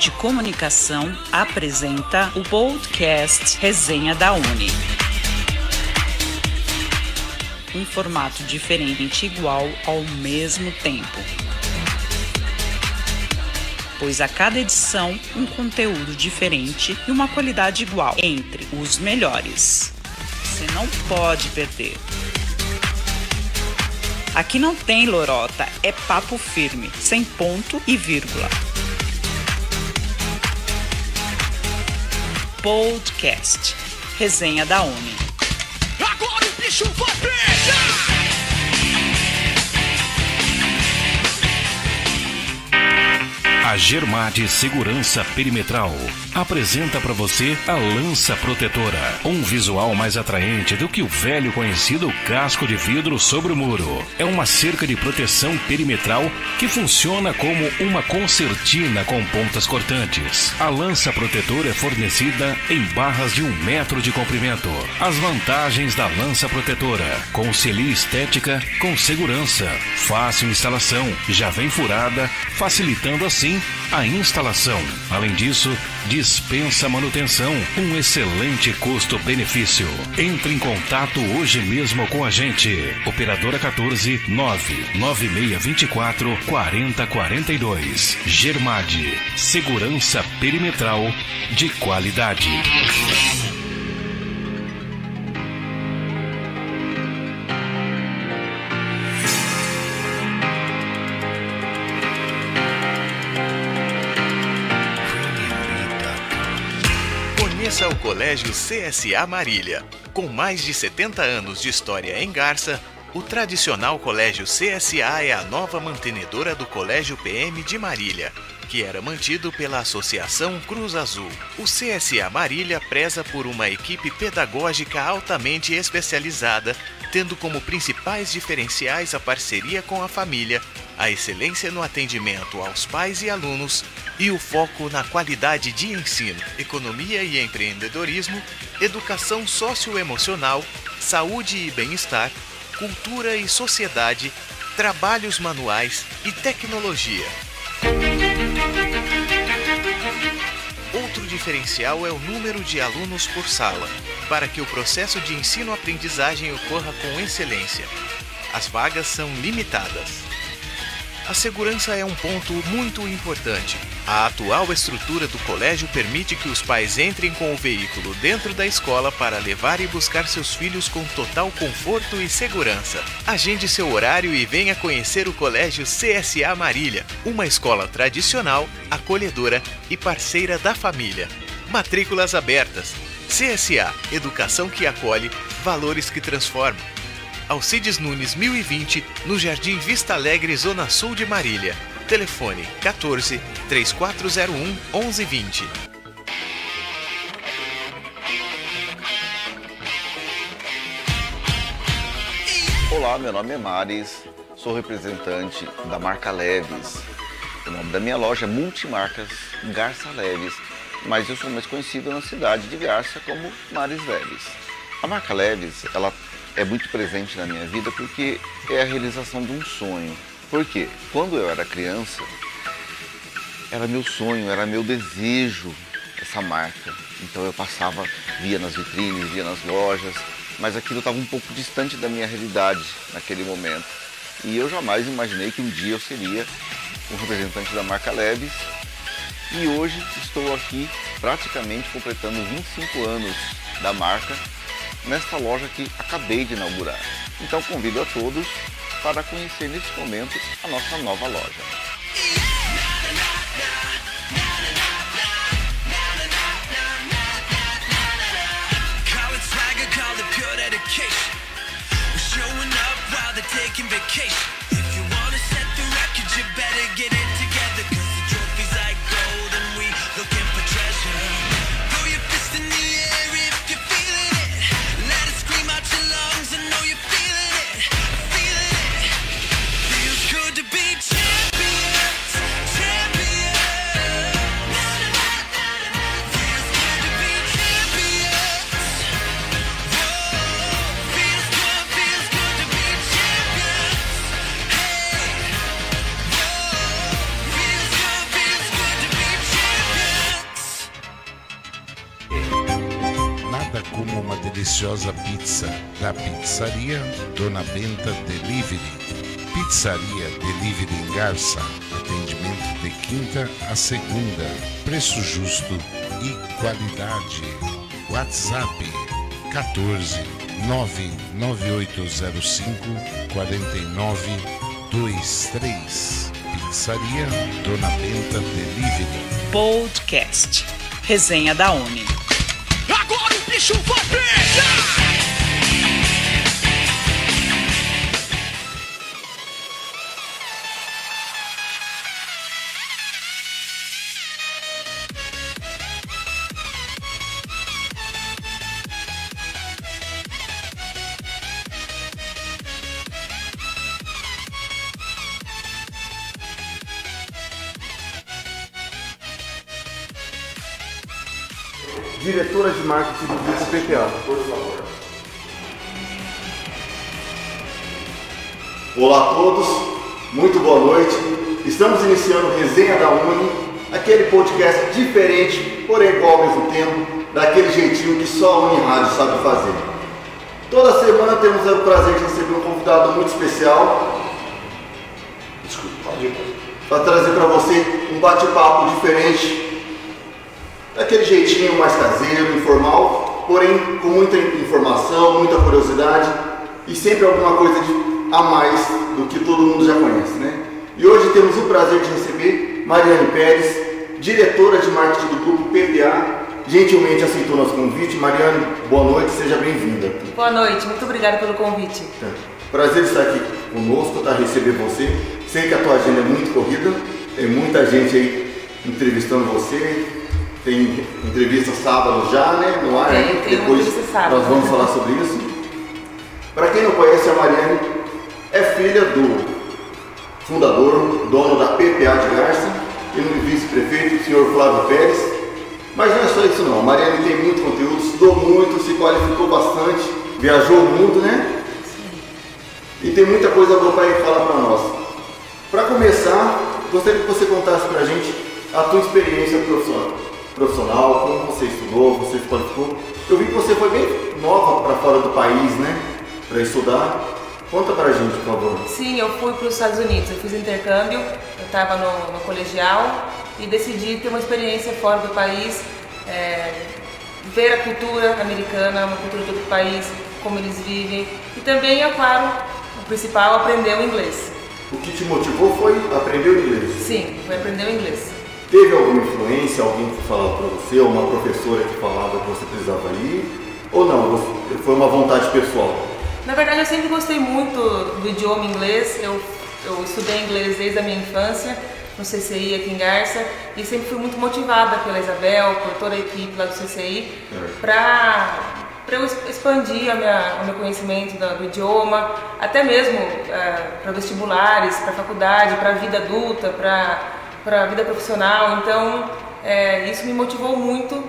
de Comunicação apresenta o podcast Resenha da Uni. Um formato diferente igual ao mesmo tempo. Pois a cada edição um conteúdo diferente e uma qualidade igual entre os melhores. Você não pode perder. Aqui não tem lorota, é papo firme, sem ponto e vírgula. Podcast Resenha da Uni. Agora o bicho vai pegar! A Germade Segurança Perimetral apresenta para você a lança protetora, um visual mais atraente do que o velho conhecido casco de vidro sobre o muro. É uma cerca de proteção perimetral que funciona como uma concertina com pontas cortantes. A lança protetora é fornecida em barras de um metro de comprimento. As vantagens da lança protetora: concilia estética com segurança, fácil instalação, já vem furada, facilitando assim a instalação. Além disso, dispensa manutenção, um excelente custo-benefício. Entre em contato hoje mesmo com a gente. Operadora 14 99624 4042. Germade, segurança perimetral de qualidade. Colégio CSA Marília. Com mais de 70 anos de história em Garça, o tradicional Colégio CSA é a nova mantenedora do Colégio PM de Marília, que era mantido pela Associação Cruz Azul. O CSA Marília preza por uma equipe pedagógica altamente especializada, tendo como principais diferenciais a parceria com a família, a excelência no atendimento aos pais e alunos e o foco na qualidade de ensino, economia e empreendedorismo, educação socioemocional, saúde e bem-estar, cultura e sociedade, trabalhos manuais e tecnologia. Diferencial é o número de alunos por sala, para que o processo de ensino-aprendizagem ocorra com excelência. As vagas são limitadas. A segurança é um ponto muito importante. A atual estrutura do colégio permite que os pais entrem com o veículo dentro da escola para levar e buscar seus filhos com total conforto e segurança. Agende seu horário e venha conhecer o Colégio CSA Marília, uma escola tradicional, acolhedora e parceira da família. Matrículas abertas. CSA Educação que acolhe, valores que transformam. Alcides Nunes 1020, no Jardim Vista Alegre, Zona Sul de Marília. Telefone 14 3401 1120. Olá, meu nome é Maris, sou representante da marca Leves. O nome da minha loja é Multimarcas Garça Leves, mas eu sou mais conhecido na cidade de Garça como Maris Leves. A marca Leves, ela é muito presente na minha vida porque é a realização de um sonho. Por quê? Quando eu era criança, era meu sonho, era meu desejo essa marca. Então eu passava, via nas vitrines, via nas lojas, mas aquilo estava um pouco distante da minha realidade naquele momento. E eu jamais imaginei que um dia eu seria um representante da marca Leves. E hoje estou aqui praticamente completando 25 anos da marca nesta loja que acabei de inaugurar. Então convido a todos para conhecer nesse momento a nossa nova loja. Taking vacation. Como uma deliciosa pizza da pizzaria Dona Benta Delivery. Pizzaria Delivery em Garça. Atendimento de quinta a segunda. Preço justo e qualidade. WhatsApp 14 99805 4923. Pizzaria Dona Benta Delivery. Podcast. Resenha da Uni. Agora o bicho vai pegar! Diretora de marketing do Grupo PPA. Por favor. Olá a todos, muito boa noite. Estamos iniciando Resenha da Uni, aquele podcast diferente, porém igual ao mesmo tempo, daquele jeitinho que só a Uni Rádio sabe fazer. Toda semana temos o prazer de receber um convidado muito especial. Desculpa. Para trazer para você um bate-papo diferente, daquele jeitinho mais caseiro, informal, porém com muita informação, muita curiosidade e sempre alguma coisa de, a mais do que todo mundo já conhece, né? E hoje temos o prazer de receber Mariane Pérez, diretora de marketing do grupo PPA, gentilmente aceitou nosso convite. Mariane, boa noite, seja bem-vinda. Boa noite, muito obrigada pelo convite. Prazer estar aqui conosco, tá? Receber você. Sei que a tua agenda é muito corrida, tem muita gente aí entrevistando você. Tem entrevista sábado já, né? No ar, né? Depois sábado. nós vamos falar sobre isso. Para quem não conhece, a Mariane é filha do fundador, dono da PPA de Garça e no vice-prefeito, o senhor Flávio Pérez. Mas não é só isso não, a Mariane tem muito conteúdo, estudou muito, se qualificou bastante, viajou o mundo, né? E tem muita coisa boa para falar para nós. Para começar, gostaria que você contasse para a gente a tua experiência profissional, profissional, como você estudou, você se qualificou. Eu vi que você foi bem nova para fora do país, né? Para estudar. Conta pra gente, por favor. Sim, eu fui para os Estados Unidos, eu fiz intercâmbio, eu estava no, no, colegial e decidi ter uma experiência fora do país, é, ver a cultura americana, uma cultura de outro país, como eles vivem e também, é claro, o principal, aprender o inglês. O que te motivou foi aprender o inglês? Sim, foi aprender o inglês. Teve alguma influência, alguém que falava para você, ou uma professora que falava que você precisava ir? Ou não, foi uma vontade pessoal? Na verdade, eu sempre gostei muito do idioma inglês. Eu, eu estudei inglês desde a minha infância, no CCI aqui em Garça, e sempre fui muito motivada pela Isabel, por toda a equipe lá do CCI, para para eu expandir minha, o meu conhecimento do, do idioma, até mesmo é, para vestibulares, para faculdade, para a vida adulta, para a vida profissional. Então, é, isso me motivou muito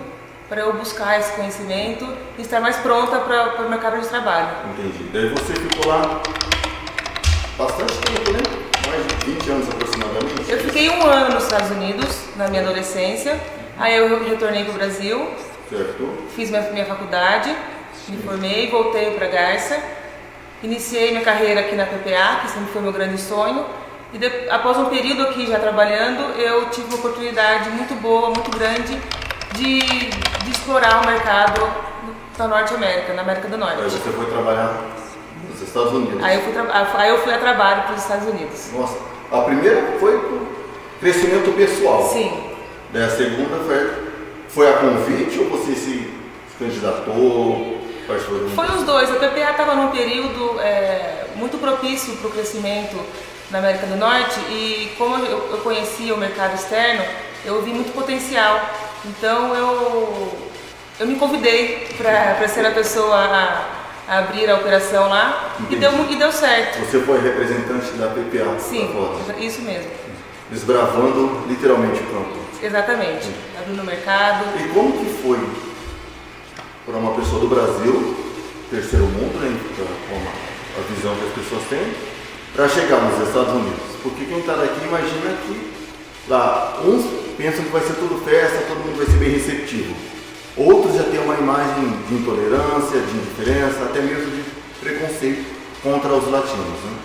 para eu buscar esse conhecimento e estar mais pronta para o mercado de trabalho. Entendi. Daí você ficou lá bastante tempo, né? Mais de 20 anos aproximadamente. Eu fiquei um ano nos Estados Unidos, na minha adolescência. Aí eu retornei para o Brasil Certo. Fiz minha, minha faculdade, me formei, voltei para Garça, iniciei minha carreira aqui na PPA, que sempre foi meu grande sonho. E de, após um período aqui já trabalhando, eu tive uma oportunidade muito boa, muito grande, de, de explorar o mercado da Norte América, na América do Norte. Aí você foi trabalhar nos Estados Unidos. Aí eu fui, aí eu fui a trabalho para os Estados Unidos. Nossa, a primeira foi crescimento pessoal. Sim. Daí a segunda foi foi a convite ou você se candidatou? Foi os dois. A PPA estava num período é, muito propício para o crescimento na América do Norte e como eu, eu conhecia o mercado externo, eu vi muito potencial. Então eu, eu me convidei para ser a pessoa a, a, abrir a operação lá e deu, e deu certo. Você foi representante da PPA? Sim, isso mesmo. Desbravando literalmente o campo. Exatamente, abrindo o mercado. E como que foi para uma pessoa do Brasil, terceiro mundo, né, com a visão que as pessoas têm, para chegar nos Estados Unidos? Porque quem está daqui imagina que lá, uns pensam que vai ser tudo festa, todo mundo vai ser bem receptivo. Outros já têm uma imagem de intolerância, de indiferença, até mesmo de preconceito contra os latinos. Né?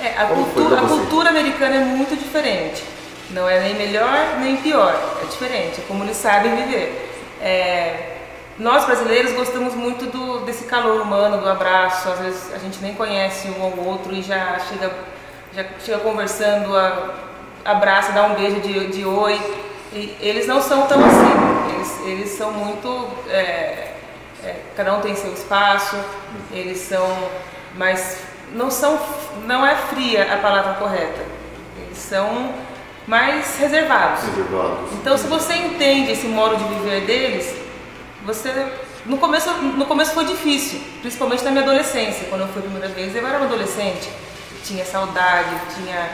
É, a, cultura, a cultura americana é muito diferente. Não é nem melhor nem pior, é diferente, é como eles sabem viver. É, nós brasileiros gostamos muito do, desse calor humano, do abraço, às vezes a gente nem conhece um ao outro e já chega, já chega conversando, a, abraça, dá um beijo de, de oi. E eles não são tão assim, eles, eles são muito. É, é, cada um tem seu espaço, eles são mais. Não, são, não é fria a palavra correta, eles são mais reservados. reservados. Então, se você entende esse modo de viver deles, você no começo, no começo foi difícil, principalmente na minha adolescência. Quando eu fui a primeira vez, eu era uma adolescente, tinha saudade, tinha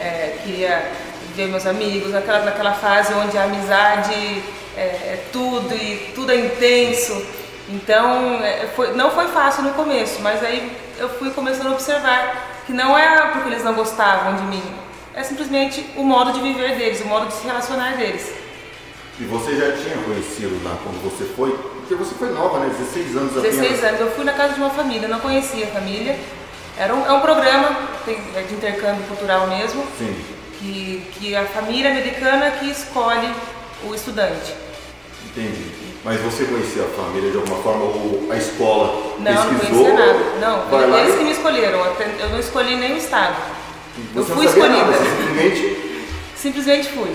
é, queria ver meus amigos, naquela, naquela fase onde a amizade é, é tudo e tudo é intenso. Então, é, foi, não foi fácil no começo, mas aí eu fui começando a observar que não é porque eles não gostavam de mim, é simplesmente o modo de viver deles, o modo de se relacionar deles. E você já tinha conhecido lá quando você foi? Porque você foi nova, né? 16 anos apenas. 16 anos. Eu fui na casa de uma família, não conhecia a família. Era um, é um programa é de intercâmbio cultural mesmo. Sim. Que, que a família americana que escolhe o estudante. Entendi. Mas você conhecia a família de alguma forma ou a escola não, pesquisou? Não, conhecia nada. Não, eles que me escolheram. Eu não escolhi nem o estado. Você eu fui escolhida. Nada, simplesmente? simplesmente fui.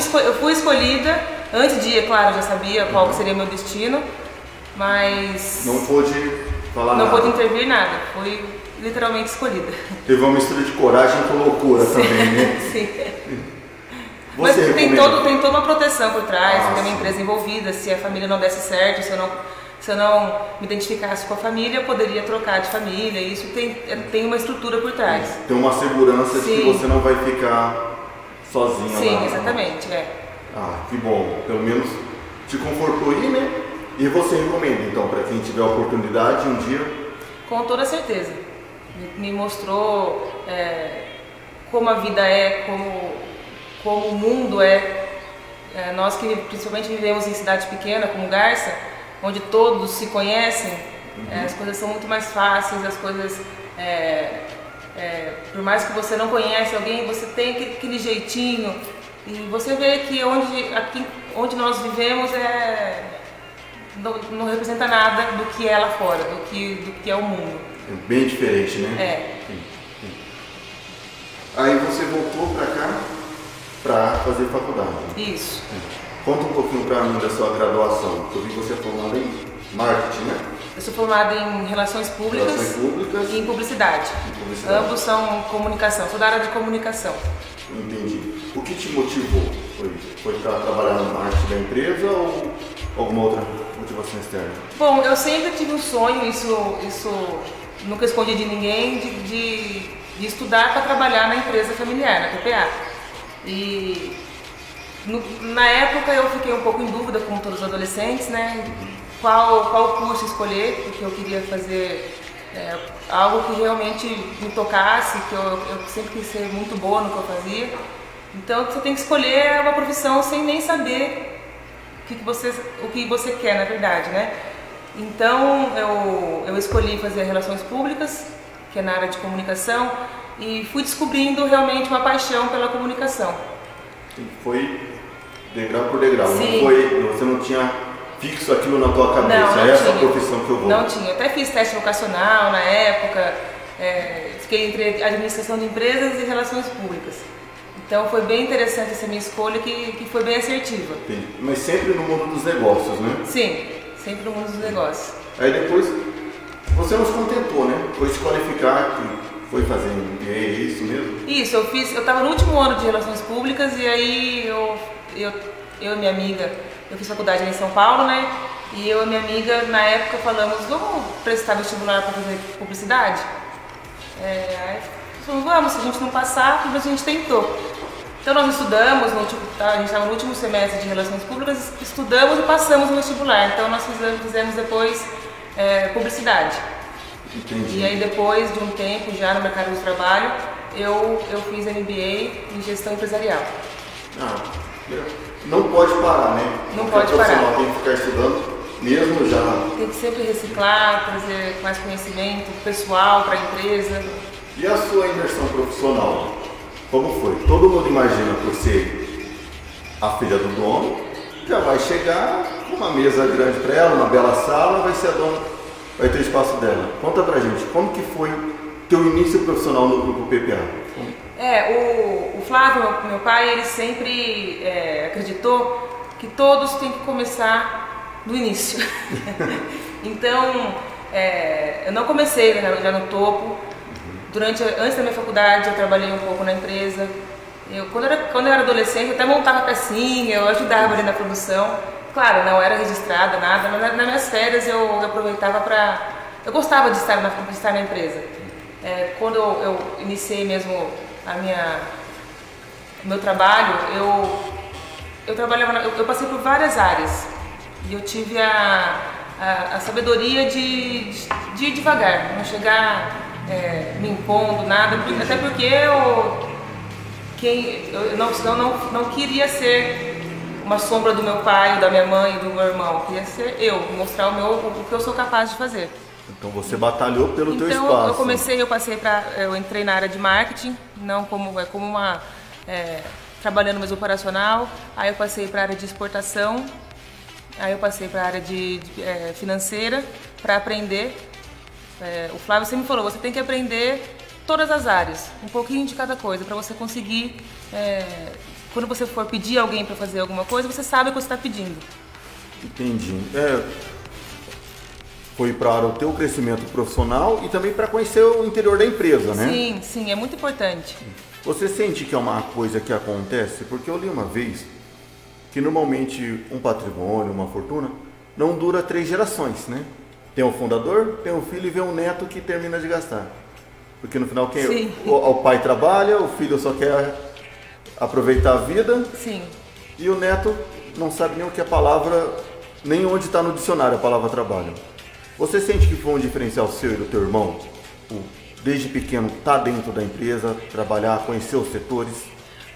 Fui eu fui escolhida, antes de, é claro, eu já sabia qual uhum. seria meu destino, mas. Não pôde falar não nada. Não pôde intervir nada. Fui literalmente escolhida. Teve uma mistura de coragem com loucura sim, também, né? sim. Você Mas tem, todo, tem toda uma proteção por trás, ah, tem uma empresa envolvida, se a família não desse certo, se eu não se eu não me identificasse com a família, eu poderia trocar de família. Isso tem, tem uma estrutura por trás. Tem uma segurança Sim. de que você não vai ficar sozinha Sim, lá. Exatamente. É. Ah, que bom. Pelo menos te confortou aí, né? E você recomenda, então, para quem tiver a oportunidade um dia? Com toda certeza. me, me mostrou é, como a vida é, como, como o mundo é. é. Nós que principalmente vivemos em cidade pequena, como Garça, onde todos se conhecem, uhum. é, as coisas são muito mais fáceis, as coisas. É, por mais que você não conhece alguém, você tem aquele jeitinho e você vê que onde, aqui, onde nós vivemos é, não, não, representa nada do que é lá fora, do que, do que é o mundo. É bem diferente, né? É. Aí você voltou para cá para fazer faculdade. Isso. Conta um pouquinho para mim da sua graduação. Eu vi que você é formada em marketing, né? Eu sou formada em relações públicas, relações públicas e em publicidade. em publicidade. Ambos são comunicação. Sou da área de comunicação. Entendi. O que te motivou? Foi, foi trabalhar no marketing da empresa ou alguma outra motivação externa? Bom, eu sempre tive um sonho, isso, isso nunca escondi de ninguém, de, de, de estudar para trabalhar na empresa familiar, na PPA. E no, na época eu fiquei um pouco em dúvida, como todos os adolescentes, né? Qual, qual curso escolher, porque eu queria fazer é, algo que realmente me tocasse, que eu, eu sempre quis ser muito boa no que eu fazia. Então você tem que escolher uma profissão sem nem saber o que, que você, o que você quer, na verdade, né? Então eu, eu escolhi fazer relações públicas, que é na área de comunicação, e fui descobrindo realmente uma paixão pela comunicação. Foi degrau por degrau, Sim. não foi, você não tinha fixo aquilo na tua cabeça, Não, não é essa tinha. profissão que eu vou. Não tinha. Até fiz teste vocacional na época, é, fiquei entre administração de empresas e relações públicas. Então foi bem interessante essa minha escolha, que, que foi bem assertiva. Entendi. Mas sempre no mundo dos negócios, né? Sim, sempre no mundo dos negócios. Aí depois você não se contentou, né? Foi se qualificar, que foi fazer MBA, é isso mesmo? Isso, eu fiz, eu estava no último ano de relações públicas e aí eu, eu, eu e minha amiga, eu fiz faculdade em São Paulo, né? E eu e minha amiga, na época, falamos, vamos prestar vestibular para fazer publicidade? É, aí falamos, vamos, se a gente não passar, a gente tentou. Então nós estudamos, no último, tá, a gente estava no último semestre de Relações Públicas, estudamos e passamos no vestibular. Então nós fizemos, fizemos depois é, publicidade. Entendi. E aí depois de um tempo já no mercado de trabalho, eu, eu fiz MBA em gestão empresarial. Ah, não pode parar, né? Não Qualquer pode parar. profissional tem que ficar estudando, mesmo já. Tem que sempre reciclar, trazer mais conhecimento pessoal para a empresa. E a sua imersão profissional? Como foi? Todo mundo imagina por ser a filha do dono, já vai chegar com uma mesa grande para ela, uma bela sala, vai ser a dona, vai ter o espaço dela. Conta pra gente, como que foi teu início profissional no grupo PPA? É, o, o Flávio, meu, pai, ele sempre é, acreditou que todos têm que começar do início. então, é, eu não comecei né, já no topo. Durante, antes da minha faculdade, eu trabalhei um pouco na empresa. Eu, quando, era, quando eu era adolescente, eu até montava pecinha, eu ajudava ali na produção. Claro, não era registrada, nada, mas na- nas minhas férias eu, eu aproveitava para... Eu gostava de estar na, de estar na empresa. É, quando eu, eu iniciei mesmo a minha, o meu trabalho, eu, eu trabalhava, eu, eu passei por várias áreas e eu tive a, a, a sabedoria de, de ir devagar, não chegar é, me impondo nada, até porque eu, quem, eu não, não, não queria ser uma sombra do meu pai, da minha mãe, do meu irmão, eu queria ser eu, mostrar o, meu, o que eu sou capaz de fazer. Então você batalhou pelo teu Então espaço. eu comecei, eu passei para, eu entrei na área de marketing, não como é como uma é, trabalhando mais operacional. Aí eu passei para a área de exportação. Aí eu passei para a área de, de, é, financeira para aprender. É, o Flávio sempre falou, você tem que aprender todas as áreas, um pouquinho de cada coisa, para você conseguir é, quando você for pedir alguém para fazer alguma coisa, você sabe o que você está pedindo. Entendi. É, foi para o teu crescimento profissional e também para conhecer o interior da empresa, né? Sim, sim, é muito importante. Você sente que é uma coisa que acontece? Porque eu li uma vez que normalmente um patrimônio, uma fortuna, não dura três gerações, né? Tem um fundador, tem um filho e vem um neto que termina de gastar. Porque no final quem Sim. o, o pai trabalha, o filho só quer aproveitar a vida Sim. e o neto não sabe nem o que é a palavra, nem onde está no dicionário a palavra trabalho. Você sente que foi um diferencial seu e do teu irmão, desde pequeno estar tá dentro da empresa, trabalhar, conhecer os setores?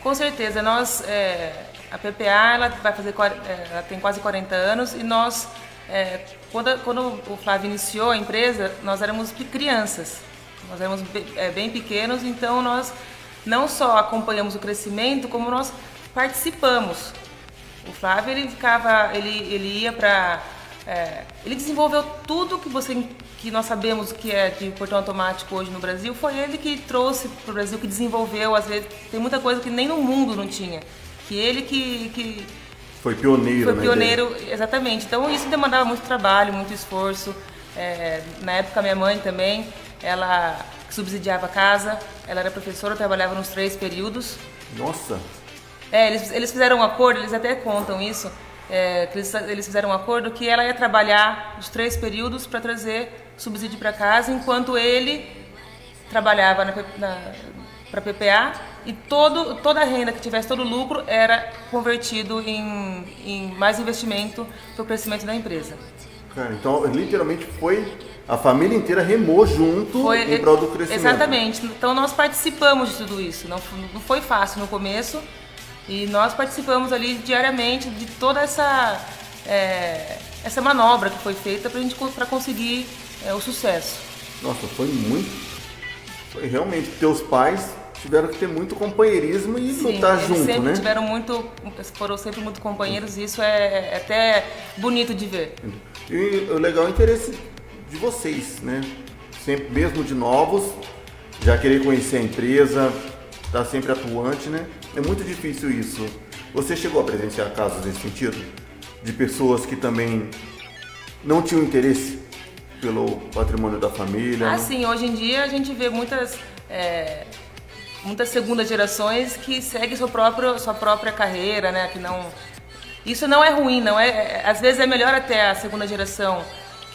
Com certeza, nós, é, a PPA, ela vai fazer, é, ela tem quase 40 anos e nós, é, quando, quando o Flávio iniciou a empresa, nós éramos crianças, nós éramos é, bem pequenos, então nós não só acompanhamos o crescimento, como nós participamos. O Flávio ele ficava, ele, ele ia para, é, ele desenvolveu tudo que você que nós sabemos que é de portão automático hoje no Brasil, foi ele que trouxe para o Brasil, que desenvolveu. Às vezes tem muita coisa que nem no mundo não tinha, que ele que, que foi pioneiro. Foi pioneiro, exatamente. Então isso demandava muito trabalho, muito esforço. É, na época minha mãe também, ela subsidiava a casa, ela era professora, trabalhava nos três períodos. Nossa! É, eles, eles fizeram um acordo, eles até contam isso, é, que eles, eles fizeram um acordo que ela ia trabalhar os três períodos para trazer subsídio para casa, enquanto ele trabalhava para PPA e todo, toda a renda que tivesse, todo o lucro era convertido em, em mais investimento para o crescimento da empresa. Cara, então literalmente foi a família inteira remou junto foi, em prol do crescimento. Exatamente. Então nós participamos de tudo isso. Não, não foi fácil no começo e nós participamos ali diariamente de toda essa é, essa manobra que foi feita para gente para conseguir é, o sucesso. Nossa, foi muito. Foi realmente teus pais tiveram que ter muito companheirismo e Sim, lutar junto, sempre né? tiveram muito, foram sempre muito companheiros e isso é, é até bonito de ver. E o legal é o interesse de vocês, né? Sempre, mesmo de novos, já querer conhecer a empresa, estar tá sempre atuante, né? É muito difícil isso. Você chegou a presenciar casos nesse sentido? De pessoas que também não tinham interesse pelo patrimônio da família? Ah, sim. Hoje em dia a gente vê muitas... É, muitas segundas gerações que seguem sua própria, sua própria carreira, né? Que não... Isso não é ruim, não é, é... Às vezes é melhor até a segunda geração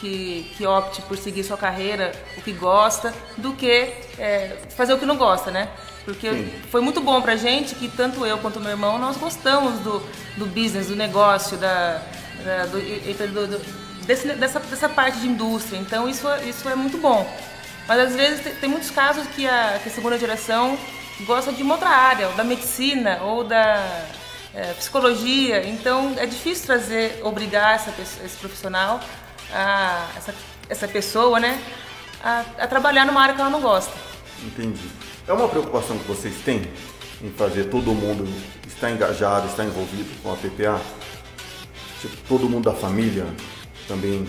que, que opte por seguir sua carreira, o que gosta, do que é, fazer o que não gosta, né? Porque Sim. foi muito bom pra gente que tanto eu quanto meu irmão, nós gostamos do, do business, do negócio, da, da do, do, do, desse, dessa, dessa parte de indústria. Então isso, isso é muito bom. Mas às vezes tem, tem muitos casos que a, que a, segunda geração gosta de uma outra área, ou da medicina, ou da é, psicologia. Então é difícil trazer, obrigar essa, esse profissional a, essa, essa pessoa, né, a, a trabalhar numa área que ela não gosta. Entendi. É uma preocupação que vocês têm em fazer todo mundo estar engajado, estar envolvido com a PPA? Tipo, todo mundo da família também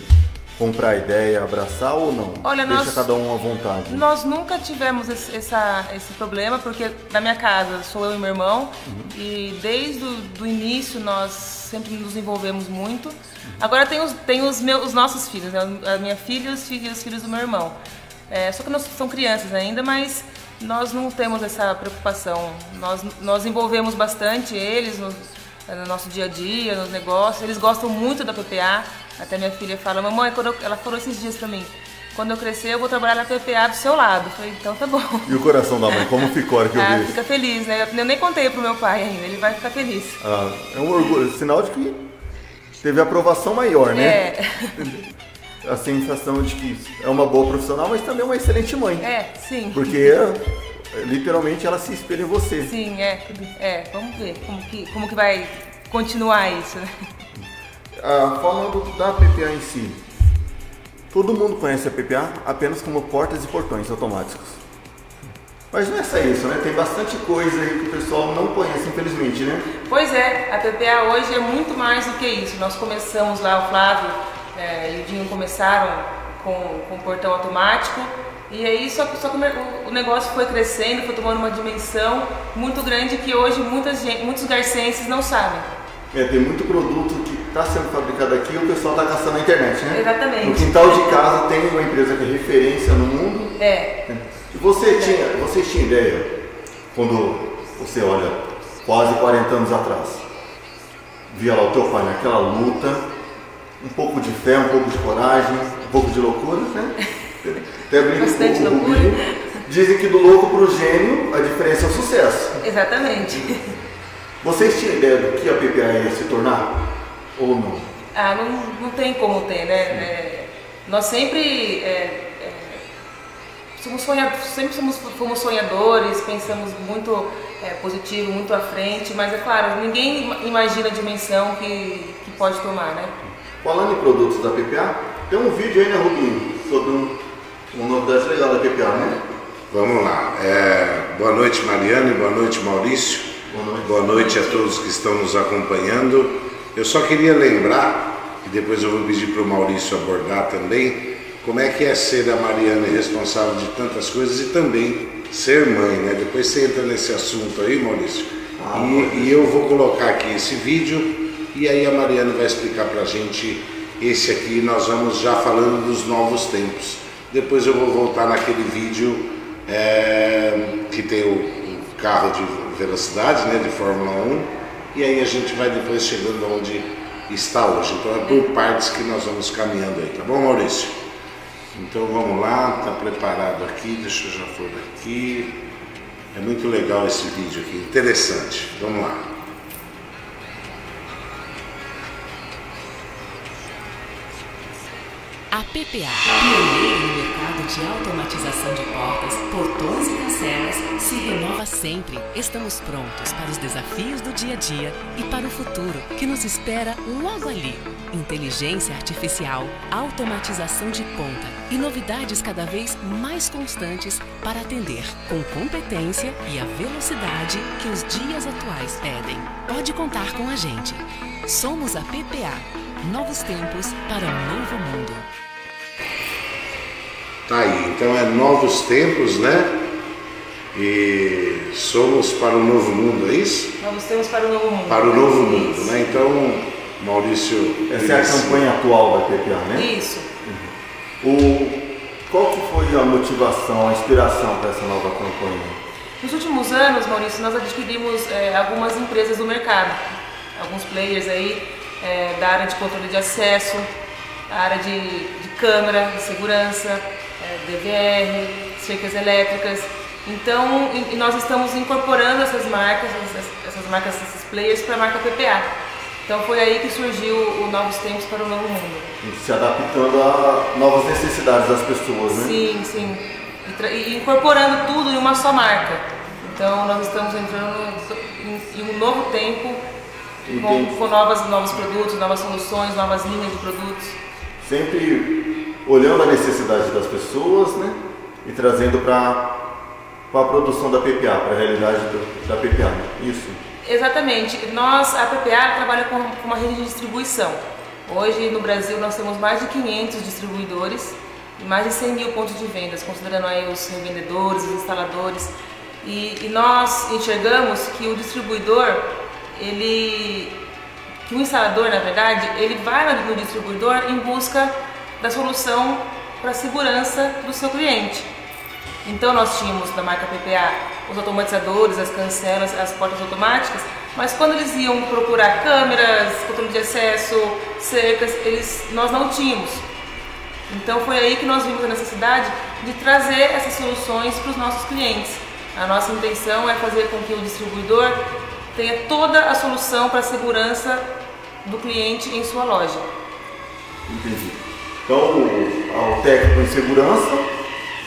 comprar a ideia, abraçar ou não? Olha, Deixa nós, cada um à vontade. Nós nunca tivemos esse, essa, esse problema, porque na minha casa sou eu e meu irmão, uhum. e desde o início nós sempre nos envolvemos muito. Agora tem os, tem os, meus, os nossos filhos, né? a minha filha e os filhos, os filhos do meu irmão. É, só que nós são crianças ainda, mas nós não temos essa preocupação. Nós, nós envolvemos bastante eles no, no nosso dia a dia, nos negócios. Eles gostam muito da PPA. Até minha filha fala, mamãe, eu, ela falou esses dias pra mim, quando eu crescer eu vou trabalhar na PPA do seu lado. Eu falei, então tá bom. E o coração da mãe, como ficou a hora que eu ah, vi? Fica feliz, né? Eu nem contei pro meu pai ainda, ele vai ficar feliz. Ah, é um orgulho, sinal de que teve aprovação maior, né? É. A sensação de que é uma boa profissional, mas também é uma excelente mãe. É, sim. Porque literalmente ela se espelha em você. Sim, é. É, vamos ver como que, como que vai continuar isso, né? Ah, falando da PPA em si, todo mundo conhece a PPA apenas como portas e portões automáticos. Mas não é só isso, né? Tem bastante coisa aí que o pessoal não conhece, infelizmente, né? Pois é, a PPA hoje é muito mais do que isso. Nós começamos lá, o Flávio é, e o Dinho começaram com, com o portão automático. E aí só, só que o negócio foi crescendo, foi tomando uma dimensão muito grande que hoje muitas, muitos garcenses não sabem. É, tem muito produto que está sendo fabricado aqui e o pessoal está gastando na internet, né? Exatamente. No quintal de casa tem uma empresa que é referência no mundo. É. Você tinha, você tinha ideia, quando você olha quase 40 anos atrás, via lá o teu pai naquela luta, um pouco de fé, um pouco de coragem, um pouco de loucura, né? Até Bastante com loucura. Dizem que do louco para o gênio a diferença é o sucesso. Exatamente. Vocês tinham ideia do que a PPA ia se tornar? Ou não? Ah, não, não tem como ter, né? É, nós sempre é, somos sonhadores, sempre somos, fomos sonhadores, pensamos muito é, positivo, muito à frente, mas é claro, ninguém imagina a dimensão que, que pode tomar, né? Falando em produtos da PPA, tem um vídeo aí, né, Rubinho, sobre um, uma novidade legal da PPA, né? Vamos lá. É, boa noite, Mariane. Boa noite, Maurício. Boa noite. Boa noite a todos que estão nos acompanhando. Eu só queria lembrar, e depois eu vou pedir para o Maurício abordar também, como é que é ser a Mariane responsável de tantas coisas e também ser mãe, né? Depois você entra nesse assunto aí, Maurício. Ah, e, e eu vou colocar aqui esse vídeo e aí a Mariane vai explicar para a gente esse aqui. Nós vamos já falando dos novos tempos. Depois eu vou voltar naquele vídeo é, que tem o, carro de velocidade, né, de Fórmula 1, e aí a gente vai depois chegando onde está hoje. Então é por partes que nós vamos caminhando aí, tá bom, Maurício? Então vamos lá, tá preparado aqui, deixa eu já pôr aqui. É muito legal esse vídeo aqui, interessante. Vamos lá. A PPA, pioneira no mercado de automatização de portas, portões e cancelas, se renova sempre. Estamos prontos para os desafios do dia a dia e para o futuro que nos espera logo ali. Inteligência artificial, automatização de ponta e novidades cada vez mais constantes para atender com competência e a velocidade que os dias atuais pedem. Pode contar com a gente. Somos a PPA. Novos tempos para um novo mundo. Tá aí, então é novos tempos, né? E somos para o novo mundo, é isso? Novos tempos para o novo mundo. Para o novo mundo, Isso. né? Então, Maurício. Essa é a campanha atual da PPA, né? Isso. O, qual que foi a motivação, a inspiração para essa nova campanha? Nos últimos anos, Maurício, nós adquirimos é, algumas empresas do mercado, alguns players aí é, da área de controle de acesso, da área de, de câmera, de segurança, DVR, cercas elétricas. Então, e, nós estamos incorporando essas marcas, essas, essas marcas, esses players para a marca PPA. Então foi aí que surgiu o Novos Tempos para o Novo Mundo. Se adaptando a novas necessidades das pessoas, né? Sim, sim. E, e incorporando tudo em uma só marca. Então nós estamos entrando em, em um novo tempo com, com novas, novos produtos, novas soluções, novas linhas de produtos. Sempre olhando a necessidade das pessoas, né? E trazendo para a produção da PPA, para a realidade do- da PPA. né? Isso. Exatamente. Nós, a PPA trabalha com com uma rede de distribuição. Hoje no Brasil nós temos mais de 500 distribuidores e mais de 100 mil pontos de vendas, considerando aí os revendedores, os instaladores. E, e nós enxergamos que o distribuidor, ele, que o instalador, na verdade, ele vai no distribuidor em busca da solução para a segurança do seu cliente. Então nós tínhamos na marca PPA os automatizadores, as cancelas, as portas automáticas, mas quando eles iam procurar câmeras, controle de acesso, cercas, eles, nós não tínhamos. Então foi aí que nós vimos a necessidade de trazer essas soluções para os nossos clientes. A nossa intenção é fazer com que o distribuidor tenha toda a solução para a segurança do cliente em sua loja. Entendi. Então, o, o técnico em segurança,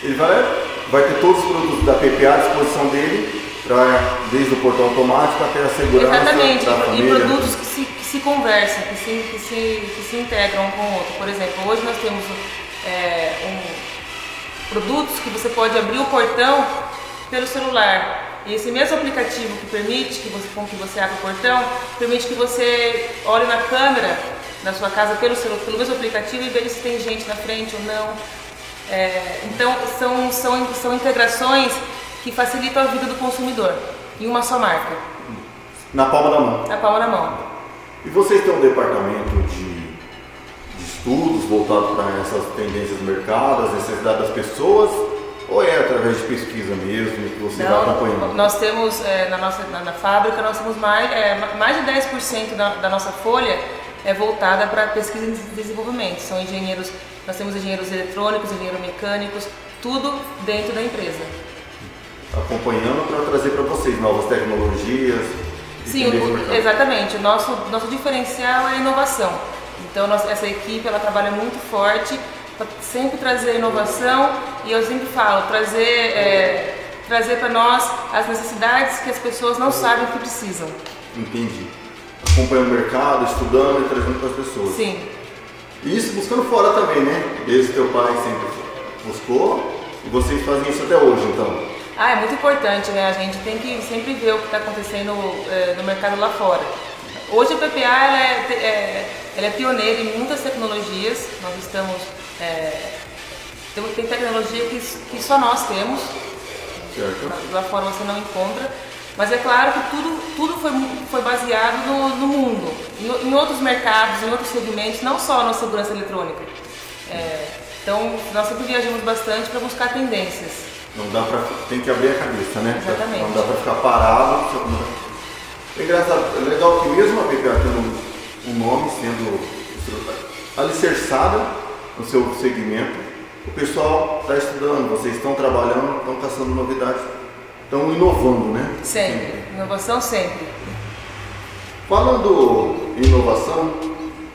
ele vai, vai ter todos os produtos da PPA à disposição dele, pra, desde o portão automático até a segurança Exatamente, da e, família. e produtos que se, que se conversam, que se, que, se, que se integram um com o outro. Por exemplo, hoje nós temos é, um, produtos que você pode abrir o portão pelo celular. E esse mesmo aplicativo que permite que você, com que você abra o portão, permite que você olhe na câmera da sua casa pelo, celu- pelo mesmo aplicativo e veja se tem gente na frente ou não. É, então, são, são, são integrações que facilitam a vida do consumidor em uma só marca, Na palma da mão. na palma da mão. E vocês têm um departamento de, de estudos voltado para essas tendências do mercado, as necessidades das pessoas, ou é através de pesquisa mesmo que você vai Não, acompanhando? nós temos é, na nossa na, na fábrica nós temos mais é, ma- mais de 10% da, da nossa folha é voltada para pesquisa e desenvolvimento. São engenheiros, nós temos engenheiros eletrônicos, engenheiros mecânicos, tudo dentro da empresa. Acompanhando para trazer para vocês novas tecnologias. Sim, o- exatamente. O nosso, nosso diferencial é a inovação. Então, essa equipe ela trabalha muito forte sempre trazer inovação e eu sempre falo, trazer, é, trazer para nós as necessidades que as pessoas não sabem que precisam. Entendi. Acompanhando o mercado, estudando e trazendo para as pessoas. Sim. E isso buscando fora também, né? Desde teu pai sempre buscou e vocês fazem isso até hoje, então. Ah, é muito importante, né? A gente tem que sempre ver o que está acontecendo é, no mercado lá fora. Hoje a PPA ela é, é, ela é pioneira em muitas tecnologias. Nós estamos é, tem, tem tecnologia que, que só nós temos. Certo. Lá fora você não encontra. Mas é claro que tudo, tudo foi, foi baseado no, no mundo, em, em, outros mercados, em outros segmentos, não só na segurança eletrônica. É, então, nós sempre viajamos bastante para buscar tendências. Não dá para tem que abrir a cabeça, né? Exatamente. Não dá para ficar parado. É engraçado, é legal que mesmo a PPA tendo um nome, sendo alicerçada no seu segmento, o pessoal está estudando, vocês estão trabalhando, estão caçando novidades estão inovando, né? Sempre. sempre. Inovação sempre. Falando em inovação,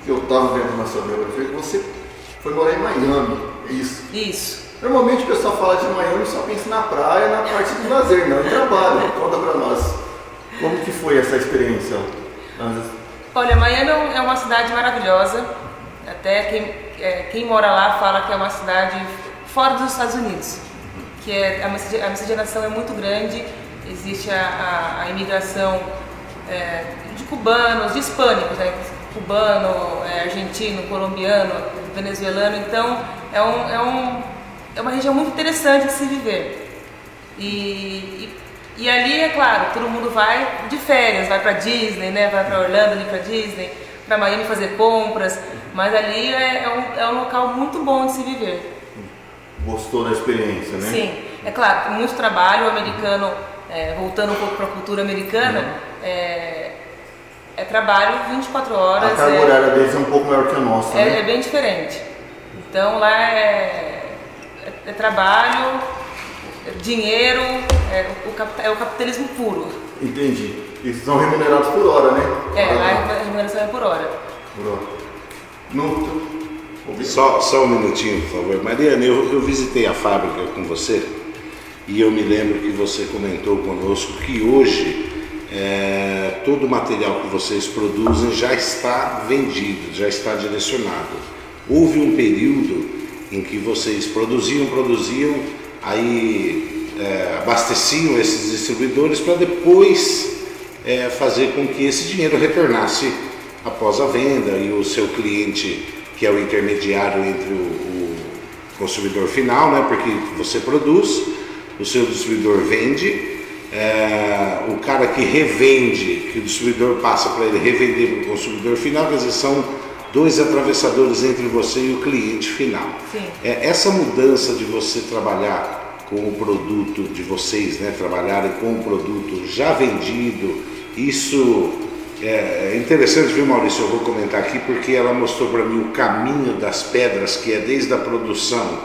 eu estava vendo na sua biografia que você foi morar em Miami, é isso? Isso. Normalmente o pessoal fala de Miami só pensa na praia, na parte do lazer, não em trabalho. Conta para nós. Como que foi essa experiência? Olha, Miami é uma cidade maravilhosa. Até quem, é, quem mora lá fala que é uma cidade fora dos Estados Unidos que é, a miscigenação é muito grande, existe a, a, a imigração é, de cubanos, de hispânicos, né? cubano, é, argentino, colombiano, venezuelano, então é, um, é, um, é uma região muito interessante de se viver. E, e, e ali, é claro, todo mundo vai de férias, vai para Disney, né? vai para Orlando ali para Disney, para Miami fazer compras, mas ali é, é, um, é um local muito bom de se viver gostou da experiência, né? Sim, é claro, muito trabalho, o americano, é, voltando um pouco para a cultura americana, uhum. é, é, trabalho 24 horas. A carga é, horária deles é um pouco maior que a nossa, é, né? É bem diferente. Então lá é, é, é trabalho, dinheiro, é o, é o capitalismo puro. Entendi. E são remunerados por hora, né? É, lá a remuneração é por hora. Por hora. No, só, só um minutinho, por favor. Mariana, eu, eu visitei a fábrica com você e eu me lembro que você comentou conosco que hoje é, todo o material que vocês produzem já está vendido, já está direcionado. Houve um período em que vocês produziam, produziam, aí é, abasteciam esses distribuidores para depois é, fazer com que esse dinheiro retornasse após a venda e o seu cliente que é o intermediário entre o, o consumidor final, né? porque você produz, o seu distribuidor vende, é, o cara que revende, que o distribuidor passa para ele revender para o consumidor final, quer dizer, são dois atravessadores entre você e o cliente final. É, essa mudança de você trabalhar com o produto de vocês, né, trabalharem com o produto já vendido, isso é, é interessante, viu, Maurício? Eu vou comentar aqui porque ela mostrou para mim o caminho das pedras, que é desde a produção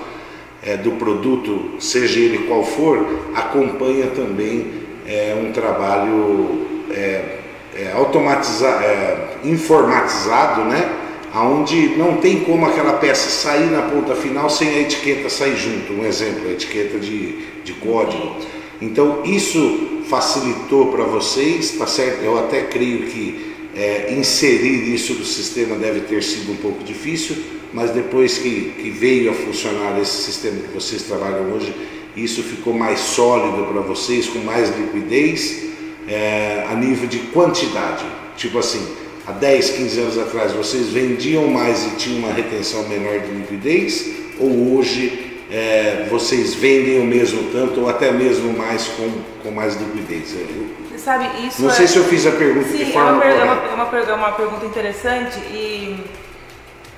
é, do produto, seja ele qual for, acompanha também é, um trabalho é, é automatizado, é, informatizado, né? Onde não tem como aquela peça sair na ponta final sem a etiqueta sair junto. Um exemplo, a etiqueta de, de código. Então, isso facilitou para vocês, tá certo? Eu até creio que é, inserir isso no sistema deve ter sido um pouco difícil, mas depois que, que veio a funcionar esse sistema que vocês trabalham hoje, isso ficou mais sólido para vocês, com mais liquidez é, a nível de quantidade. Tipo assim, há 10, 15 anos atrás vocês vendiam mais e tinham uma retenção menor de liquidez, ou hoje é, vocês vendem o mesmo tanto ou até mesmo mais com, com mais liquidez? Eu, Sabe, isso não é... sei se eu fiz a pergunta Sim, de forma é uma, correta. É uma, é uma, pergunta interessante e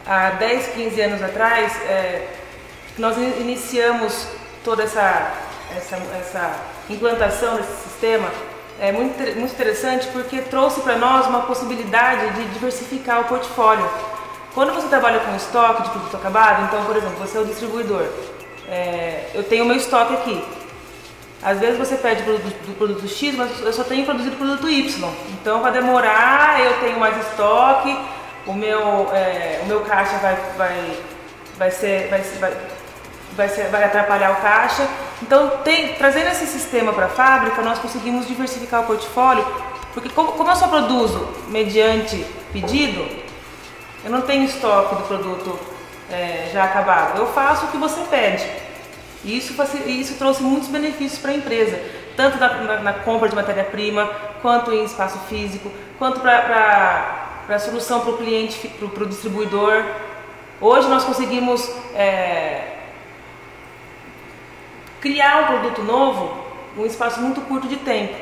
há 10, 15 anos atrás é, nós iniciamos toda essa, essa, essa implantação desse sistema é muito, muito interessante porque trouxe para nós uma possibilidade de diversificar o portfólio. Quando você trabalha com estoque de produto acabado, então, por exemplo, você é o distribuidor, é, eu tenho meu estoque aqui. Às vezes você pede do produto X, mas eu só tenho produzido produto Y. Então vai demorar, eu tenho mais estoque, o meu, é, o meu caixa vai, vai, vai ser, vai, vai, vai, ser, vai atrapalhar o caixa. Então, tem, trazendo esse sistema para a fábrica, nós conseguimos diversificar o portfólio, porque como, como eu só produzo mediante pedido, eu não tenho estoque do produto é, já acabado. Eu faço o que você pede. Isso, isso trouxe muitos benefícios para a empresa, tanto na, na, na compra de matéria-prima, quanto em espaço físico, quanto para a solução para o cliente, para o distribuidor. Hoje nós conseguimos é, criar um produto novo num espaço muito curto de tempo.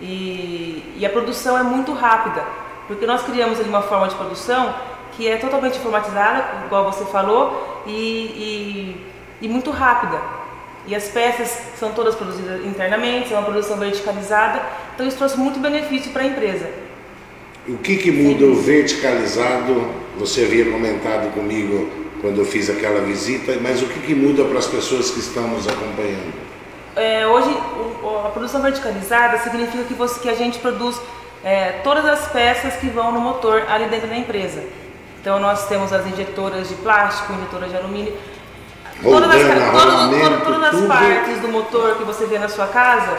E, e, a produção é muito rápida, porque nós criamos ali uma forma de produção que é totalmente informatizada, igual você falou, e, e, e muito rápida. E as peças são todas produzidas internamente, é uma produção verticalizada, então isso trouxe muito benefício para a empresa. O que, que muda o verticalizado? Você havia comentado comigo quando eu fiz aquela visita, mas o que, que muda para as pessoas que estão nos acompanhando? É, hoje, a produção verticalizada significa que, você, que a gente produz é, todas as peças que vão no motor ali dentro da empresa. Então, nós temos as injetoras de plástico, injetoras de alumínio. Todas as, todas, todas as partes do motor que você vê na sua casa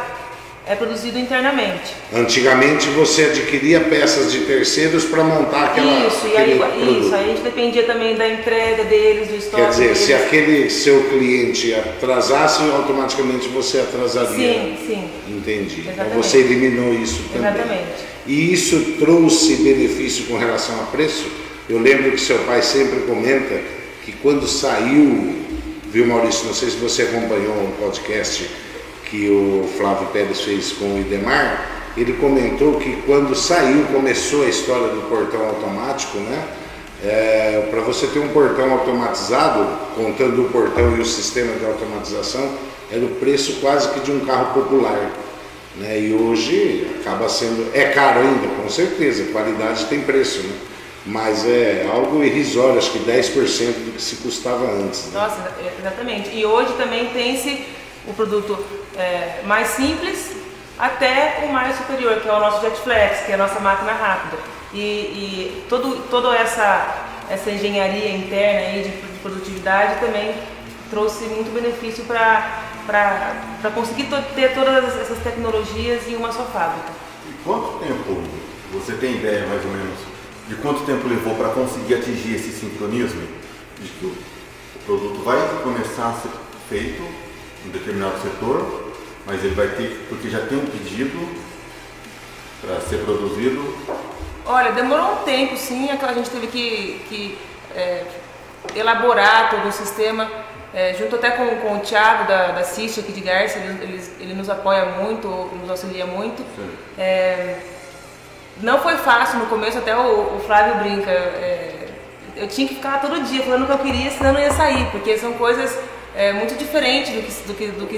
é produzido internamente. Antigamente você adquiria peças de terceiros para montar aquela Isso, e aí, produto. isso, aí a gente dependia também da entrega deles, do estoque. Quer dizer, deles. se aquele seu cliente atrasasse, automaticamente você atrasaria. Sim, sim. Entendi. Então, Exatamente. Então você eliminou isso também. Exatamente. E isso trouxe benefício com relação a preço? Eu lembro que seu pai sempre comenta que quando saiu, viu Maurício, não sei se você acompanhou um podcast que o Flávio Pérez fez com o Idemar, ele comentou que quando saiu, começou a história do portão automático, né? É, para você ter um portão automatizado, contando o portão e o sistema de automatização, era o preço quase que de um carro popular. Né? E hoje acaba sendo. É caro ainda, com certeza, qualidade tem preço, né? Mas é algo irrisório, acho que 10% do que se custava antes. Né? Nossa, exatamente. E hoje também tem-se o produto é, mais simples até o mais superior, que é o nosso Jetflex, que é a nossa máquina rápida. E, e todo, toda essa, essa engenharia interna aí de, de produtividade também trouxe muito benefício para conseguir ter todas essas tecnologias em uma só fábrica. E quanto tempo, você tem ideia mais ou menos, de quanto tempo levou para conseguir atingir esse sincronismo? De que o produto vai começar a ser feito um determinado setor, mas ele vai ter, porque já tem um pedido para ser produzido. Olha, demorou um tempo sim, é a gente teve que, que é, elaborar todo o sistema, é, junto até com, com o Thiago da, da CIST aqui de Garça, ele, ele, ele, nos apoia muito, nos auxilia muito. Não foi fácil no começo, até o, o Flávio brinca. É, eu tinha que ficar todo dia falando o que eu queria, senão não ia sair, porque são coisas é muito diferente do que, do que, do que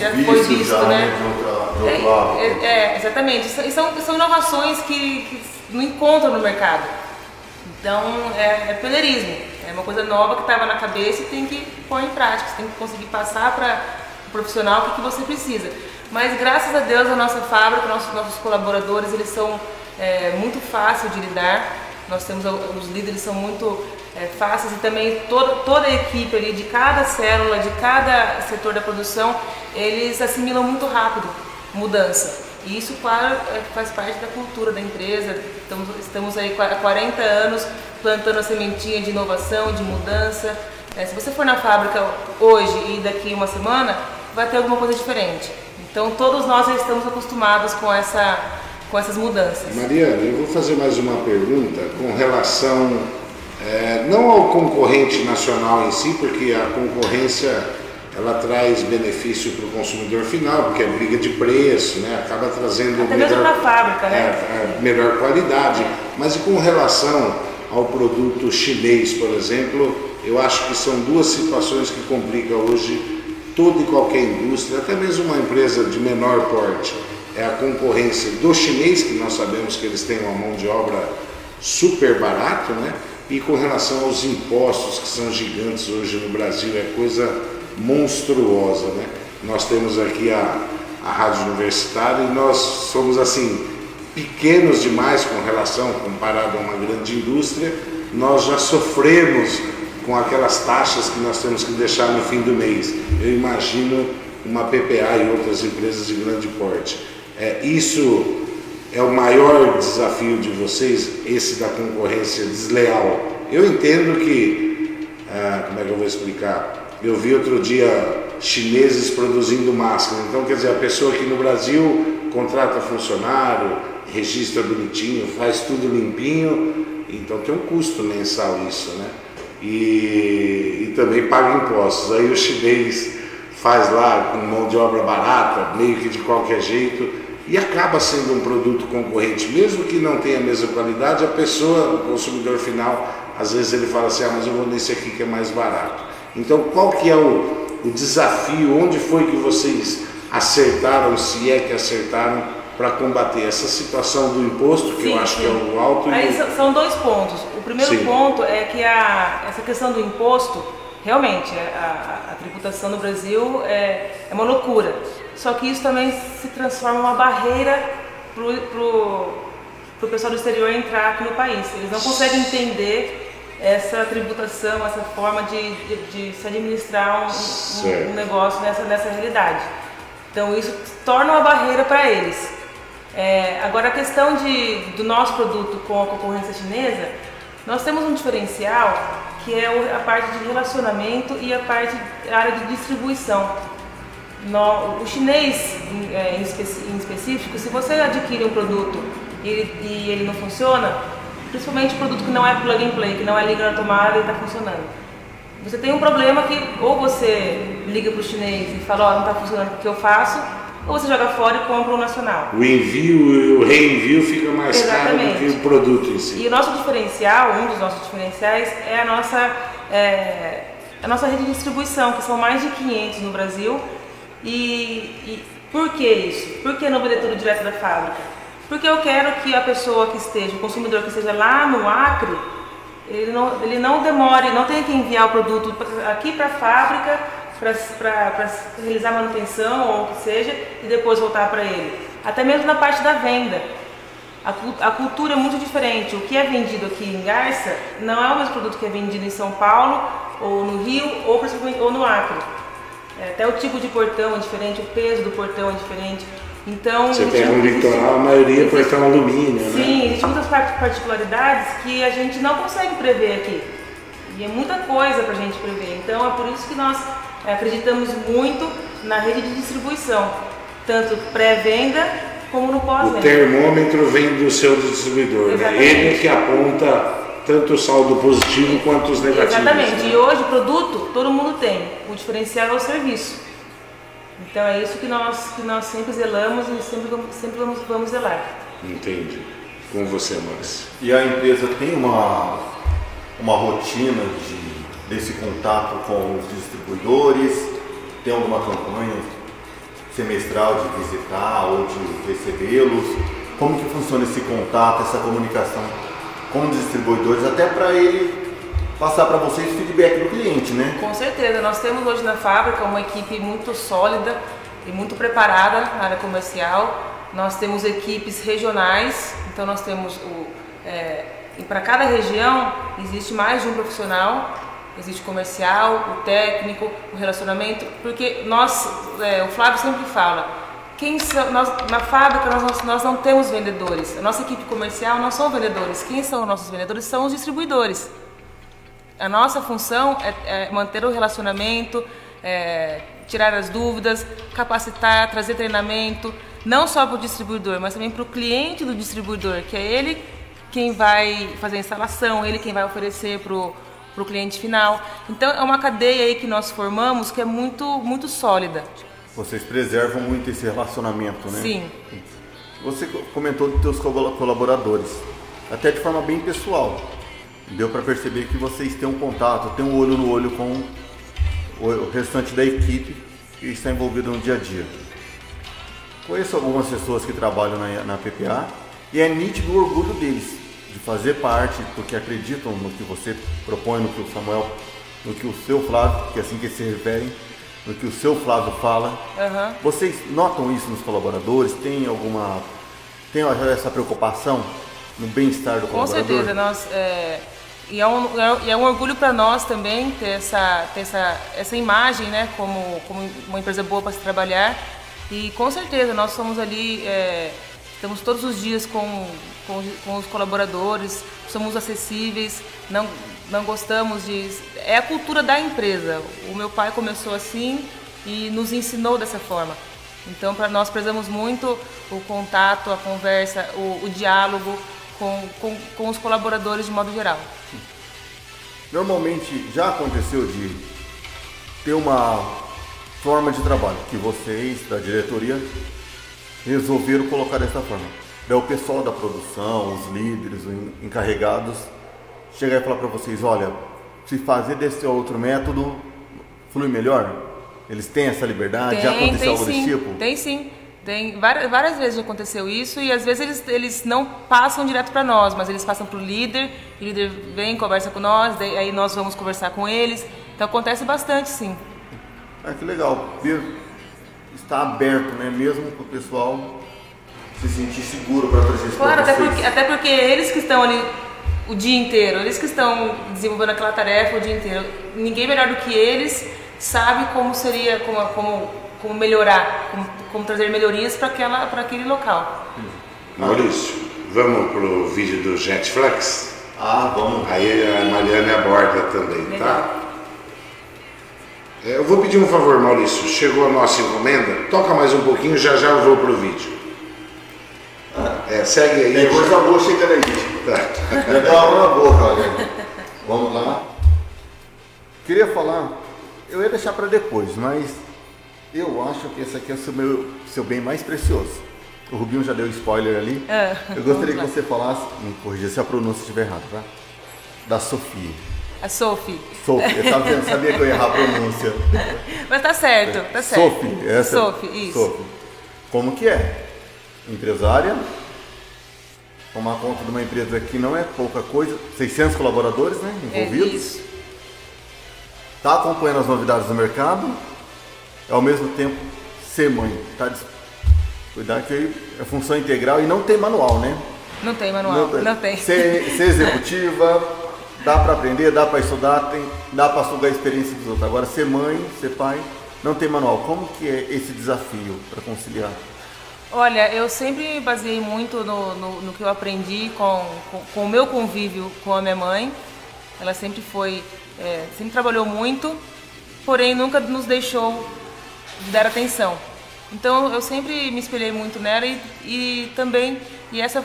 já foi visto, já, né? né? De outra, de outro é, é, é, exatamente. E são, são inovações que, que não encontram no mercado. Então, é, é pioneirismo. É uma coisa nova que estava na cabeça e tem que pôr em prática. Você tem que conseguir passar para o profissional o que, que você precisa. Mas, graças a Deus, a nossa fábrica, nossos, nossos colaboradores, eles são é, muito fáceis de lidar. Nós temos, os líderes são muito é, fáceis e também toda, toda a equipe ali, de cada célula, de cada setor da produção, eles assimilam muito rápido mudança. E isso, claro, é, faz parte da cultura da empresa. Estamos, estamos aí há 40 anos plantando a sementinha de inovação, de mudança. É, se você for na fábrica hoje e daqui uma semana, vai ter alguma coisa diferente. Então, todos nós já estamos acostumados com, essa, com essas mudanças. Mariana, eu vou fazer mais uma pergunta com relação é, não ao concorrente nacional em si, porque a concorrência ela traz benefício para o consumidor final, porque é briga de preço, né? acaba trazendo Até melhor, na fábrica, né? É, é, melhor qualidade. Mas e com relação ao produto chinês, por exemplo, eu acho que são duas situações que complicam hoje toda e qualquer indústria, até mesmo uma empresa de menor porte. É a concorrência do chinês, que nós sabemos que eles têm uma mão de obra super barato, né? E com relação aos impostos, que são gigantes hoje no Brasil, é coisa monstruosa. Né? Nós temos aqui a, a Rádio Universitária e nós somos assim pequenos demais com relação, comparado a uma grande indústria, nós já sofremos com aquelas taxas que nós temos que deixar no fim do mês. Eu imagino uma PPA e outras empresas de grande porte. É, isso é o maior desafio de vocês, esse da concorrência desleal. Eu entendo que, ah, como é que eu vou explicar? Eu vi outro dia chineses produzindo máscara. Então, quer dizer, a pessoa aqui no Brasil contrata funcionário, registra bonitinho, faz tudo limpinho, então tem um custo mensal isso, né? E, e também paga impostos. Aí o chinês faz lá com mão de obra barata, meio que de qualquer jeito, e acaba sendo um produto concorrente, mesmo que não tenha a mesma qualidade, a pessoa, o consumidor final, às vezes ele fala assim, ah, mas eu vou nesse aqui que é mais barato. Então qual que é o, o desafio, onde foi que vocês acertaram, se é que acertaram, para combater essa situação do imposto, que sim, eu acho sim. que é o alto. Aí e... são dois pontos. O primeiro sim. ponto é que a, essa questão do imposto, realmente, a, a tributação no Brasil é, é, uma loucura. Só que isso também se transforma em uma barreira para o pessoal do exterior entrar aqui no país. Eles não conseguem entender essa tributação, essa forma de, de, de se administrar um, um, um, negócio nessa, nessa realidade. Então isso torna uma barreira para eles. É, agora a questão de, do nosso produto com a concorrência chinesa, nós temos um diferencial que é a parte de relacionamento e a parte a área de distribuição. No, o chinês em, é, em, específico, se você adquire um produto e, e ele não funciona, principalmente produto que não é plug and play, que não é liga na tomada e está funcionando. Você tem um problema que ou você liga para o chinês e fala, ó, oh, não está funcionando o que eu faço, ou você joga fora e compra o nacional. O envio e o reenvio fica mais Exatamente. caro do que o produto em si. E o nosso diferencial, um dos nossos diferenciais, é a nossa, é, a nossa rede de distribuição, que são mais de 500 no Brasil. E, e por que isso? Por que não vender tudo direto da fábrica? Porque eu quero que a pessoa que esteja, o consumidor que esteja lá no Acre, ele não, ele não demore, não tenha que enviar o produto aqui para a fábrica para realizar manutenção ou o que seja e depois voltar para ele. Até mesmo na parte da venda. A, a, cultura é muito diferente. O que é vendido aqui em Garça não é o mesmo produto que é vendido em São Paulo, ou no Rio, ou, ou no Acre. É, até o tipo de portão é diferente, o peso do portão é diferente. Então, Você pega um litoral, a maioria por portão alumínio, sim, né? Sim, existem muitas particularidades que a gente não consegue prever aqui. E é muita coisa para a gente prever. Então é por isso que nós é, acreditamos muito na rede de distribuição, tanto pré-venda como no pós-venda. O termômetro vem do seu distribuidor, né? ele que aponta tanto o saldo positivo quanto os negativos. Exatamente, né? e hoje o produto todo mundo tem, o diferencial é o serviço. Então é isso que nós, que nós sempre zelamos e sempre, sempre vamos, vamos zelar. Entendi. Com você, Márcio. E a empresa tem uma, uma rotina de, desse contato com os distribuidores? Tem alguma campanha semestral de visitar ou de recebê-los? Como que funciona esse contato, essa comunicação com os distribuidores, até para ele passar para vocês o feedback do cliente, né? Com certeza, nós temos hoje na fábrica uma equipe muito sólida e muito preparada na área comercial. Nós temos equipes regionais, então nós temos o é, para cada região existe mais de um profissional, existe o comercial, o técnico, o relacionamento, porque nós, é, o Flávio sempre fala, quem são, nós, na fábrica nós, nós não temos vendedores, a nossa equipe comercial não são vendedores, quem são os nossos vendedores? São os distribuidores. A nossa função é, é manter o relacionamento, é, tirar as dúvidas, capacitar, trazer treinamento, não só para o distribuidor, mas também para o cliente do distribuidor, que é ele quem vai fazer a instalação, ele quem vai oferecer para o cliente final. Então é uma cadeia aí que nós formamos que é muito, muito sólida. Vocês preservam muito esse relacionamento, né? Sim. Você comentou dos seus colaboradores, até de forma bem pessoal deu para perceber que vocês têm um contato, têm um olho no olho com o restante da equipe que está envolvida no dia a dia. Conheço algumas pessoas que trabalham na, na PPA e é nítido o orgulho deles de fazer parte, porque acreditam no que você propõe, no que o Samuel, no que o seu Flávio, que é assim que se referem, no que o seu Flávio fala. Uhum. Vocês notam isso nos colaboradores? Tem alguma. Tem essa preocupação no bem-estar do colaborador? Com certeza, nós. É E é um, é, é um orgulho para nós também ter essa, ter essa, essa imagem, né, como, como uma empresa boa para se trabalhar. E com certeza nós somos ali, é, estamos todos os dias com, com, com, os colaboradores, somos acessíveis, não, não gostamos de. É a cultura da empresa. O meu pai começou assim e nos ensinou dessa forma. Então, para nós prezamos muito o contato, a conversa, o, o diálogo com, com, com os colaboradores de modo geral. Normalmente já aconteceu de ter uma forma de trabalho que vocês da diretoria resolveram colocar dessa forma. Daí o pessoal da produção, os líderes, os encarregados, chegar e falar para vocês, olha, se fazer desse outro método flui melhor? Eles têm essa liberdade? Tem, já aconteceu algo sim, desse tipo? Tem sim. Tem várias, várias vezes aconteceu isso e às vezes eles, eles não passam direto para nós, mas eles passam para o líder, o líder vem, conversa com nós, daí, aí nós vamos conversar com eles. Então acontece bastante sim. Ah, que legal. Está aberto, né? Mesmo para o pessoal se sentir seguro para trazer isso Claro, para até vocês. porque, até porque eles que estão ali o dia inteiro, eles que estão desenvolvendo aquela tarefa o dia inteiro. Ninguém melhor do que eles sabe como seria, como, como, como melhorar, como, como trazer melhorias para aquela para aquele local. Maurício, vamos pro vídeo do Jetflex? Ah, vamos. Aí a Mariana aborda também, Legal. tá? É, Eu vou pedir um favor, Maurício. Chegou a nossa encomenda. Toca mais um pouquinho, já já eu vou pro vídeo. É, segue aí. Tem coisa boa chegando aí. Tá. Já deu uma na boca, olha. Vamos lá. Queria falar, eu ia deixar para depois, mas eu acho que esse aqui é o seu, meu, seu bem mais precioso. O Rubinho já deu spoiler ali. Ah, eu gostaria que você falasse, me corrija se a pronúncia estiver errada, tá? Da Sofia. A Sophie. Sophie, eu tava vendo, sabia que eu ia errar a pronúncia. Mas tá certo, tá certo. Sophie, essa. Sophie, isso. Sophie. Como que é? Empresária, tomar conta de uma empresa que não é pouca coisa, 600 colaboradores, né, É envolvidos. isso. Tá acompanhando as novidades do mercado, ao mesmo tempo ser mãe. Tá Cuidar que é função integral e não tem manual, né? Não tem manual, não, tem. Ser, ser executiva, dá para aprender, dá para estudar, tem, dá para sugar a experiência dos outros. Agora, ser mãe, ser pai, não tem manual. Como que é esse desafio para conciliar? Olha, eu sempre baseei muito no, no, no que eu aprendi com, com, com o meu convívio com a minha mãe. Ela sempre foi, é, sempre trabalhou muito, porém nunca nos deixou de dar atenção. Então eu sempre me espelhei muito nela e, e também e essa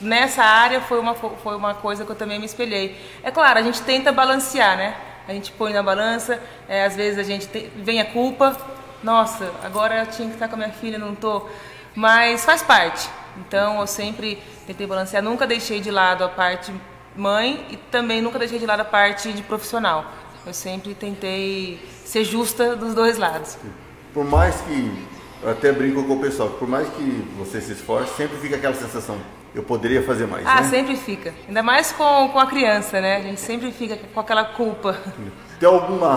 nessa área foi uma fo- foi uma coisa que eu também me espelhei. É claro, a gente tenta balancear, né? A gente põe na balança, é, às vezes a gente te- vem a culpa. Nossa, agora eu tinha que estar com a minha filha, não tô. Mas faz parte. Então eu sempre tentei balancear, nunca deixei de lado a parte mãe e também nunca deixei de lado a parte de profissional. Eu sempre tentei ser justa dos dois lados. Por mais que, eu até brinco com o pessoal, que por mais que você se esforce, sempre fica aquela sensação, eu poderia fazer mais, Ah, né? sempre fica. Ainda mais com, com a criança, né? A gente sempre fica com aquela culpa. Tem alguma,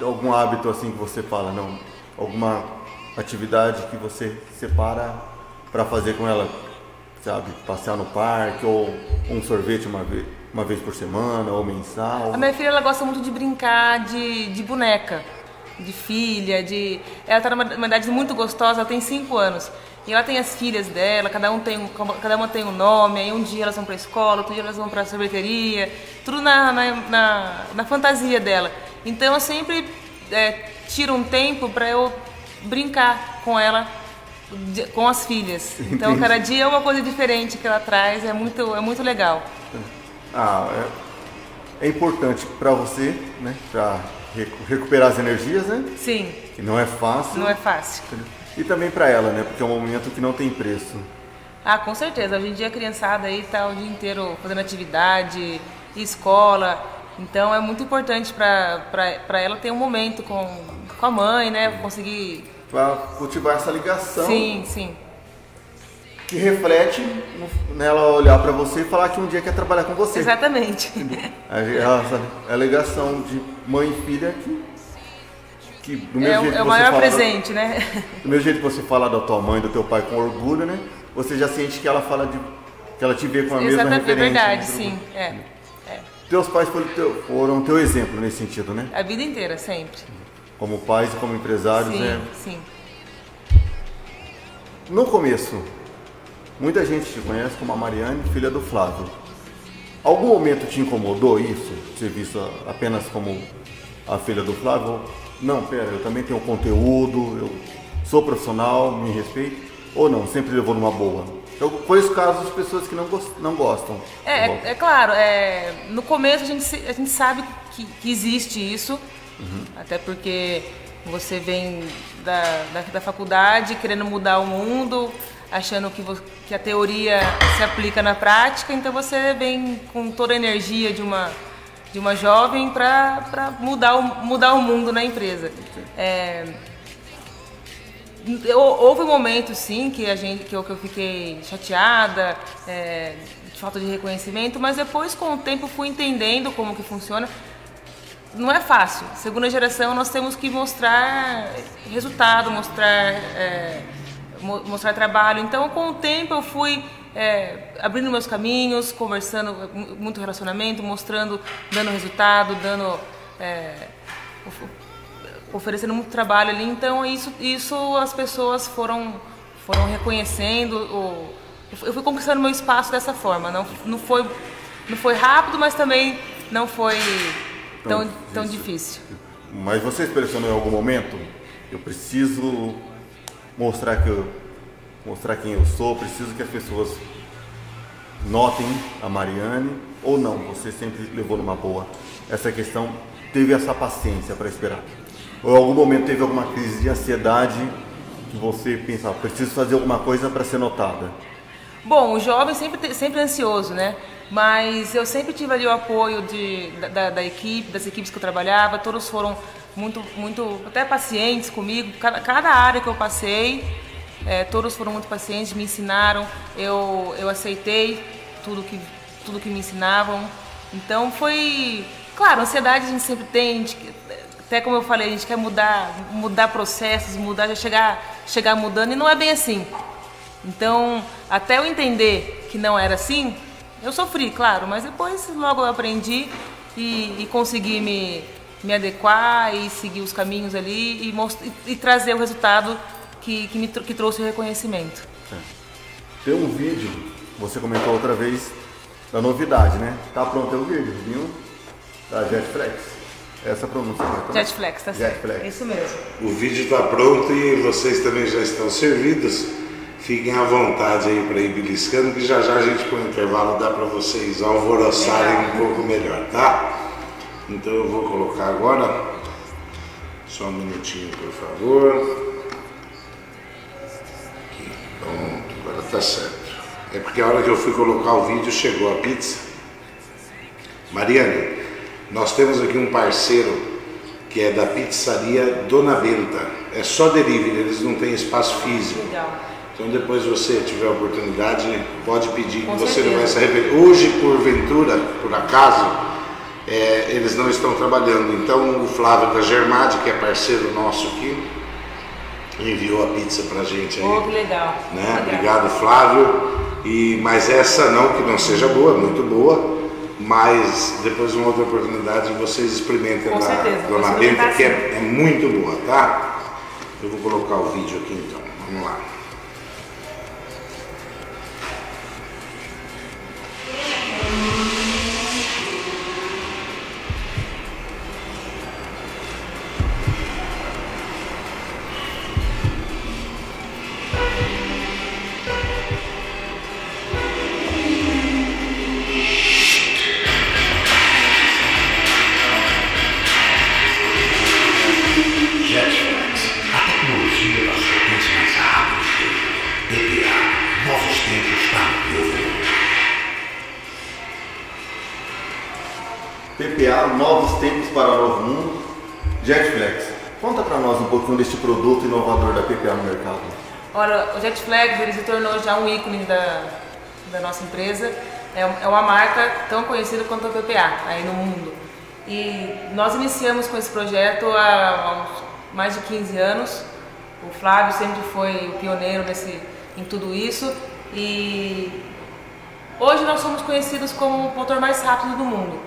algum hábito assim que você fala, não? Alguma atividade que você separa para fazer com ela, sabe? Passear no parque ou um sorvete uma vez, uma vez por semana ou mensal? A minha filha ela gosta muito de brincar de, de boneca, de filha, de. Ela está numa, numa idade muito gostosa, ela tem 5 anos. E ela tem as filhas dela, cada, um tem, cada uma tem um nome, aí um dia elas vão para a escola, outro dia elas vão para a sorveteria, tudo na, na, na, na fantasia dela. Então eu sempre é, tiro um tempo para eu brincar com ela, com as filhas. Então Entendi. cada dia é uma coisa diferente que ela traz, é muito, é muito legal. Ah, é, é importante para você, né? Para recuperar as energias, né? Sim, Que não é fácil. não é fácil. E também para ela, né? Porque é um momento que não tem preço. Ah, com certeza. Hoje em dia a criançada aí tá o dia inteiro fazendo atividade, escola. Então é muito importante para ela ter um momento com, com a mãe, né? Conseguir. Para cultivar essa ligação Sim, sim. Que reflete nela olhar para você e falar que um dia quer trabalhar com você. Exatamente. A, a, a ligação de mãe e filha que, que do mesmo É, o- jeito é o você maior presente, né? Do, mesmo jeito que você fala da tua mãe, do teu pai com orgulho, né? Você já sente que ela fala de que ela te vê com a mesma Exatamente, é referência. verdade, né? sim. É. é. Teus pais foram teu, foram teu exemplo nesse sentido, né? A vida inteira, sempre. Como pais e como empresários, sim, né? sim. No começo, muita gente te conhece como a Mariane, filha do Flávio. Algum momento te incomodou isso? Ser visto apenas como a filha do Flávio? Não, pera, eu também tenho conteúdo, eu sou profissional, me respeito. Ou não, sempre levou numa boa? Eu conheço casos de pessoas que não, gost, não gostam. É, é, é, claro, é, no começo a gente, a gente sabe que, que existe isso, uhum. até porque você vem da, da, da, faculdade querendo mudar o mundo, achando que, que a teoria se aplica na prática, então você vem com toda a energia de uma, de uma jovem para mudar o, mudar o mundo na empresa. É, houve um momento sim que a gente que eu, que eu fiquei chateada é, de falta de reconhecimento mas depois com o tempo fui entendendo como que funciona não é fácil segunda geração nós temos que mostrar resultado mostrar é, mostrar trabalho então com o tempo eu fui é, abrindo meus caminhos conversando muito relacionamento mostrando dando resultado dando é, oferecendo muito trabalho ali. Então isso, isso as pessoas foram, foram reconhecendo. O, eu fui conquistando meu espaço dessa forma. Não, não, foi, não foi rápido, mas também não foi tão, tão, tão difícil. Mas você expressionou em algum momento? Eu preciso mostrar que eu, mostrar quem eu sou, preciso que as pessoas notem a Mariane ou não? Você sempre levou numa boa essa questão, teve essa paciência para esperar? Ou em algum momento teve alguma crise de ansiedade que você pensava, preciso fazer alguma coisa para ser notada? Bom, o jovem sempre sempre ansioso, né? Mas eu sempre tive ali o apoio de, da, da equipe, das equipes que eu trabalhava, todos foram muito, muito até pacientes comigo. Cada, cada área que eu passei, é, todos foram muito pacientes, me ensinaram, eu, eu aceitei tudo que, tudo que me ensinavam. Então foi, claro, ansiedade a gente sempre tem, gente, até como eu falei, a gente quer mudar, mudar processos, mudar, já chegar, chegar mudando e não é bem assim. Então, até eu entender que não era assim, eu sofri, claro, mas depois logo eu aprendi e, e consegui me, me adequar e seguir os caminhos ali e, e, e trazer o resultado que, que me que trouxe o reconhecimento. É. Tem um vídeo, você comentou outra vez, da novidade, né? Tá pronto o vídeo, viu? Da Jetflex. Essa pronúncia correta? Jetflex, tá certo. Jetflex. Isso mesmo. O vídeo está pronto e vocês também já estão servidos. Fiquem à vontade aí para ir beliscando, que já já a gente põe o intervalo, dá para vocês alvoroçarem um pouco melhor, tá? Então eu vou colocar agora, só um minutinho por favor. Aqui, pronto, agora tá certo. É porque a hora que eu fui colocar o vídeo chegou a pizza. Mariane, nós temos aqui um parceiro que é da pizzaria Dona Benta. É só delivery, eles não têm espaço físico. Legal. Então depois você tiver a oportunidade, pode pedir Com que você certeza. não vai se arrepender. Hoje, porventura, por acaso, é, eles não estão trabalhando. Então o Flávio da Germade, que é parceiro nosso aqui, enviou a pizza pra gente aí. Oh, que legal. Né? Obrigado, Flávio. E, mas essa não que não seja boa, muito boa mas depois uma outra oportunidade vocês experimentem Com certeza, Dona Benta, que é, é muito boa, tá? Eu vou colocar o vídeo aqui então, vamos lá. Deste produto inovador da PPA no mercado. Olha, o Jetflex ele se tornou já um ícone da, da nossa empresa. É, é uma marca tão conhecida quanto a PPA aí no mundo. E nós iniciamos com esse projeto há, há mais de 15 anos. O Flávio sempre foi o pioneiro nesse, em tudo isso. E hoje nós somos conhecidos como o motor mais rápido do mundo.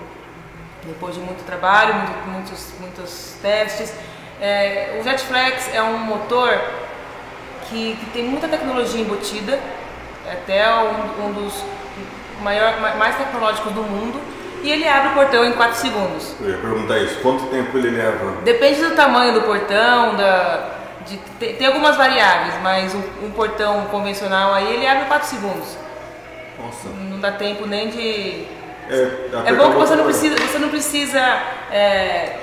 depois de muito trabalho, muito, muitos, muitos testes. É, o Jetflex é um motor que, que, tem muita tecnologia embutida, é até um, um dos maior, mais tecnológicos do mundo, e ele abre o portão em 4 segundos. Eu ia perguntar isso, quanto tempo ele leva? Depende do tamanho do portão, da, de, tem, tem algumas variáveis, mas um, um, portão convencional aí ele abre em 4 segundos. Nossa. Não dá tempo nem de. É, é bom que você não precisa, você não precisa é,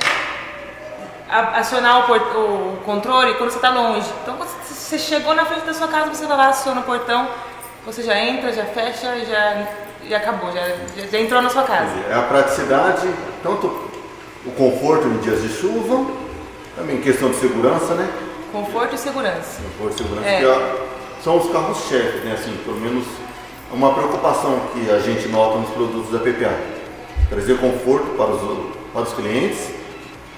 acionar o, o, controle quando você está longe. Então, quando você chegou na frente da sua casa, você vai lá, aciona o portão, você já entra, já fecha, já, já acabou, já, já, já entrou na sua casa. É a praticidade, tanto o conforto em dias de chuva, também questão de segurança, né? Conforto e segurança. Conforto e segurança, é. que são os carros-chefe, né? Assim, pelo menos uma preocupação que a gente nota nos produtos da PPA. Trazer conforto para os, para os clientes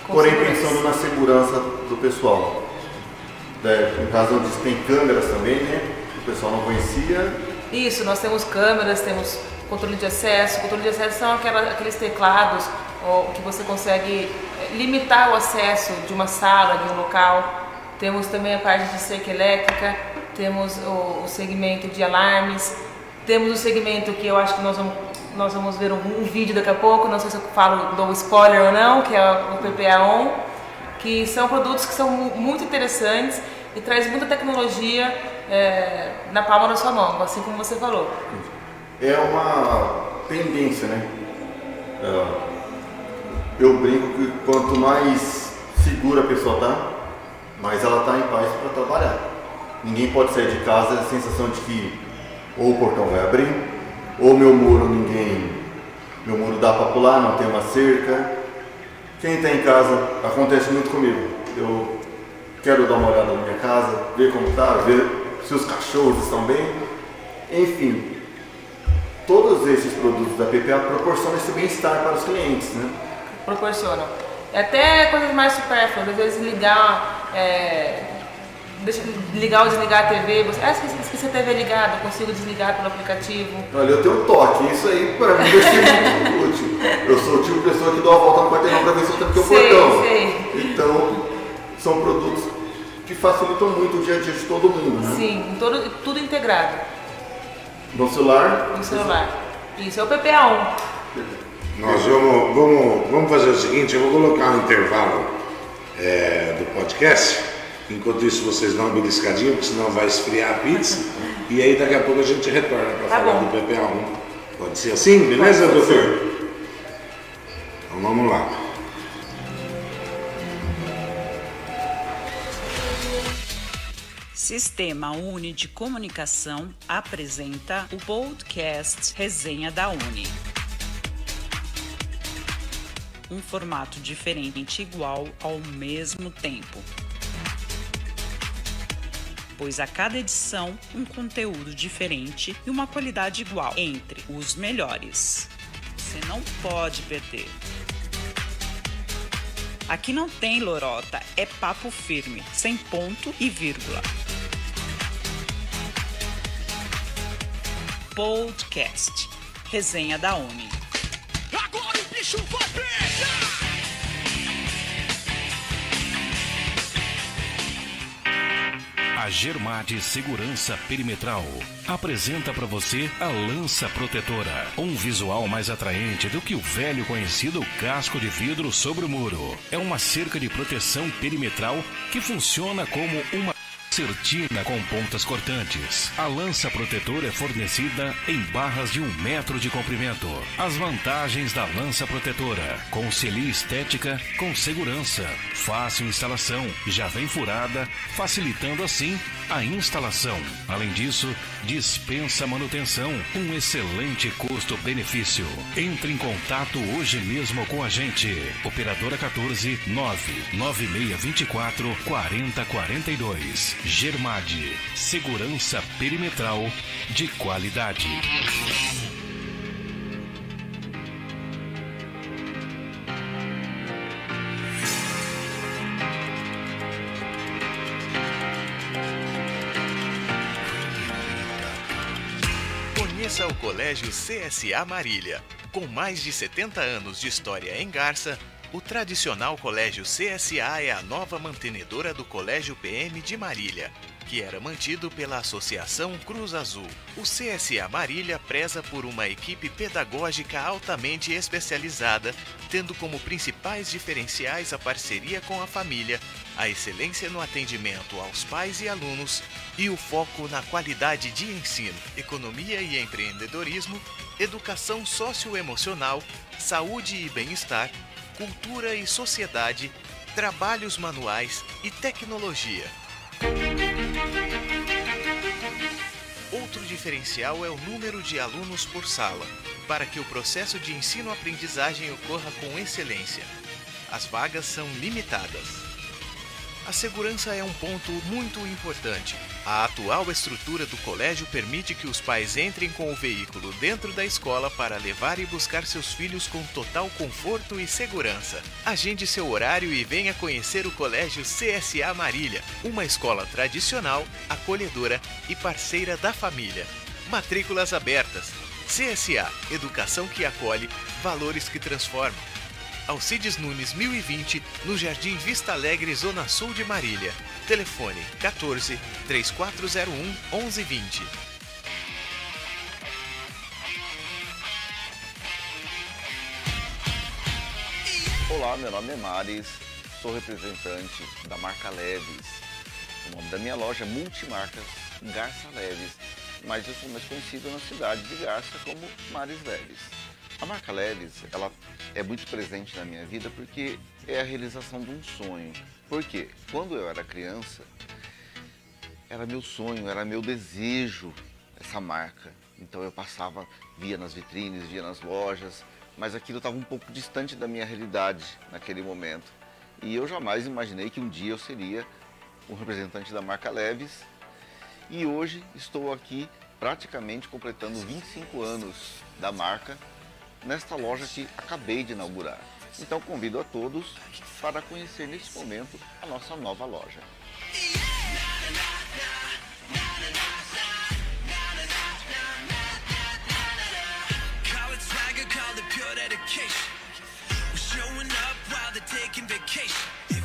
porém pensando na segurança do pessoal. É, em caso onde tem câmeras também, né? O pessoal não conhecia. Isso, nós temos câmeras, temos controle de acesso. Controle de acesso são aqueles teclados ó, que você consegue é, limitar o acesso de uma sala, de um local. Temos também a parte de cerca elétrica, temos o, o segmento de alarmes, temos o segmento que eu acho que nós vamos nós vamos ver um, um, vídeo daqui a pouco, não sei se eu falo, dou spoiler ou não, que é o PPA On, que são produtos que são muito interessantes e traz muita tecnologia é, na palma da sua mão, assim como você falou. É uma tendência, né? É, eu brinco que quanto mais segura a pessoa tá, mais ela está em paz para trabalhar. Ninguém pode sair de casa a sensação de que ou o portão vai abrir, ou meu muro ninguém, meu muro dá para pular, não tem uma cerca. Quem está em casa, acontece muito comigo. Eu quero dar uma olhada na minha casa, ver como está, ver se os cachorros estão bem. Enfim, todos esses produtos da PPA proporcionam esse bem-estar para os clientes, né? Proporcionam. É até coisas mais supérfluas, às vezes ligar é, deixa, ligar ou desligar a TV, você, ah, esqueci, esqueci a TV ligada, consigo desligar pelo aplicativo. Olha, eu tenho um toque, isso aí para mim vai ser muito útil. Eu sou o tipo de pessoa que dá uma volta no quarteirão para ver se eu tenho o portão. Sei. Então, são produtos que facilitam muito o dia a dia de todo mundo, né? Sim, todo, tudo integrado. No celular? No celular. Isso é o PPA1. Nós vamos, vamos, vamos fazer o seguinte, eu vou colocar um intervalo é, do podcast Enquanto isso, vocês dão uma beliscadinha, porque senão vai esfriar a pizza. e aí, daqui a pouco, a gente retorna para tá falar bom. do PPA1. Pode ser assim? Beleza, Pode doutor? Ser. Então vamos lá. Sistema Uni de Comunicação apresenta o podcast Resenha da Uni. Um formato diferente igual ao mesmo tempo pois a cada edição um conteúdo diferente e uma qualidade igual entre os melhores. Você não pode perder. Aqui não tem lorota, é papo firme, sem ponto e vírgula. Podcast Resenha da Uni. Agora o bicho vai pegar! A Germade Segurança Perimetral apresenta para você a lança protetora, um visual mais atraente do que o velho conhecido casco de vidro sobre o muro. É uma cerca de proteção perimetral que funciona como uma Certina com pontas cortantes. A lança protetora é fornecida em barras de um metro de comprimento. As vantagens da lança protetora: conselhia estética com segurança, fácil instalação, já vem furada, facilitando assim a instalação. Além disso, dispensa manutenção, um excelente custo-benefício. Entre em contato hoje mesmo com a gente. Operadora 14 99624 4042. Germade, segurança perimetral de qualidade. Conheça o Colégio CSA Marília. Com mais de 70 anos de história em Garça, o tradicional Colégio CSA é a nova mantenedora do Colégio PM de Marília, que era mantido pela Associação Cruz Azul. O CSA Marília preza por uma equipe pedagógica altamente especializada, tendo como principais diferenciais a parceria com a família, a excelência no atendimento aos pais e alunos e o foco na qualidade de ensino, economia e empreendedorismo, educação socioemocional, saúde e bem-estar, cultura e sociedade, trabalhos manuais e tecnologia. Diferencial é o número de alunos por sala, para que o processo de ensino-aprendizagem ocorra com excelência. As vagas são limitadas. A segurança é um ponto muito importante. A atual estrutura do colégio permite que os pais entrem com o veículo dentro da escola para levar e buscar seus filhos com total conforto e segurança. Agende seu horário e venha conhecer o Colégio CSA Marília, uma escola tradicional, acolhedora e parceira da família. Matrículas abertas. CSA Educação que acolhe, valores que transformam. Alcides Nunes 1020, no Jardim Vista Alegre, Zona Sul de Marília. Telefone 14 3401 1120. Olá, meu nome é Maris, sou representante da marca Leves. O nome da minha loja é Multimarcas Garça Leves, mas eu sou mais conhecido na cidade de Garça como Maris Leves. A marca Leves, ela é muito presente na minha vida porque é a realização de um sonho. Porque quando eu era criança, era meu sonho, era meu desejo essa marca. Então eu passava, via nas vitrines, via nas lojas, mas aquilo estava um pouco distante da minha realidade naquele momento. E eu jamais imaginei que um dia eu seria um representante da marca Leves. E hoje estou aqui praticamente completando 25 anos da marca nesta loja que acabei de inaugurar. Então convido a todos para conhecer neste momento a nossa nova loja. como uma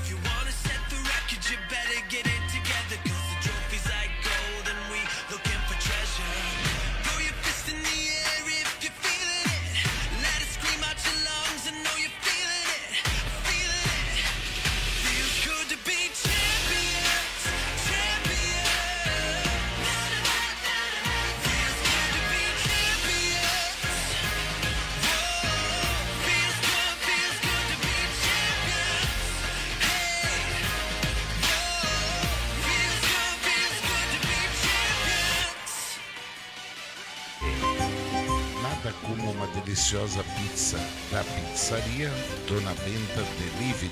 deliciosa pizza da pizzaria Dona Benta Delivery.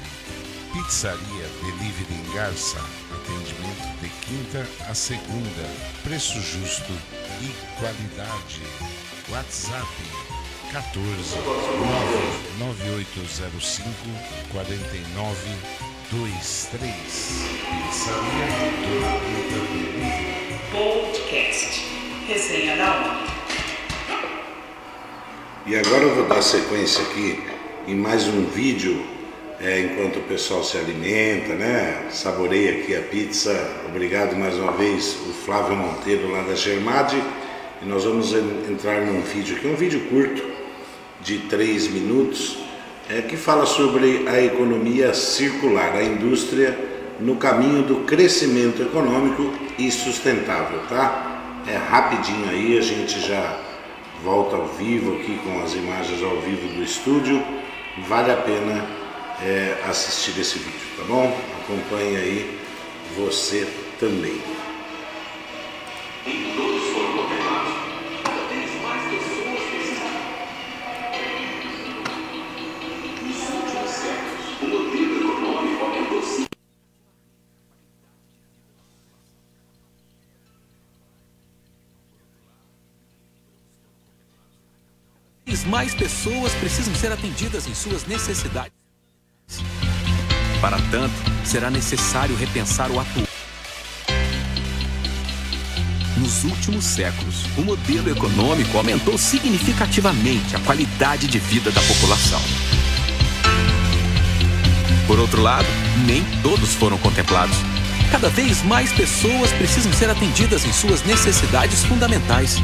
Pizzaria Delivery em Garça. Atendimento de quinta a segunda. Preço justo e qualidade. WhatsApp 14 9805 49 23. Pizzaria Dona Benta Delivery. Podcast Resenha da Uni. E agora eu vou dar sequência aqui em mais um vídeo, é, enquanto o pessoal se alimenta, né? Saboreia aqui a pizza. Obrigado mais uma vez o Flávio Monteiro lá da Germade. E nós vamos entrar num vídeo aqui, um vídeo curto de três minutos, é, que fala sobre a economia circular, a indústria no caminho do crescimento econômico e sustentável, tá? É rapidinho aí, a gente já volta ao vivo aqui com as imagens ao vivo do estúdio. Vale a pena é, assistir esse vídeo, tá bom? Acompanhe aí você também. Mais pessoas precisam ser atendidas em suas necessidades. Para tanto, será necessário repensar o atual. Nos últimos séculos, o modelo econômico aumentou significativamente a qualidade de vida da população. Por outro lado, nem todos foram contemplados. Cada vez mais pessoas precisam ser atendidas em suas necessidades fundamentais.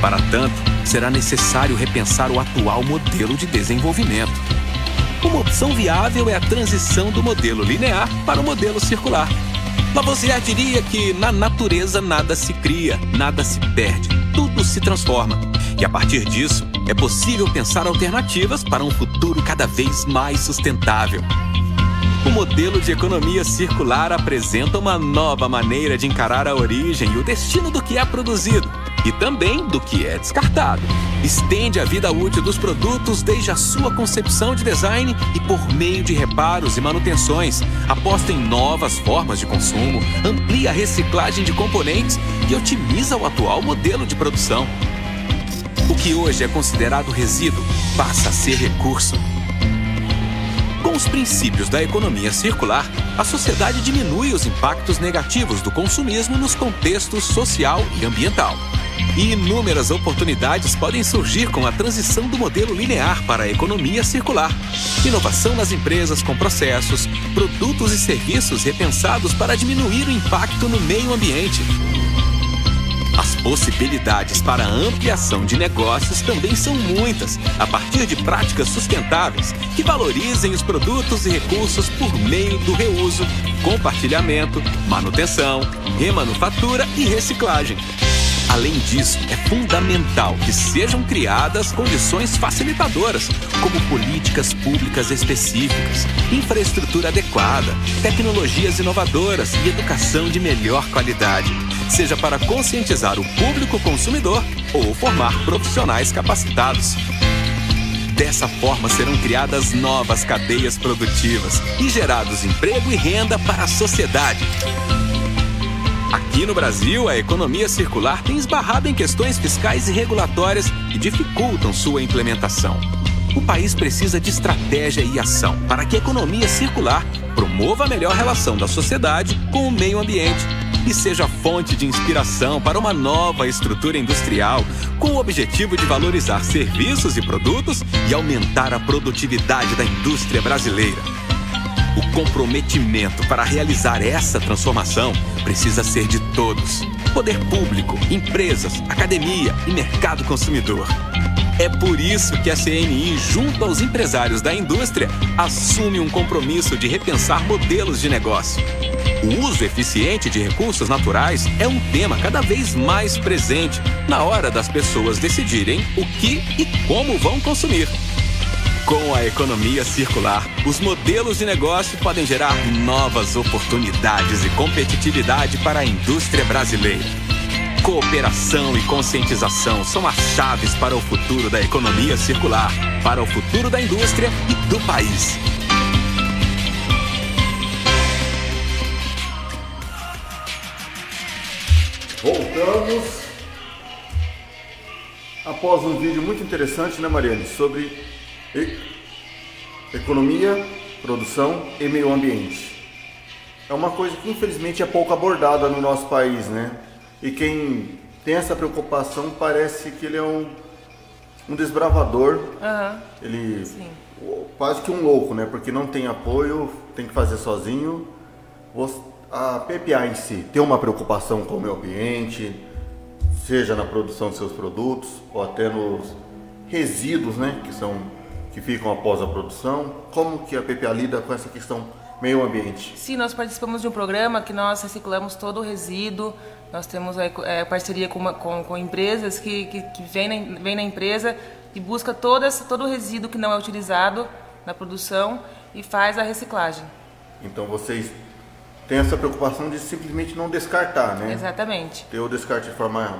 Para tanto, será necessário repensar o atual modelo de desenvolvimento. Uma opção viável é a transição do modelo linear para o modelo circular. Lavoisier diria que na natureza nada se cria, nada se perde, tudo se transforma. E a partir disso, é possível pensar alternativas para um futuro cada vez mais sustentável. O modelo de economia circular apresenta uma nova maneira de encarar a origem e o destino do que é produzido e também do que é descartado. Estende a vida útil dos produtos desde a sua concepção de design e por meio de reparos e manutenções. Aposta em novas formas de consumo, amplia a reciclagem de componentes e otimiza o atual modelo de produção. O que hoje é considerado resíduo passa a ser recurso. Com os princípios da economia circular, a sociedade diminui os impactos negativos do consumismo nos contextos social e ambiental. E inúmeras oportunidades podem surgir com a transição do modelo linear para a economia circular. Inovação nas empresas com processos, produtos e serviços repensados para diminuir o impacto no meio ambiente. As possibilidades para ampliação de negócios também são muitas, a partir de práticas sustentáveis que valorizem os produtos e recursos por meio do reuso, compartilhamento, manutenção, remanufatura e reciclagem. Além disso, é fundamental que sejam criadas condições facilitadoras, como políticas públicas específicas, infraestrutura adequada, tecnologias inovadoras e educação de melhor qualidade, seja para conscientizar o público consumidor ou formar profissionais capacitados. Dessa forma serão criadas novas cadeias produtivas e gerados emprego e renda para a sociedade. Aqui no Brasil, a economia circular tem esbarrado em questões fiscais e regulatórias que dificultam sua implementação. O país precisa de estratégia e ação para que a economia circular promova a melhor relação da sociedade com o meio ambiente e seja fonte de inspiração para uma nova estrutura industrial com o objetivo de valorizar serviços e produtos e aumentar a produtividade da indústria brasileira. O comprometimento para realizar essa transformação precisa ser de todos: poder público, empresas, academia e mercado consumidor. É por isso que a CNI, junto aos empresários da indústria, assume um compromisso de repensar modelos de negócio. O uso eficiente de recursos naturais é um tema cada vez mais presente na hora das pessoas decidirem o que e como vão consumir. Com a economia circular, os modelos de negócio podem gerar novas oportunidades e competitividade para a indústria brasileira. Cooperação e conscientização são as chaves para o futuro da economia circular, para o futuro da indústria e do país. Voltamos após um vídeo muito interessante, né, Mariane, sobre economia, produção e meio ambiente. É uma coisa que infelizmente é pouco abordada no nosso país, né? E quem tem essa preocupação parece que ele é um, um desbravador. Aham. Ele Sim. quase que um louco, né? Porque não tem apoio, tem que fazer sozinho. A PPA em si tem uma preocupação com o meio ambiente, seja na produção de seus produtos ou até nos resíduos, né? Que são que ficam após a produção. Como que a PPA lida com essa questão meio ambiente? Sim, nós participamos de um programa que nós reciclamos todo o resíduo. Nós temos é, é, parceria com, uma- com, com empresas que, que, que vêm, na, vem na empresa e busca todo, esse, todo o resíduo que não é utilizado na produção e faz a reciclagem. Então vocês têm essa preocupação de simplesmente não descartar, né? Exatamente. Ter o descarte de forma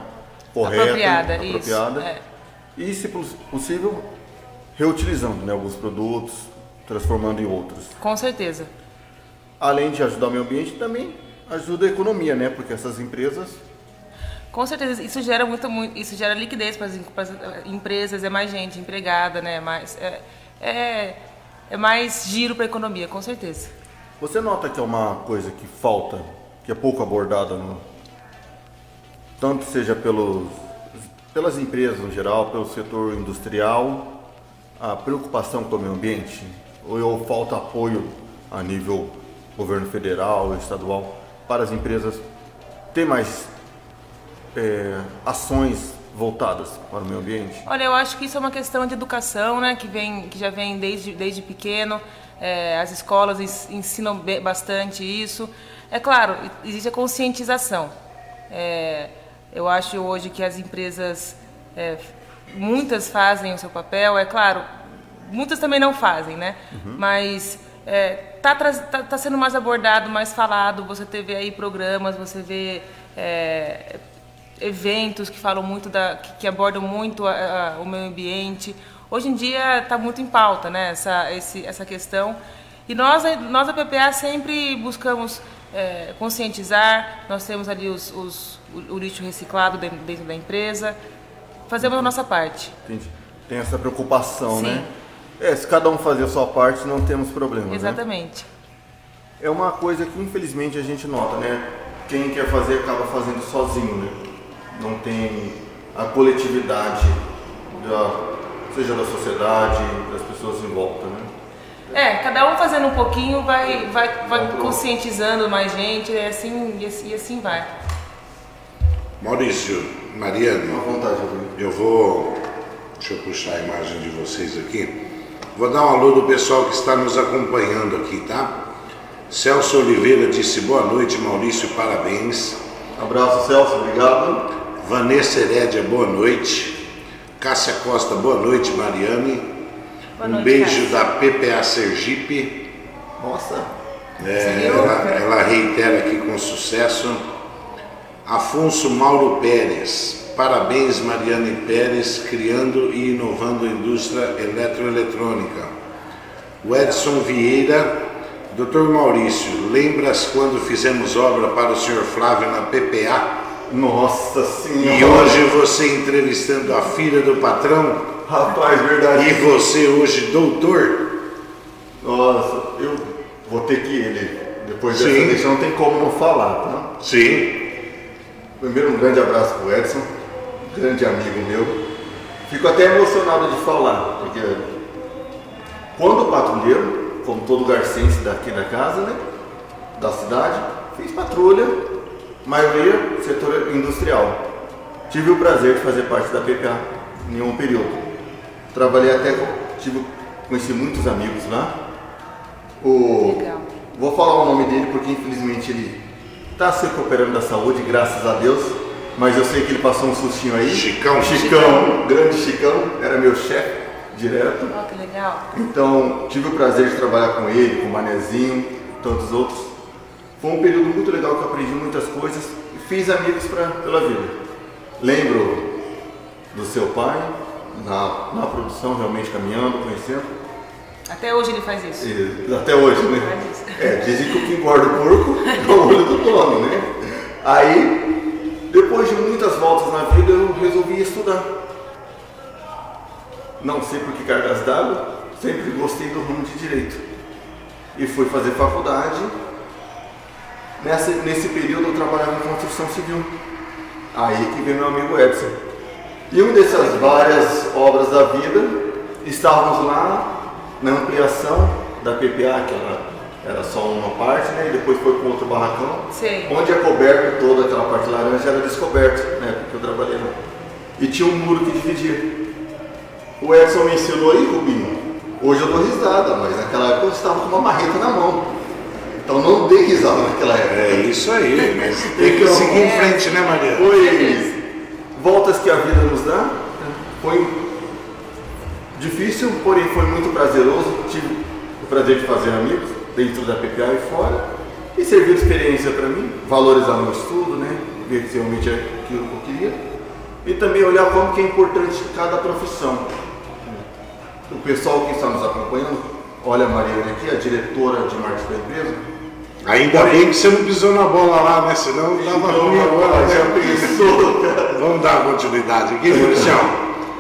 correta, Apropriada, isso, apropriada. é. E, se poss- possível, reutilizando né, alguns produtos, transformando em outros. Com certeza. Além de ajudar o meio ambiente, também ajuda a economia, né? Porque essas empresas Com certeza, isso gera muito, muito isso gera liquidez para as, as empresas, é mais gente empregada, né? Mais, é, é, é mais giro para a economia, com certeza. Você nota que é uma coisa que falta, que é pouco abordada no, tanto seja pelos, pelas empresas no geral, pelo setor industrial, a preocupação com o meio ambiente? Ou, falta apoio a nível governo federal, estadual, para as empresas ter mais é, ações voltadas para o meio ambiente? Olha, eu acho que isso é uma questão de educação, né, que vem, que já vem desde desde pequeno. É, as escolas ensinam bastante isso. É claro, existe a conscientização. É, eu acho hoje que as empresas, é, muitas fazem o seu papel, é claro, muitas também não fazem, né? Uhum. Mas é, tá, tá, tá, sendo mais abordado, mais falado. Você vê aí programas, você vê é, eventos que falam muito da, que, que abordam muito a, a, o meio ambiente. Hoje em dia está muito em pauta, né? Essa, esse, essa questão. E nós, nós da PPA sempre buscamos é, conscientizar. Nós temos ali os, os o, o lixo reciclado dentro da empresa. Fazemos a nossa parte. Entendi. Tem essa preocupação, Sim. né? É, se cada um fazer a sua parte, não temos problema. Né? Exatamente. Né? É uma coisa que infelizmente a gente nota, né? Quem quer fazer acaba fazendo sozinho, né? Não tem a coletividade, da, seja da sociedade, das pessoas em volta, né? É, cada um fazendo um pouquinho vai, vai, vai conscientizando mais gente e assim, e assim, e assim vai. Maurício, Mariano, vontade, eu vou. Deixa eu puxar a imagem de vocês aqui. Vou dar um alô do pessoal que está nos acompanhando aqui, tá? Celso Oliveira disse boa noite, Maurício, parabéns. Abraço, Celso, obrigado. Vanessa Herédia, boa noite. Cássia Costa, boa noite, Mariane. Boa um noite, beijo Cássia. da PPA Sergipe. Nossa. É, ela, ela reitera aqui com sucesso. Afonso Mauro Pérez. Parabéns, Mariane Pérez, criando e inovando a indústria eletroeletrônica. O Edson Vieira, Dr. Maurício, lembras quando fizemos obra para o Sr. Flávio na PPA? Nossa Senhora! E hoje você entrevistando a filha do patrão? Rapaz, verdade. E você hoje doutor? Nossa, eu vou ter que ele. Depois dessa Sim. não tem como não falar, tá? Sim. Primeiro, um grande abraço para o Edson, grande amigo meu. Fico até emocionado de falar, porque quando patrulheiro, como todo garcense daqui da casa, né, da cidade, fiz patrulha, maioria setor industrial. Tive o prazer de fazer parte da PPA em um período. Trabalhei até, tive, conheci muitos amigos lá. O, Legal. Vou falar o nome dele porque infelizmente ele Está se recuperando da saúde, graças a Deus. Mas eu sei que ele passou um sustinho aí. Chicão. Chicão, Chicão. grande Chicão, era meu chefe direto. Oh, que legal. Então, tive o prazer de trabalhar com ele, com o Manezinho, tantos outros. Foi um período muito legal que eu aprendi muitas coisas e fiz amigos pra, pela vida. Lembro do seu pai, na, na produção, realmente caminhando, conhecendo. Até hoje ele faz isso. Até hoje, né? É, dizem que o que engorda o porco é o olho do dono, né? Aí, depois de muitas voltas na vida, eu resolvi estudar. Não sei por que cargas d'água, sempre gostei do ramo de direito. E fui fazer faculdade. Nessa, nesse período eu trabalhava em construção civil. Aí que veio meu amigo Edson. E uma dessas várias obras da vida, estávamos lá na ampliação da PPA, que ela era só uma parte, né? E depois foi com outro barracão. Sim. Onde é coberto toda aquela parte laranja era descoberto, né? Porque eu trabalhei lá. E tinha um muro que dividia. O Edson me ensinou aí, Rubinho. Hoje eu dou risada, mas naquela época eu estava com uma marreta na mão. Então não dei risada naquela época. É isso aí, mas tem que então, seguir em frente, né, Maria? Foi voltas que a vida nos dá. Foi Difícil, porém foi muito prazeroso. Tive o prazer de fazer amigos dentro da PPA e fora. E serviu de experiência para mim, valorizar meu estudo, né? ver se realmente é aquilo que eu queria. E também olhar como que é importante cada profissão. O pessoal que está nos acompanhando, olha a Mariana aqui, a diretora de marketing da empresa. Ainda bem que você não pisou na bola lá, né? Senão tava então, ruim agora. Já né? pensou, Vamos dar continuidade aqui, policial.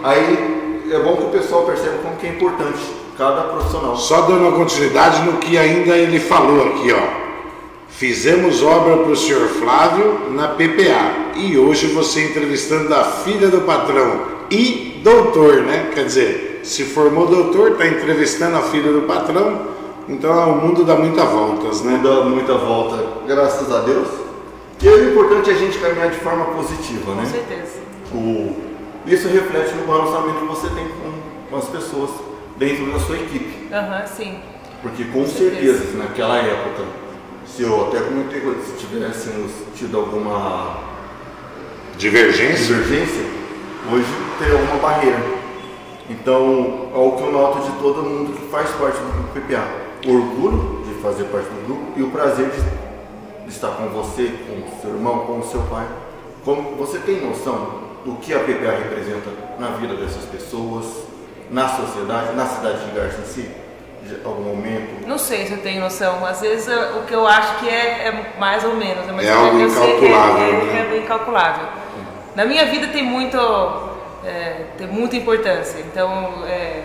Aí é bom que o pessoal perceba como que é importante cada profissional. Só dando uma continuidade no que ainda ele falou aqui, ó. Fizemos obra para o senhor Flávio na PPA e hoje você entrevistando a filha do patrão e doutor, né? Quer dizer, se formou doutor, está entrevistando a filha do patrão, então o mundo dá muita voltas, né? Dá muita volta, graças a Deus. E o importante é a gente caminhar de forma positiva, né? Com certeza. O, isso reflete no relacionamento que você tem com, com as pessoas dentro da sua equipe. Aham, sim. Porque com, certeza, naquela época, se eu até comentei se tivéssemos tido alguma divergência, divergência hoje teria alguma barreira. Então, é o que eu noto de todo mundo que faz parte do grupo PPA. O orgulho de fazer parte do grupo e o prazer de estar com você, com o seu irmão, com o seu pai. Como você tem noção do que a PPA representa na vida dessas pessoas, na sociedade, na cidade de Garça em si? Algum momento? Não sei se eu tenho noção. Às vezes o que eu acho que é, é mais ou menos. Mas é algo eu incalculável. Sei que é, né? é, é incalculável. Na minha vida tem muito, é, tem muita importância. Então, é,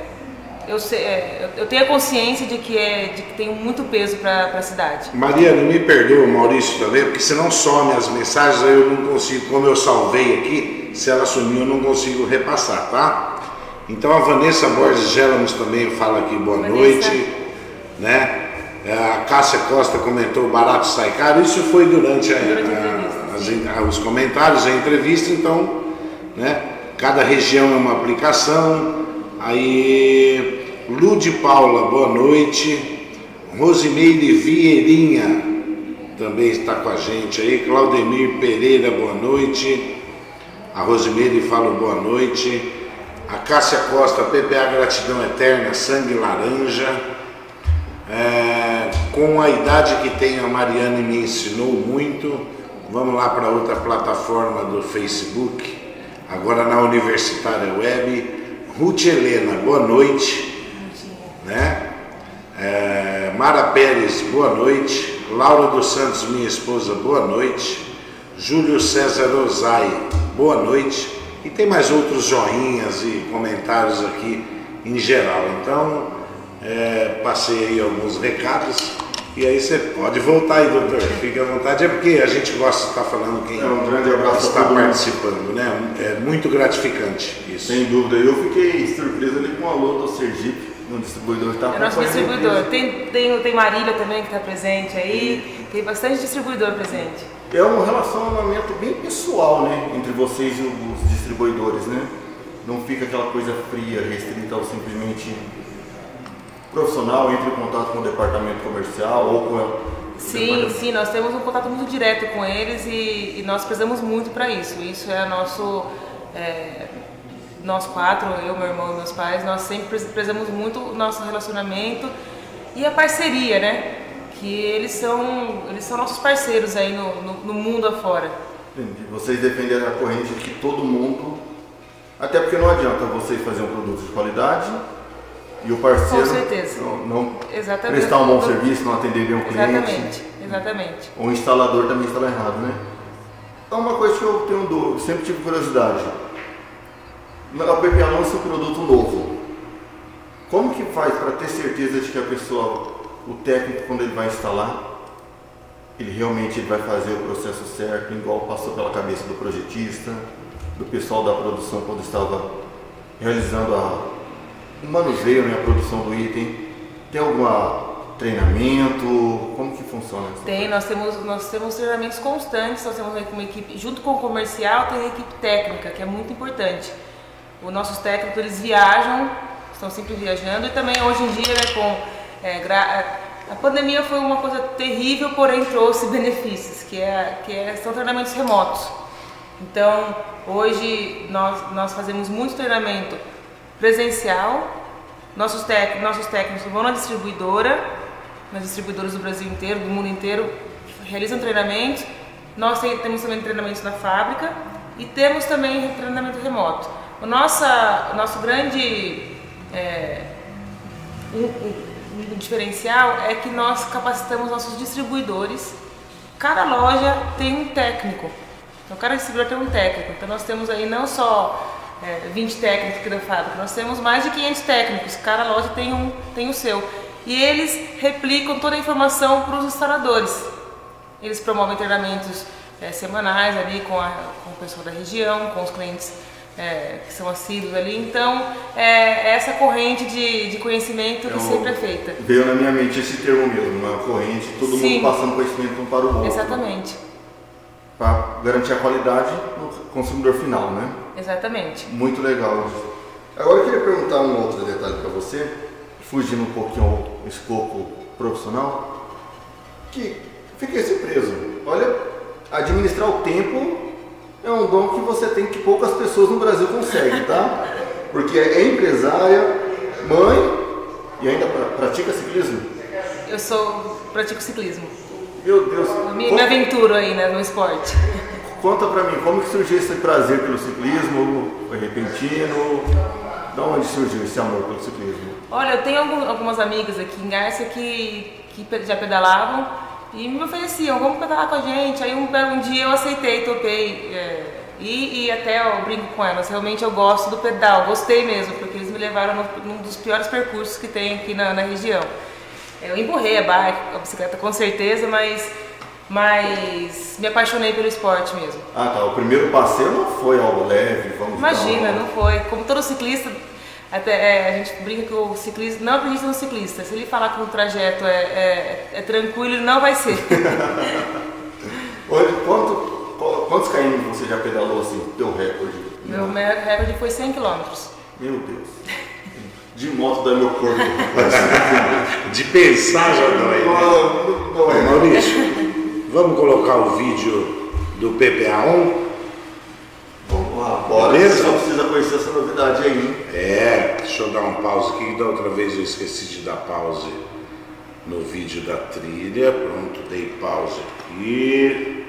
eu, sei, é, eu tenho a consciência de que, é, de que tem muito peso para a cidade. Maria, não me perdoa, Maurício, também, porque se não some as mensagens, eu não consigo, como eu salvei aqui, se ela sumiu, eu não consigo repassar, tá? Então a Vanessa Borges Gélamos também fala aqui boa Vanessa. noite, né? A Cássia Costa comentou barato sai caro, isso foi durante, a, a a- os comentários, a entrevista, então, né? Cada região é uma aplicação. Aí, Lude Paula, boa noite. Rosimeire Vieirinha também está com a gente aí. Claudemir Pereira, boa noite. A Rosimeire fala boa noite. A Cássia Costa, PPA Gratidão Eterna, Sangue Laranja. É, com a idade que tenho, a Mariane me ensinou muito. Vamos lá para outra plataforma do Facebook, agora na Universitária Web. Ruth Helena, boa noite. Né? É, Mara Pérez, boa noite. Laura dos Santos, minha esposa, boa noite. Júlio César Osai, boa noite. E tem mais outros joinhas e comentários aqui em geral. Então, é, passei aí alguns recados. E aí você pode voltar aí, doutor. Fique à vontade. É porque a gente gosta de estar falando quem É, um grande abraço está mundo. participando, né? É muito gratificante isso. Sem dúvida. Eu fiquei surpreso ali com o alô do Sergipe, no distribuidor que está É nosso distribuidor. Tem, tem, tem Marília também que está presente aí. Tem bastante distribuidor presente. É um relacionamento bem pessoal, né? Entre vocês e os distribuidores, né? Não fica aquela coisa fria, restrita ao simplesmente profissional, entre em contato com o departamento comercial ou com o Sim, sim, nós temos um contato muito direto com eles e, e nós prezamos muito para isso. Isso é nosso, é, nós quatro, eu, meu irmão e meus pais, nós sempre pre- prezamos muito o nosso relacionamento e a parceria, né? Que eles são, eles são nossos parceiros aí no, no, no mundo afora. Entendi. Vocês defenderam a corrente de que todo mundo. Até porque não adianta vocês fazer um produto de qualidade e o parceiro não, não Exatamente. prestar um bom serviço, não atender bem o cliente. Exatamente, exatamente. O instalador também instala errado, né? É uma coisa que eu tenho dúvida, sempre tive curiosidade. A PPA lança um produto novo. Como que faz para ter certeza de que a pessoa, o técnico, quando ele vai instalar, ele realmente ele vai fazer o processo certo, igual passou pela cabeça do projetista, do pessoal da produção quando estava realizando a, o manuseio, né, a produção do item? Tem algum treinamento? Como que funciona isso? Tem, nós temos, nós temos treinamentos constantes, nós temos uma equipe, junto com o comercial, tem a equipe técnica, que é muito importante. Os nossos técnicos, eles viajam, estão sempre viajando, e também hoje em dia, né, com é, a pandemia foi uma coisa terrível, porém trouxe benefícios, que, é, que é, são treinamentos remotos. Então, hoje nós, nós fazemos muito treinamento presencial, nossos, nossos técnicos vão na distribuidora, nas distribuidoras do Brasil inteiro, do mundo inteiro, realizam treinamentos. Nós tem- temos também treinamentos na fábrica e temos também treinamento remoto. O nossa, nosso grande é, um, um- diferencial é que nós capacitamos nossos distribuidores. Cada loja tem um técnico. Então, cada distribuidor tem um técnico. Então, nós temos aí não só é, 20 técnicos aqui da fábrica, nós temos mais de 500 técnicos. Cada loja tem, um, tem o seu. E eles replicam toda a informação para os instaladores. Eles promovem treinamentos é, semanais ali com, a, com o pessoal da região, com os clientes é, que são assíduos ali. Então, é essa corrente de, de conhecimento que sempre é feita. Veio na minha mente esse termo mesmo, uma corrente, todo Sim. mundo passando conhecimento um para o outro. Exatamente, Para garantir a qualidade do consumidor final, né? exatamente. Muito legal. Agora eu queria perguntar um outro detalhe para você, fugindo um pouquinho ao escopo profissional, que fiquei surpreso. Olha, administrar o tempo é um dom que você tem que poucas pessoas no Brasil conseguem, tá? Porque é empresária, mãe e ainda pra- pratica ciclismo. Eu sou pratico ciclismo. Meu Deus. Me, me aventuro aí né, no esporte. Conta pra mim, como que surgiu esse prazer pelo ciclismo? Foi repentino? Da onde surgiu esse amor pelo ciclismo? Olha, eu tenho algum- algumas amigas aqui em Garça que, que já pedalavam e me ofereciam, vamos pedalar com a gente. Aí um, um dia eu aceitei, topei. é, e, e até eu brinco com elas, realmente eu gosto do pedal, gostei mesmo, porque eles me levaram no- num dos piores percursos que tem aqui na, na região. Eu empurrei a bike, a bicicleta com certeza, mas, mas me apaixonei pelo esporte mesmo. Ah tá, o primeiro passeio não foi algo leve, vamos Imagina, não foi. Como todo ciclista, até, é, a gente brinca que o ciclista não acredita no ciclista. Se ele falar que o trajeto é, é- é tranquilo, ele não vai ser. Olha, quanto, quantos km você já pedalou assim, teu recorde? Meu maior recorde foi 100 km. Meu Deus. De moto dá meu corpo. De pensar já dói. Né? Não, não Ô, é. Maurício, vamos colocar o vídeo do PPA1? Vamos lá, bora. Beleza? Só precisa conhecer essa novidade aí, hein? É, deixa eu dar um pause aqui, da outra vez eu esqueci de dar pause no vídeo da trilha. Pronto, dei pause aqui.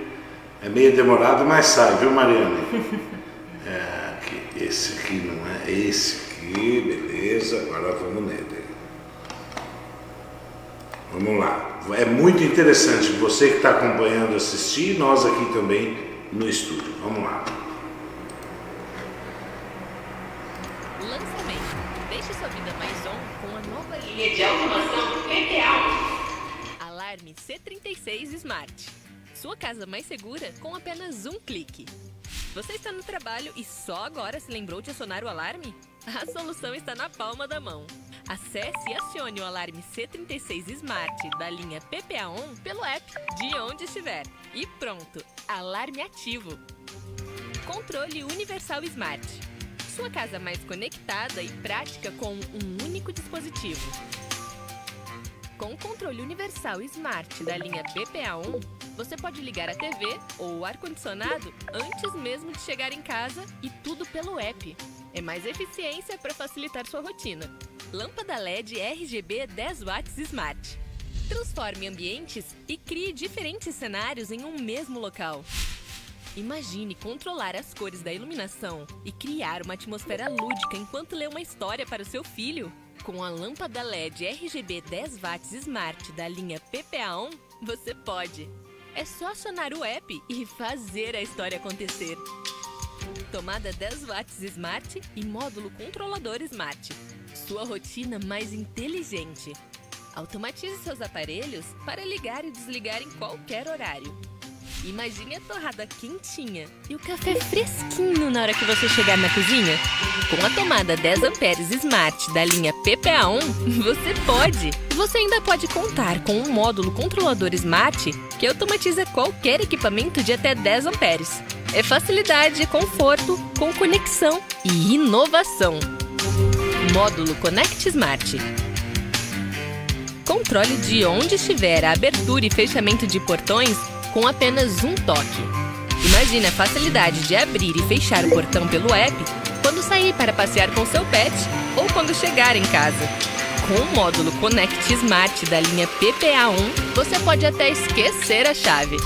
É meio demorado, mas sai, viu Mariana? É, aqui, esse aqui não é, esse aqui, beleza, agora vamos nele. Vamos lá. É muito interessante você que está acompanhando assistir e nós aqui também no estúdio. Vamos lá. Linha de automação PPA. Alarme C36 Smart. Sua casa mais segura com apenas um clique. Você está no trabalho e só agora se lembrou de acionar o alarme? A solução está na palma da mão. Acesse e acione o alarme C36 Smart da linha PPA-On pelo app de onde estiver. E pronto, alarme ativo. Controle Universal Smart. Sua casa mais conectada e prática com um único dispositivo. Com o controle universal Smart da linha PPA-On, você pode ligar a TV ou o ar-condicionado antes mesmo de chegar em casa e tudo pelo app. É mais eficiência para facilitar sua rotina. Lâmpada LED RGB 10 watts Smart. Transforme ambientes e crie diferentes cenários em um mesmo local. Imagine controlar as cores da iluminação e criar uma atmosfera lúdica enquanto lê uma história para o seu filho. Com a lâmpada LED RGB 10 watts Smart da linha PPA-On, você pode. É só acionar o app e fazer a história acontecer. Tomada 10 watts Smart e módulo controlador Smart. Sua rotina mais inteligente. Automatize seus aparelhos para ligar e desligar em qualquer horário. Imagine a torrada quentinha e o café fresquinho na hora que você chegar na cozinha. Com a tomada 10 amperes Smart da linha PPA-On, você pode! Você ainda pode contar com um módulo controlador Smart que automatiza qualquer equipamento de até 10 amperes. É facilidade, conforto, com conexão e inovação. Módulo Connect Smart. Controle de onde estiver a abertura e fechamento de portões com apenas um toque. Imagine a facilidade de abrir e fechar o portão pelo app quando sair para passear com seu pet ou quando chegar em casa. Com o módulo Connect Smart da linha PPA1, você pode até esquecer a chave.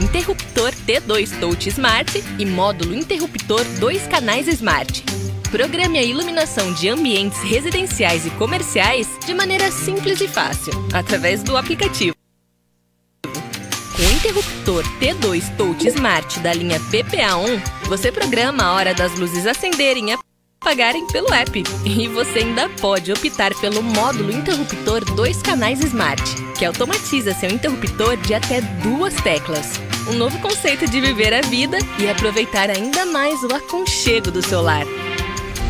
Interruptor T2 Touch Smart e módulo interruptor 2 canais Smart. Programe a iluminação de ambientes residenciais e comerciais de maneira simples e fácil, através do aplicativo. Interruptor T2 Touch Smart da linha PPA-On, você programa a hora das luzes acenderem e apagarem pelo app. E você ainda pode optar pelo módulo interruptor 2 canais Smart, que automatiza seu interruptor de até duas teclas. Um novo conceito de viver a vida e aproveitar ainda mais o aconchego do seu lar.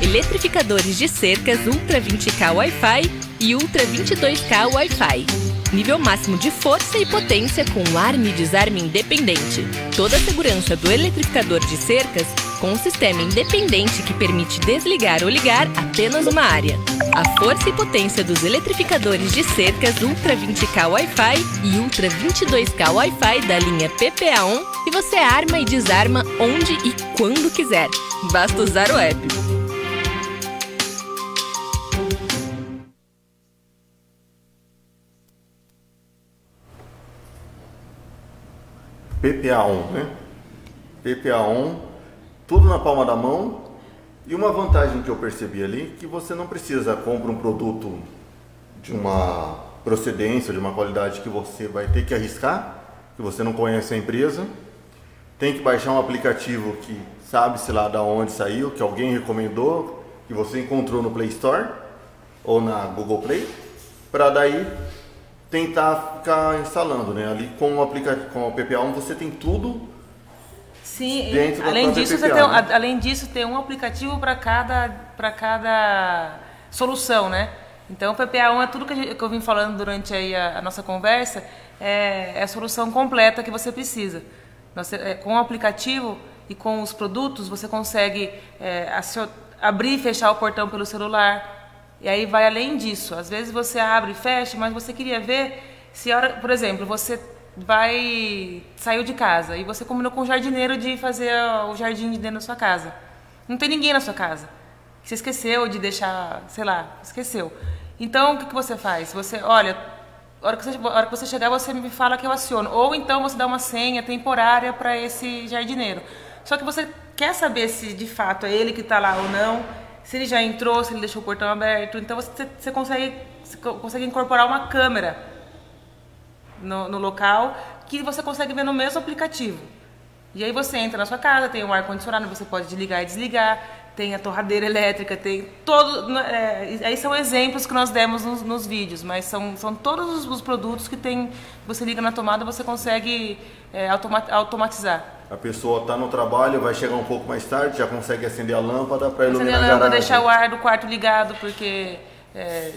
Eletrificadores de cercas Ultra 20K Wi-Fi e Ultra 22K Wi-Fi. Nível máximo de força e potência com arme e desarme independente. Toda a segurança do eletrificador de cercas com um sistema independente que permite desligar ou ligar apenas uma área. A força e potência dos eletrificadores de cercas Ultra 20K Wi-Fi e Ultra 22K Wi-Fi da linha PPA-ON e você arma e desarma onde e quando quiser. Basta usar o app. PPA-ON, né? PPA-ON, tudo na palma da mão. E uma vantagem que eu percebi ali, que você não precisa comprar um produto de uma procedência, de uma qualidade que você vai ter que arriscar, que você não conhece a empresa. Tem que baixar um aplicativo que sabe-se lá da onde saiu, que alguém recomendou, que você encontrou no Play Store ou na Google Play, para daí tentar ficar instalando, né? Ali com o aplicativo, com o PPA1 você tem tudo Sim, dentro além da disso, PPA, você tem, né? além disso, tem um aplicativo para cada, para cada solução, né? Então, o PPA1 é tudo que, gente- que eu vim falando durante aí a, a nossa conversa, é, é a solução completa que você precisa. Você, é, com o aplicativo e com os produtos, você consegue é, acio- abrir e fechar o portão pelo celular. E aí vai além disso. Às vezes você abre e fecha, mas você queria ver se, hora, por exemplo, você vai saiu de casa e você combinou com o jardineiro de fazer o jardim de dentro da sua casa. Não tem ninguém na sua casa. Você esqueceu de deixar, sei lá, esqueceu. Então o que, que você faz? Você, olha, a hora, que você, hora que você chegar, você me fala que eu aciono. Ou então você dá uma senha temporária para esse jardineiro. Só que você quer saber se de fato é ele que está lá ou não, se ele já entrou, se ele deixou o portão aberto. Então você, você consegue, você co- consegue incorporar uma câmera no, no local que você consegue ver no mesmo aplicativo. E aí você entra na sua casa, tem um ar-condicionado, você pode ligar e desligar, tem a torradeira elétrica, tem todo. é, aí são exemplos que nós demos nos, nos vídeos, mas são, são todos os, os produtos que tem. Você liga na tomada, você consegue é, automa- automatizar. A pessoa está no trabalho, vai chegar um pouco mais tarde, já consegue acender a lâmpada para Acender iluminar a a lâmpada, deixar o ar do quarto ligado, porque é,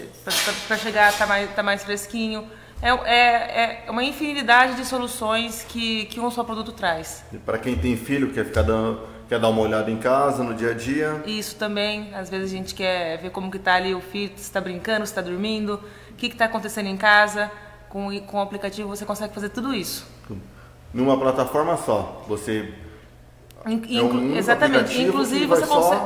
para chegar tá mais, tá mais fresquinho. É, é, é uma infinidade de soluções que, que um só produto traz. Para quem tem filho, quer ficar dando, quer dar uma olhada em casa, no dia a dia. Isso também, às vezes a gente quer ver como que tá ali o filho, se está brincando, se está dormindo, o que está acontecendo em casa. Com, com o aplicativo você consegue fazer tudo isso. Numa plataforma só. Você In- É um exatamente. Inclusive você consegue,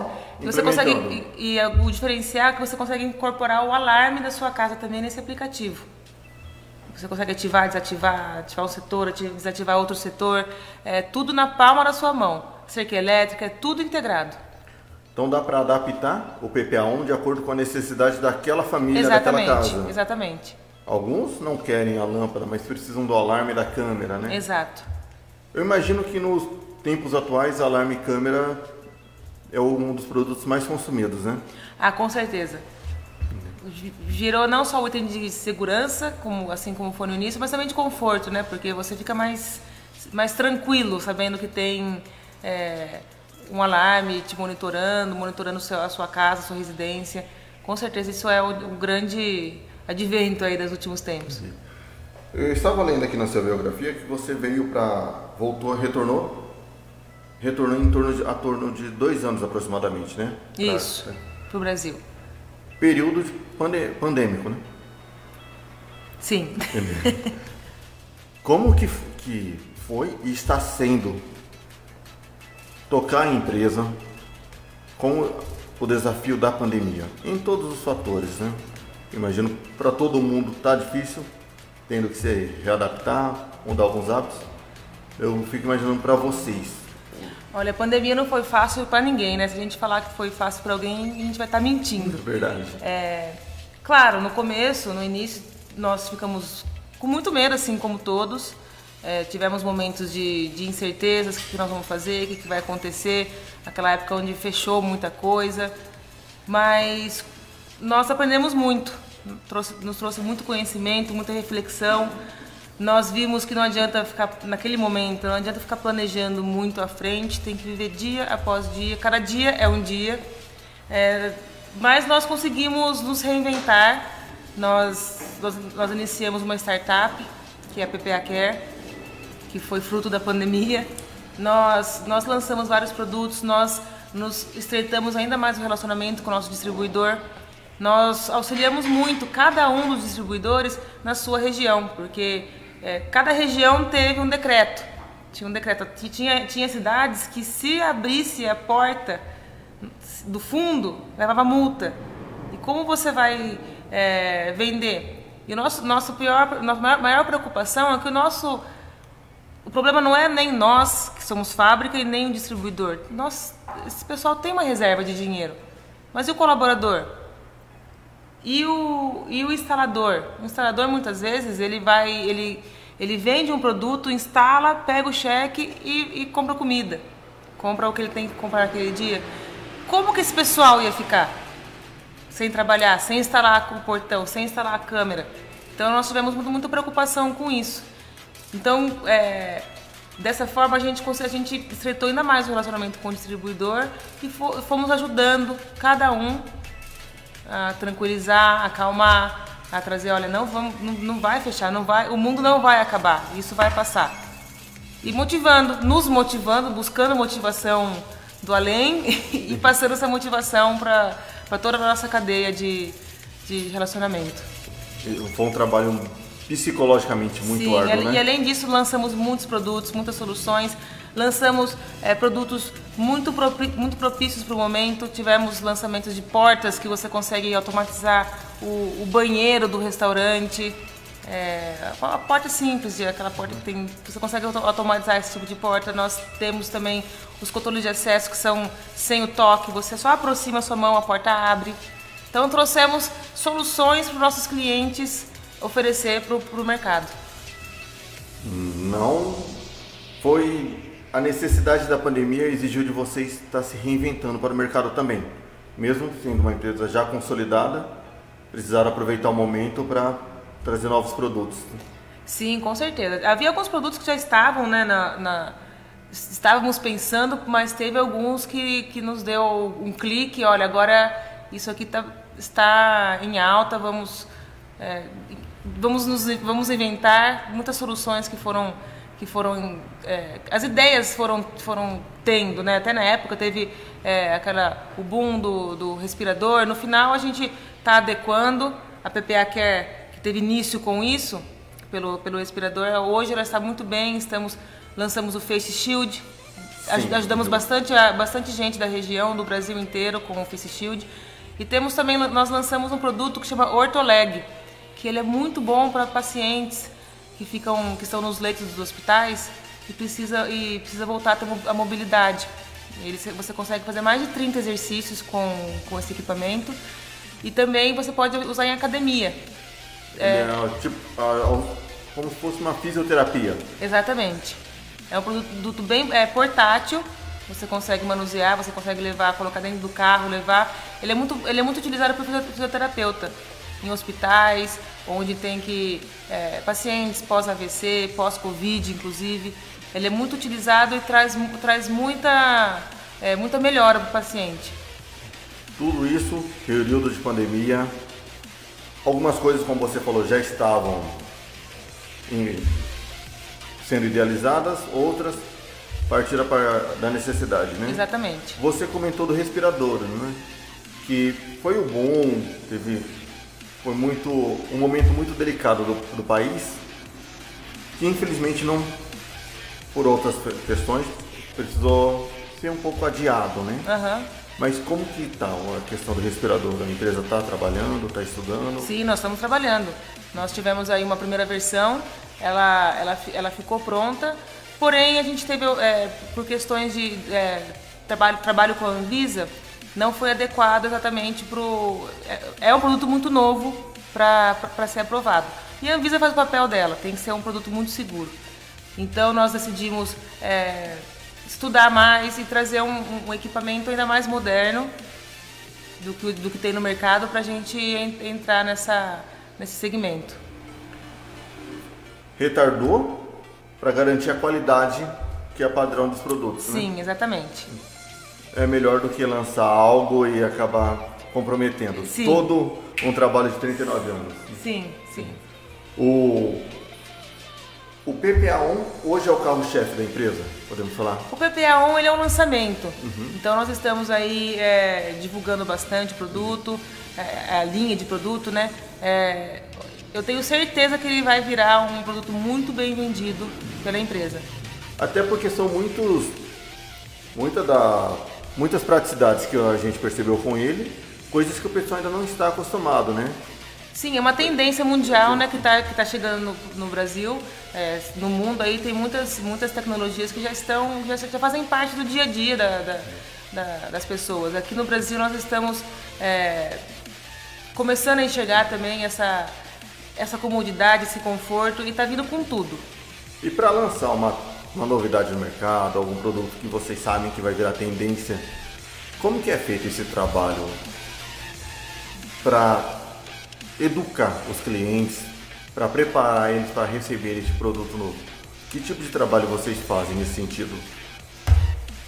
você consegue e, e o diferencial é que você consegue incorporar o alarme da sua casa também nesse aplicativo. Você consegue ativar, desativar, ativar um setor, ati- desativar outro setor, é tudo na palma da sua mão. Cerca elétrica, é tudo integrado. Então dá para adaptar o PPA1 de acordo com a necessidade daquela família, exatamente, daquela casa. exatamente. Alguns não querem a lâmpada, mas precisam do alarme da câmera, né? Exato. Eu imagino que nos tempos atuais, alarme e câmera é um dos produtos mais consumidos, né? Ah, com certeza. Girou não só o item de segurança, como, assim como foi no início, mas também de conforto, né? Porque você fica mais, mais tranquilo sabendo que tem é, um alarme te monitorando, monitorando a sua casa, a sua residência. Com certeza isso é o, o grande advento aí dos últimos tempos. Eu estava lendo aqui na sua biografia que você veio para. voltou, retornou. Retornou em torno de, a torno de dois anos aproximadamente, né? Pra- Isso, pro Brasil. período de pande- pandêmico, né? Sim. Como que, que foi e está sendo tocar a empresa com o desafio da pandemia? Em todos os fatores, né? Imagino para todo mundo tá difícil, tendo que se readaptar, mudar alguns hábitos. Eu fico imaginando para vocês. Olha, a pandemia não foi fácil para ninguém, né? Se a gente falar que foi fácil para alguém, a gente vai estar mentindo. Verdade. É, claro, no começo, no início, nós ficamos com muito medo, assim como todos. É, tivemos momentos de, de incertezas, o que nós vamos fazer, o que, que vai acontecer. Aquela época onde fechou muita coisa. Mas nós aprendemos muito. trouxe, nos trouxe muito conhecimento, muita reflexão. Nós vimos que não adianta ficar, naquele momento, não adianta ficar planejando muito à frente, tem que viver dia após dia, cada dia é um dia. É, mas nós conseguimos nos reinventar, nós, nós, nós iniciamos uma startup, que é a PPA Care, que foi fruto da pandemia. Nós, nós lançamos vários produtos, nós nos estreitamos ainda mais o relacionamento com o nosso distribuidor. Nós auxiliamos muito cada um dos distribuidores na sua região, porque é, cada região teve um decreto. Tinha um decreto. Tinha, tinha cidades que se abrisse a porta do fundo, levava multa. E como você vai é, vender? E nosso, nosso pior, nossa maior, maior preocupação é que o nosso o problema não é nem nós, que somos fábrica, e nem o distribuidor. Nós, esse pessoal tem uma reserva de dinheiro. Mas e o colaborador? E o, e o instalador? O instalador, muitas vezes, ele vai, ele, ele vende um produto, instala, pega o cheque e, e compra comida. Compra o que ele tem que comprar naquele dia. Como que esse pessoal ia ficar? Sem trabalhar, sem instalar o portão, sem instalar a câmera. Então, nós tivemos muito, muita preocupação com isso. Então, é, dessa forma, a gente, a gente estreitou ainda mais o relacionamento com o distribuidor e fomos ajudando cada um a tranquilizar, acalmar, a trazer, olha, não, vamos, não, não vai fechar, não vai, o mundo não vai acabar, isso vai passar. E motivando, nos motivando, buscando motivação do além e passando essa motivação para toda a nossa cadeia de, de relacionamento. Foi um trabalho psicologicamente muito Sim, árduo, né? e além disso lançamos muitos produtos, muitas soluções, lançamos é, produtos muito, muito propícios para o momento, tivemos lançamentos de portas que você consegue automatizar o, o banheiro do restaurante, é, a porta simples, aquela porta que tem, você consegue automatizar esse tipo de porta. Nós temos também os controles de acesso que são sem o toque, você só aproxima a sua mão, a porta abre. Então trouxemos soluções para os nossos clientes oferecer para o mercado? Não foi a necessidade da pandemia exigiu de vocês estar se reinventando para o mercado também. Mesmo sendo uma empresa já consolidada, precisaram aproveitar o momento para trazer novos produtos. Sim, com certeza. Havia alguns produtos que já estavam, né, na, na estávamos pensando, mas teve alguns que, que nos deu um clique, olha, agora isso aqui tá, está em alta, vamos é, vamos, nos, vamos inventar muitas soluções que foram que foram é, as ideias foram foram tendo né? Até na época teve é, aquela o boom do, do respirador. No final a gente está adequando. A PPA quer que teve início com isso pelo pelo respirador hoje ela está muito bem. Estamos lançamos o Face Shield. Sim, ajudamos bastante bastante gente da região do Brasil inteiro com o Face Shield. E temos também nós lançamos um produto que chama Ortoleg que ele é muito bom para pacientes que ficam que estão nos leitos dos hospitais e precisa e precisa voltar a ter a mobilidade. Ele, você consegue fazer mais de 30 exercícios com, com esse equipamento e também você pode usar em academia. É, é tipo, como se fosse uma fisioterapia. Exatamente. É um produto bem é, portátil, você consegue manusear, você consegue levar, colocar dentro do carro, levar. Ele é muito, ele é muito utilizado por fisioterapeuta em hospitais, onde tem que é, pacientes pós-AVC, pós-Covid, inclusive. Ele é muito utilizado e traz, traz muita, é, muita melhora para o paciente. Tudo isso, período de pandemia, algumas coisas, como você falou, já estavam em, sendo idealizadas, outras partiram para, da necessidade, né? Exatamente. Você comentou do respirador, né? Que foi o bom, teve foi muito um momento muito delicado do, do país, que infelizmente não, por outras questões, precisou ser um pouco adiado, né? Uhum. Mas como que está a questão do respirador? A empresa está trabalhando, está estudando? Sim, nós estamos trabalhando. Nós tivemos aí uma primeira versão, ela, ela, ela ficou pronta, porém a gente teve, é, por questões de é, trabalho, trabalho com a Anvisa, não foi adequado exatamente para o. É, é um produto muito novo para ser aprovado. E a Anvisa faz o papel dela, tem que ser um produto muito seguro. Então nós decidimos é, estudar mais e trazer um, um, equipamento ainda mais moderno do que, do que tem no mercado para a gente entrar nessa, nesse segmento. Retardou para garantir a qualidade que é padrão dos produtos. Sim, né? exatamente. É melhor do que lançar algo e acabar comprometendo Sim. todo um trabalho de 39 anos. Sim, sim. O, o PPA1 hoje é o carro-chefe da empresa, podemos falar? O PPA1 ele é um lançamento, então nós estamos aí é, divulgando bastante o produto, é, a linha de produto, né? É, eu tenho certeza que ele vai virar um produto muito bem vendido pela empresa. Até porque são muitos, muita da, muitas praticidades que a gente percebeu com ele, coisas que o pessoal ainda não está acostumado, né? Sim, é uma tendência mundial, né, que está que tá chegando no, no Brasil, é, no mundo aí tem muitas, muitas tecnologias que já estão, já, já fazem parte do dia a dia da, da, da, das pessoas. Aqui no Brasil nós estamos é, começando a enxergar também essa, essa comodidade, esse conforto e está vindo com tudo. E para lançar uma, uma novidade no mercado, algum produto que vocês sabem que vai virar tendência, como que é feito esse trabalho para educar os clientes, para preparar eles para receber este produto novo? Que tipo de trabalho vocês fazem nesse sentido?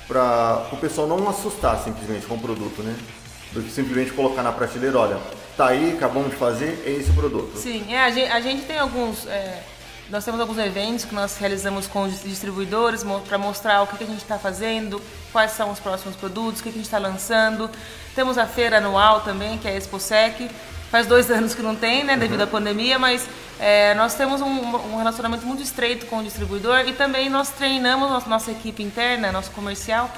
Para o pessoal não assustar simplesmente com o produto, né? Do que simplesmente colocar na prateleira, olha, tá aí, acabamos de fazer, é esse produto. Sim, é, a, gente, a gente tem alguns. é, nós temos alguns eventos que nós realizamos com os distribuidores para mostrar o que, que a gente está fazendo, quais são os próximos produtos, o que, que a gente está lançando. Temos a feira anual também, que é a ExpoSec. Faz dois anos que não tem, né, devido à pandemia, mas é, nós temos um, um relacionamento muito estreito com o distribuidor e também nós treinamos nossa, nossa equipe interna, nosso comercial,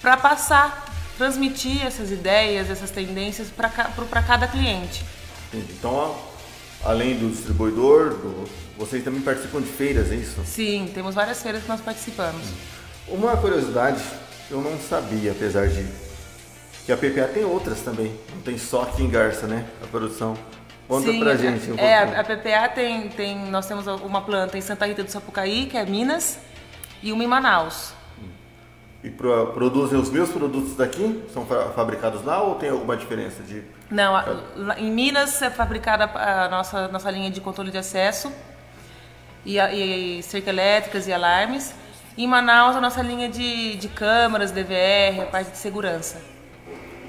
para passar, transmitir essas ideias, essas tendências para cada cliente. Então, além do distribuidor, do- vocês também participam de feiras, é isso? Sim, temos várias feiras que nós participamos. Uma curiosidade, eu não sabia, apesar de que a PPA tem outras também. Não tem só aqui em Garça, né? A produção. Conta Sim, pra gente um É, pouquinho. a, PPA tem, tem, nós temos uma planta em Santa Rita do Sapucaí, que é Minas, e uma em Manaus. E pro- produzem os meus produtos daqui? São fa- fabricados lá ou tem alguma diferença de... Não, a- em Minas é fabricada a nossa, nossa linha de controle de acesso e, e cerca elétricas e alarmes. Em Manaus, a nossa linha de, de câmeras, DVR, a parte de segurança.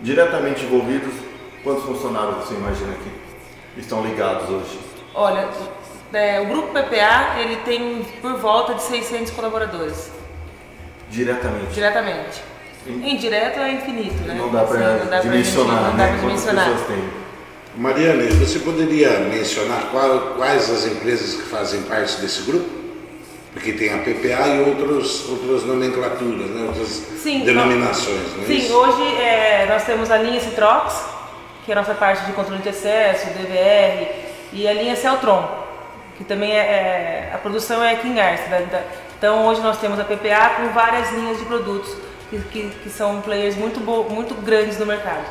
Diretamente envolvidos, quantos funcionários você imagina que estão ligados hoje? Olha, é, o grupo PPA ele tem por volta de 600 colaboradores, Diretamente. diretamente. Indireto é infinito, né? Não dá pra Assim, não dá pra dimensionar, não dá né? pra Quantas dimensionar. pessoas tem. Mariane, você poderia mencionar qual- quais as empresas que fazem parte desse grupo? Porque tem a PPA e outros, outras nomenclaturas, né? outras Sim, denominações, não é Sim, isso? hoje é, nós temos a linha Citrox, que é a nossa parte de controle de acesso, DVR, e a linha Celtron, que também é, é- a produção é aqui em Garça. da- da- então hoje nós temos a PPA com várias linhas de produtos que, que, que são players muito, bo- muito grandes no mercado.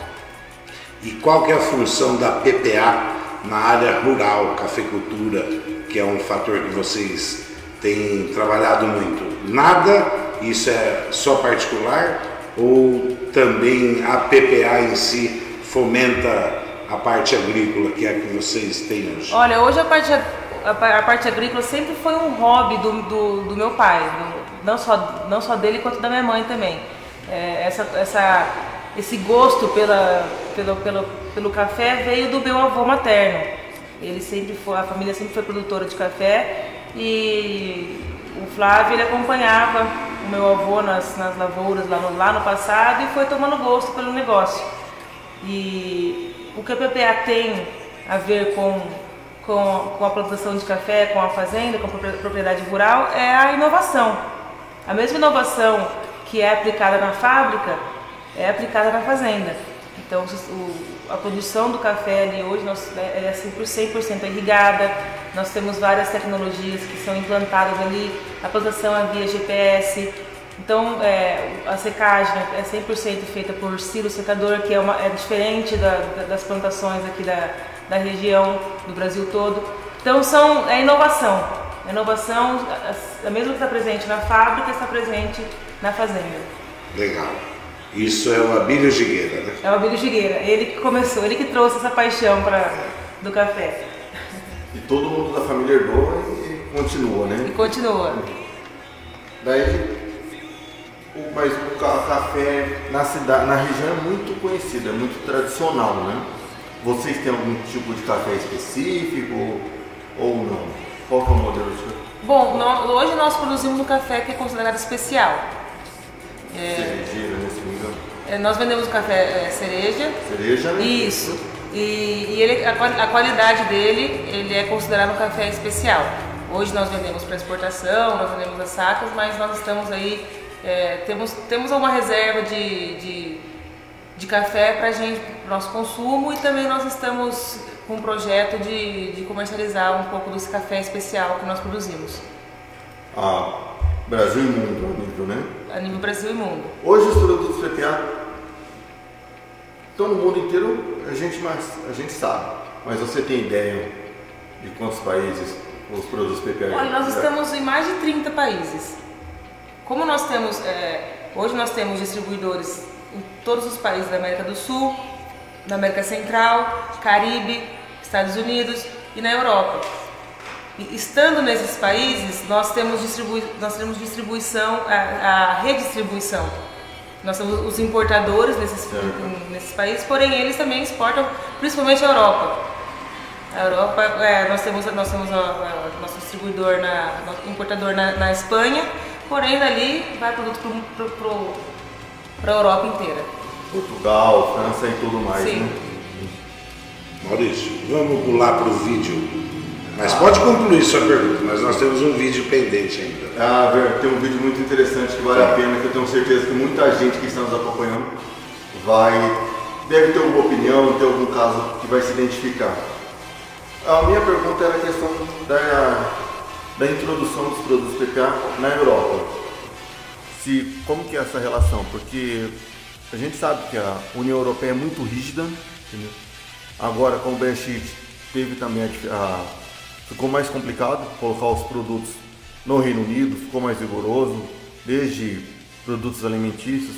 E qual que é a função da PPA na área rural, cafeicultura, que é um fator que vocês têm trabalhado muito? Nada, isso é só particular ou também a PPA em si fomenta a parte agrícola que é a que vocês têm hoje? Olha, hoje a parte, a, pa- a parte agrícola sempre foi um hobby do, do, do meu pai, não, só, não só dele quanto da minha mãe também. É, essa, essa, esse gosto pela, pelo, pelo, pelo café veio do meu avô materno. Ele sempre foi, a família sempre foi produtora de café e o Flávio ele acompanhava o meu avô nas, nas lavouras lá no, lá no passado e foi tomando gosto pelo negócio. E o que a PPA tem a ver com, com, com a plantação de café, com a fazenda, com a propri- propriedade rural, é a inovação. A mesma inovação que é aplicada na fábrica é aplicada na fazenda. Então, o- a produção do café ali hoje nós, é é 100%, 100% irrigada, nós temos várias tecnologias que são implantadas ali, a plantação é via GPS, então, é, a secagem é 100% feita por silo secador, que é, uma, é diferente da- da- das plantações aqui da, da região, do Brasil todo. Então, são, é inovação. A inovação, a, a mesma que está presente na fábrica, está presente na fazenda. Legal. Isso é o Abílio Gigueira, né? É o Abílio Gigueira. Ele que começou, ele que trouxe essa paixão pra, do café. E todo mundo da família herdou e continua, né? E continua. Daí, o- mas o ca- café na cidade, na região é muito conhecido, é muito tradicional, né? Vocês têm algum tipo de café específico ou não? Qual que é o modelo de café? Bom, nó- hoje nós produzimos um café que é considerado especial. É, Cerejeira, né, se não me engano. é, nós vendemos o café é, cereja. Cereja, né? Isso. E, e ele, a, a qualidade dele, ele é considerado um café especial. Hoje nós vendemos para exportação, nós vendemos as sacas, mas nós estamos aí, é, temos, temos uma reserva de, de, de café para gente, pro nosso consumo e também nós estamos com um projeto de, de comercializar um pouco desse café especial que nós produzimos, Ah, Brasil e mundo, a nível, né? a nível Brasil e mundo. Hoje os produtos PPA estão no mundo inteiro, a gente, mas, a gente sabe. Mas você tem ideia de quantos países os produtos PPA Olha, nós estamos em mais de 30 países. Como nós temos, é, hoje nós temos distribuidores em todos os países da América do Sul, na América Central, Caribe, Estados Unidos e na Europa. E estando nesses países, nós temos, distribui nós temos distribuição, a, a redistribuição. Nós temos os importadores nesses, nesses países, porém eles também exportam, principalmente a Europa. A Europa, é, nós temos, nós temos a- a- nosso distribuidor, na, nosso importador na, na Espanha, porém dali vai produto para a Europa inteira. Portugal, França e tudo mais, Sim. né? Maurício, vamos pular para o vídeo. Mas pode concluir sua pergunta, mas nós temos um vídeo pendente ainda. Ah, ver- tem um vídeo muito interessante que vale a pena, que eu tenho certeza que muita gente que está nos acompanhando vai deve ter alguma opinião, ter algum caso que vai se identificar. A minha pergunta era a questão da, da introdução dos produtos PPA na Europa. Se, como que é essa relação? Porque a gente sabe que a União Europeia é muito rígida, entendeu? agora com o Brexit teve também a, a- ficou mais complicado colocar os produtos no Reino Unido, ficou mais rigoroso, desde produtos alimentícios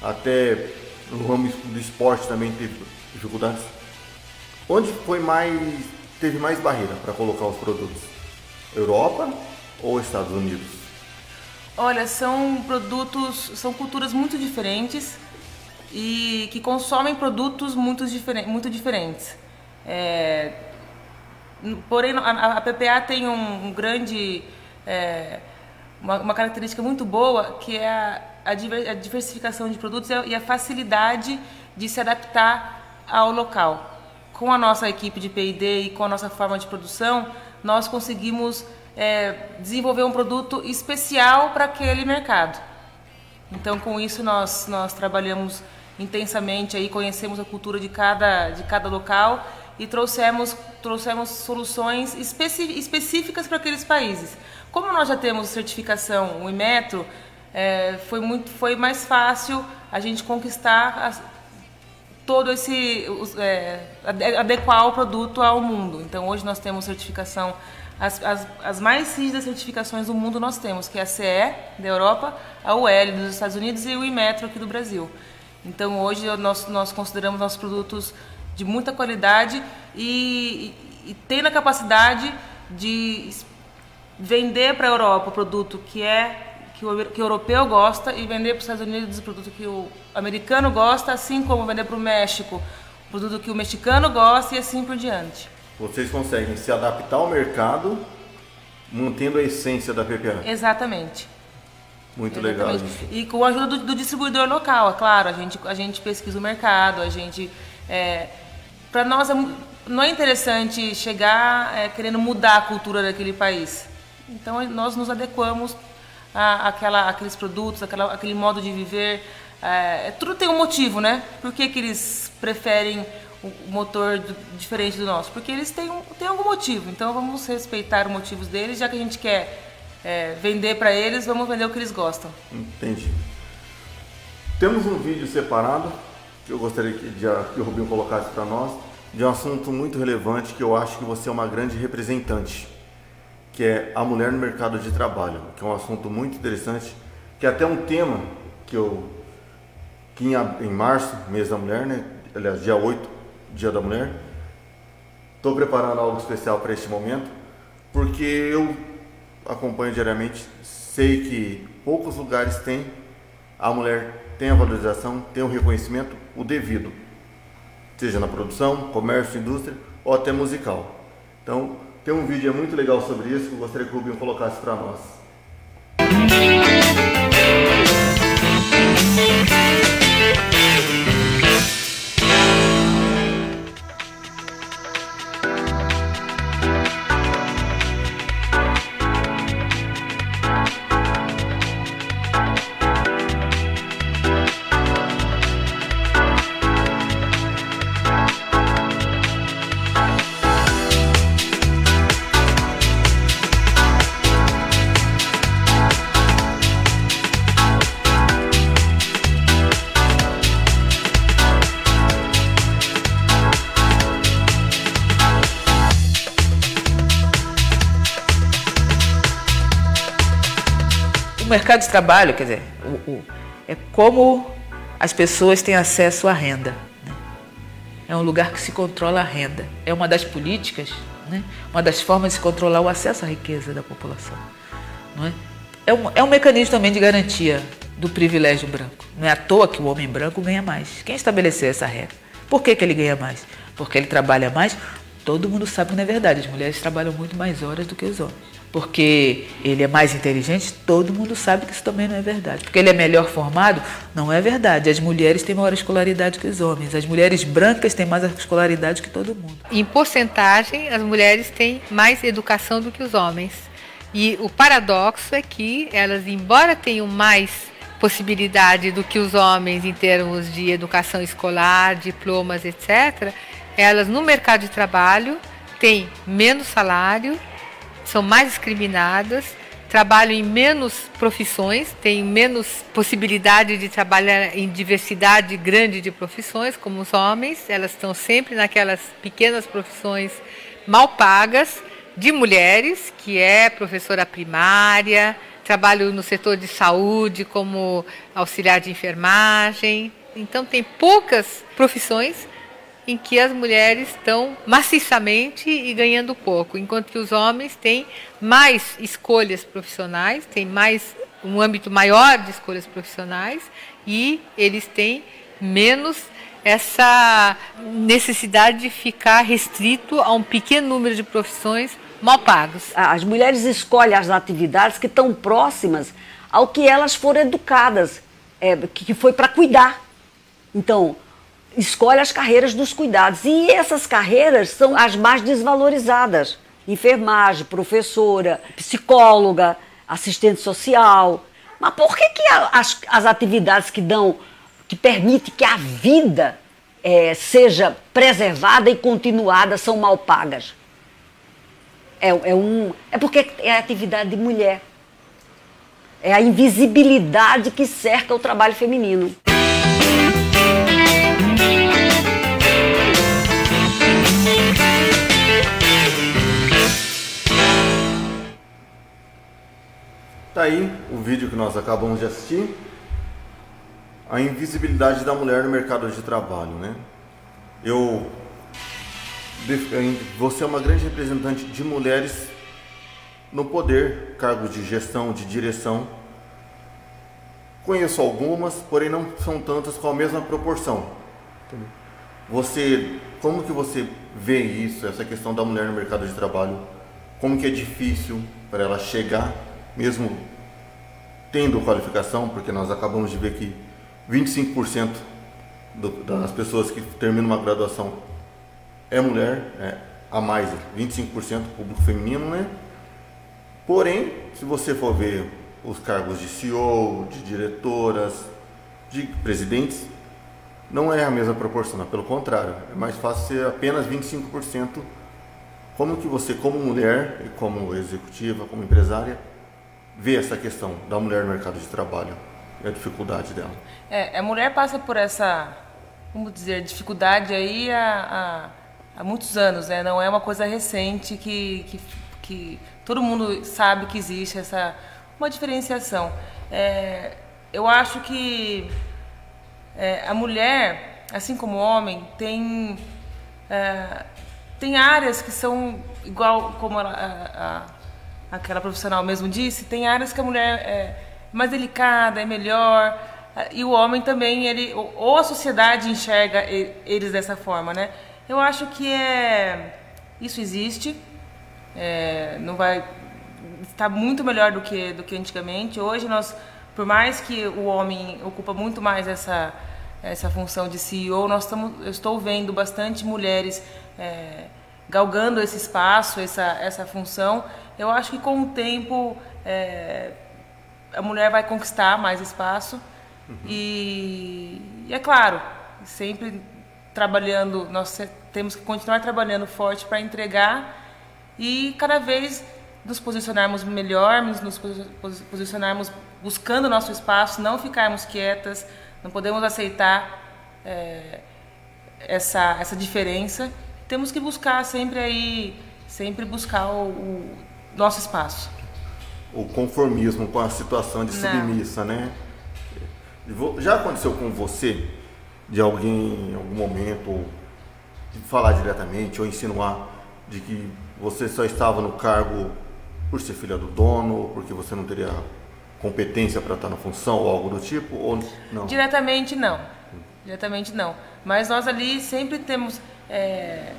até no ramo do esporte também teve dificuldades. Onde foi mais teve mais barreira para colocar os produtos? Europa ou Estados Unidos? Olha, são produtos, são culturas muito diferentes e que consomem produtos muito, muito diferentes. É, porém, a, a PPA tem um, um grande, é, uma, uma característica muito boa que é a, a diver- a diversificação de produtos e a- facilidade de se adaptar ao local. Com a nossa equipe de P&D e com a nossa forma de produção, nós conseguimos é, desenvolver um produto especial para aquele mercado. Então, com isso, nós, nós trabalhamos intensamente, aí, conhecemos a cultura de cada, de cada local e trouxemos, trouxemos soluções específicas para aqueles países. Como nós já temos certificação, o Imetro, é, foi, muito, foi mais fácil a gente conquistar todo esse é, ade- adequar o produto ao mundo. Então hoje nós temos certificação as, as, as mais rígidas certificações do mundo nós temos, que é a CE da Europa, a UL dos Estados Unidos e o Imetro aqui do Brasil. Então hoje nós, nós consideramos nossos produtos de muita qualidade e, e, e tendo a capacidade de vender para a Europa o produto que é que o, que o europeu gosta e vender para os Estados Unidos o produto que o americano gosta, assim como vender para o México o produto que o mexicano gosta e assim por diante. Vocês conseguem se adaptar ao mercado mantendo a essência da PPA. Exatamente. Muito legal Exatamente. isso. E com a ajuda do, do distribuidor local, é claro. A gente, a gente pesquisa o mercado, a gente. É, para nós é não é interessante chegar é, querendo mudar a cultura daquele país. Então nós nos adequamos a, àquela, àqueles produtos, àquela, aquele modo de viver. É, tudo tem um motivo, né? Por que, que eles preferem o motor do- diferente do nosso? Porque eles têm, um, têm algum motivo. Então vamos respeitar os motivos deles, já que a gente quer é, vender para eles, vamos vender o que eles gostam. Entendi. Temos um vídeo separado que eu gostaria que, de, que o Rubinho colocasse para nós de um assunto muito relevante que eu acho que você é uma grande representante, que é a mulher no mercado de trabalho, que é um assunto muito interessante, que é até um tema que eu que em, em março, mês da mulher, né? aliás, dia 8, dia da mulher, estou preparando algo especial para este momento, porque eu acompanho diariamente, sei que poucos lugares têm, a mulher tem a valorização, tem o reconhecimento, o devido, seja na produção, comércio, indústria ou até musical. Então, tem um vídeo muito legal sobre isso que eu gostaria que o Rubinho colocasse para nós. Mercado de trabalho, quer dizer, o, o, é como as pessoas têm acesso à renda. Né? É um lugar que se controla a renda. É uma das políticas, né? uma das formas de se controlar o acesso à riqueza da população. Não é? É, um, é um mecanismo também de garantia do privilégio branco. Não é à toa que o homem branco ganha mais. Quem estabeleceu essa regra? Por que, que ele ganha mais? Porque ele trabalha mais? Todo mundo sabe que não é verdade. As mulheres trabalham muito mais horas do que os homens porque ele é mais inteligente, todo mundo sabe que isso também não é verdade. Porque ele é melhor formado, não é verdade. As mulheres têm maior escolaridade que os homens. As mulheres brancas têm mais escolaridade que todo mundo. Em porcentagem, as mulheres têm mais educação do que os homens. E o paradoxo é que elas, embora tenham mais possibilidade do que os homens em termos de educação escolar, diplomas, etc., elas no mercado de trabalho têm menos salário são mais discriminadas, trabalham em menos profissões, têm menos possibilidade de trabalhar em diversidade grande de profissões, como os homens. Elas estão sempre naquelas pequenas profissões mal pagas de mulheres, que é professora primária, trabalho no setor de saúde como auxiliar de enfermagem. Então tem poucas profissões em que as mulheres estão maciçamente e ganhando pouco, enquanto que os homens têm mais escolhas profissionais, têm mais um âmbito maior de escolhas profissionais e eles têm menos essa necessidade de ficar restrito a um pequeno número de profissões mal pagas. As mulheres escolhem as atividades que estão próximas ao que elas foram educadas, é, que foi para cuidar. Então, escolhe as carreiras dos cuidados. E essas carreiras são as mais desvalorizadas: enfermagem, professora, psicóloga, assistente social. Mas por que, que as, as atividades que dão, que permitem que a vida é, seja preservada e continuada são mal pagas? É, é, um, é porque é atividade de mulher. É a invisibilidade que cerca o trabalho feminino. Tá aí o vídeo que nós acabamos de assistir. A invisibilidade da mulher no mercado de trabalho, né? Eu você é uma grande representante de mulheres no poder, cargos de gestão, de direção. Conheço algumas, porém não são tantas com a mesma proporção. Você, como que você vê isso, essa questão da mulher no mercado de trabalho? Como que é difícil para ela chegar mesmo tendo qualificação, porque nós acabamos de ver que 25% do, das pessoas que terminam uma graduação é mulher, é, a mais 25% público feminino, né? Porém, se você for ver os cargos de CEO, de diretoras, de presidentes, não é a mesma proporção, pelo contrário, é mais fácil ser apenas 25%. Como que você, como mulher e como executiva, como empresária, vê essa questão da mulher no mercado de trabalho e a dificuldade dela? É, a mulher passa por essa, como dizer, dificuldade aí há, há, há, muitos anos, né? Não é uma coisa recente que, que, que todo mundo sabe que existe essa uma diferenciação. É, eu acho que é, a mulher, assim como o homem, tem, é, tem áreas que são, igual como a, a, aquela profissional mesmo disse, tem áreas que a mulher é mais delicada, é melhor, e o homem também, ele, ou a sociedade enxerga eles dessa forma, né? Eu acho que é, isso existe, é, não vai está muito melhor do que do que antigamente. Hoje nós, por mais que o homem ocupa muito mais essa essa função de CEO, nós estamos, eu estou vendo bastante mulheres é, galgando esse espaço, essa essa função. Eu acho que com o tempo é, a mulher vai conquistar mais espaço uhum. e, e é claro, sempre trabalhando, nós temos que continuar trabalhando forte para entregar e cada vez nos posicionarmos melhor, nos posicionarmos buscando nosso espaço, não ficarmos quietas, não podemos aceitar é, essa, essa diferença. Temos que buscar sempre aí, sempre buscar o, o nosso espaço. O conformismo com a situação de submissa, não. né? Já aconteceu com você de alguém em algum momento falar diretamente ou insinuar de que você só estava no cargo por ser filha do dono, porque você não teria competência para estar na função ou algo do tipo, ou não? Diretamente não. Diretamente não. Mas nós ali sempre temos. É,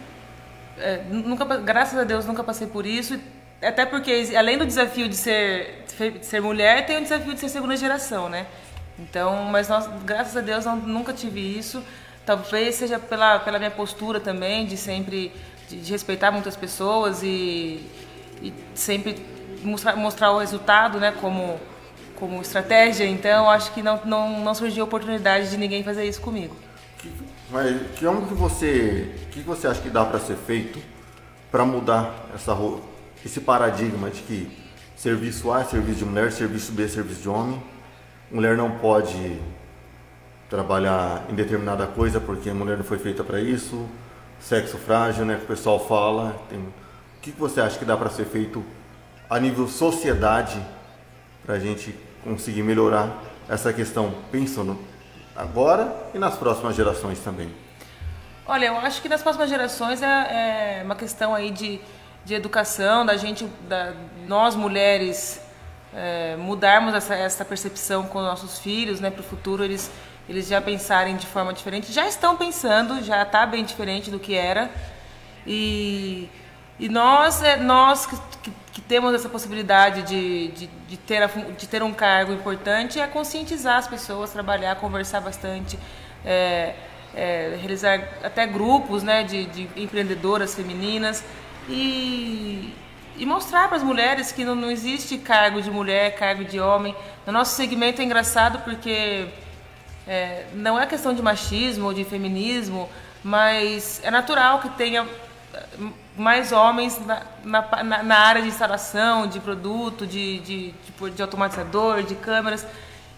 é, nunca, graças a Deus nunca passei por isso. Até porque, além do desafio de ser, de ser mulher, tem o desafio de ser segunda geração, né? Então, mas nós, graças a Deus, não, nunca tive isso. Talvez seja pela, pela minha postura também, de sempre de, de respeitar muitas pessoas e, e sempre mostrar, mostrar o resultado, né, como como estratégia. Então, acho que não, não, não surgiu oportunidade de ninguém fazer isso comigo. Mas que como que você, que você acha que dá para ser feito para mudar essa esse paradigma de que serviço A é serviço de mulher, serviço B é serviço de homem, mulher não pode trabalhar em determinada coisa porque a mulher não foi feita para isso, sexo frágil, né, que o pessoal fala. Tem... O que você acha que dá para ser feito a nível sociedade para a gente conseguir melhorar essa questão, pensando agora e nas próximas gerações também? Olha, eu acho que nas próximas gerações é, é uma questão aí de, de educação, da gente, da, nós mulheres, é, mudarmos essa, essa percepção com nossos filhos, né, para o futuro eles eles já pensarem de forma diferente, já estão pensando, já está bem diferente do que era. E, e nós, é, nós que, que, que temos essa possibilidade de, de, de, ter a, de ter um cargo importante, é conscientizar as pessoas, trabalhar, conversar bastante, é, é, realizar até grupos né, de, de empreendedoras femininas e, e mostrar para as mulheres que não, não existe cargo de mulher, cargo de homem. No nosso segmento é engraçado porque é, não é questão de machismo ou de feminismo, mas é natural que tenha mais homens na, na, na área de instalação, de produto, de, de, de, de automatizador, de câmeras.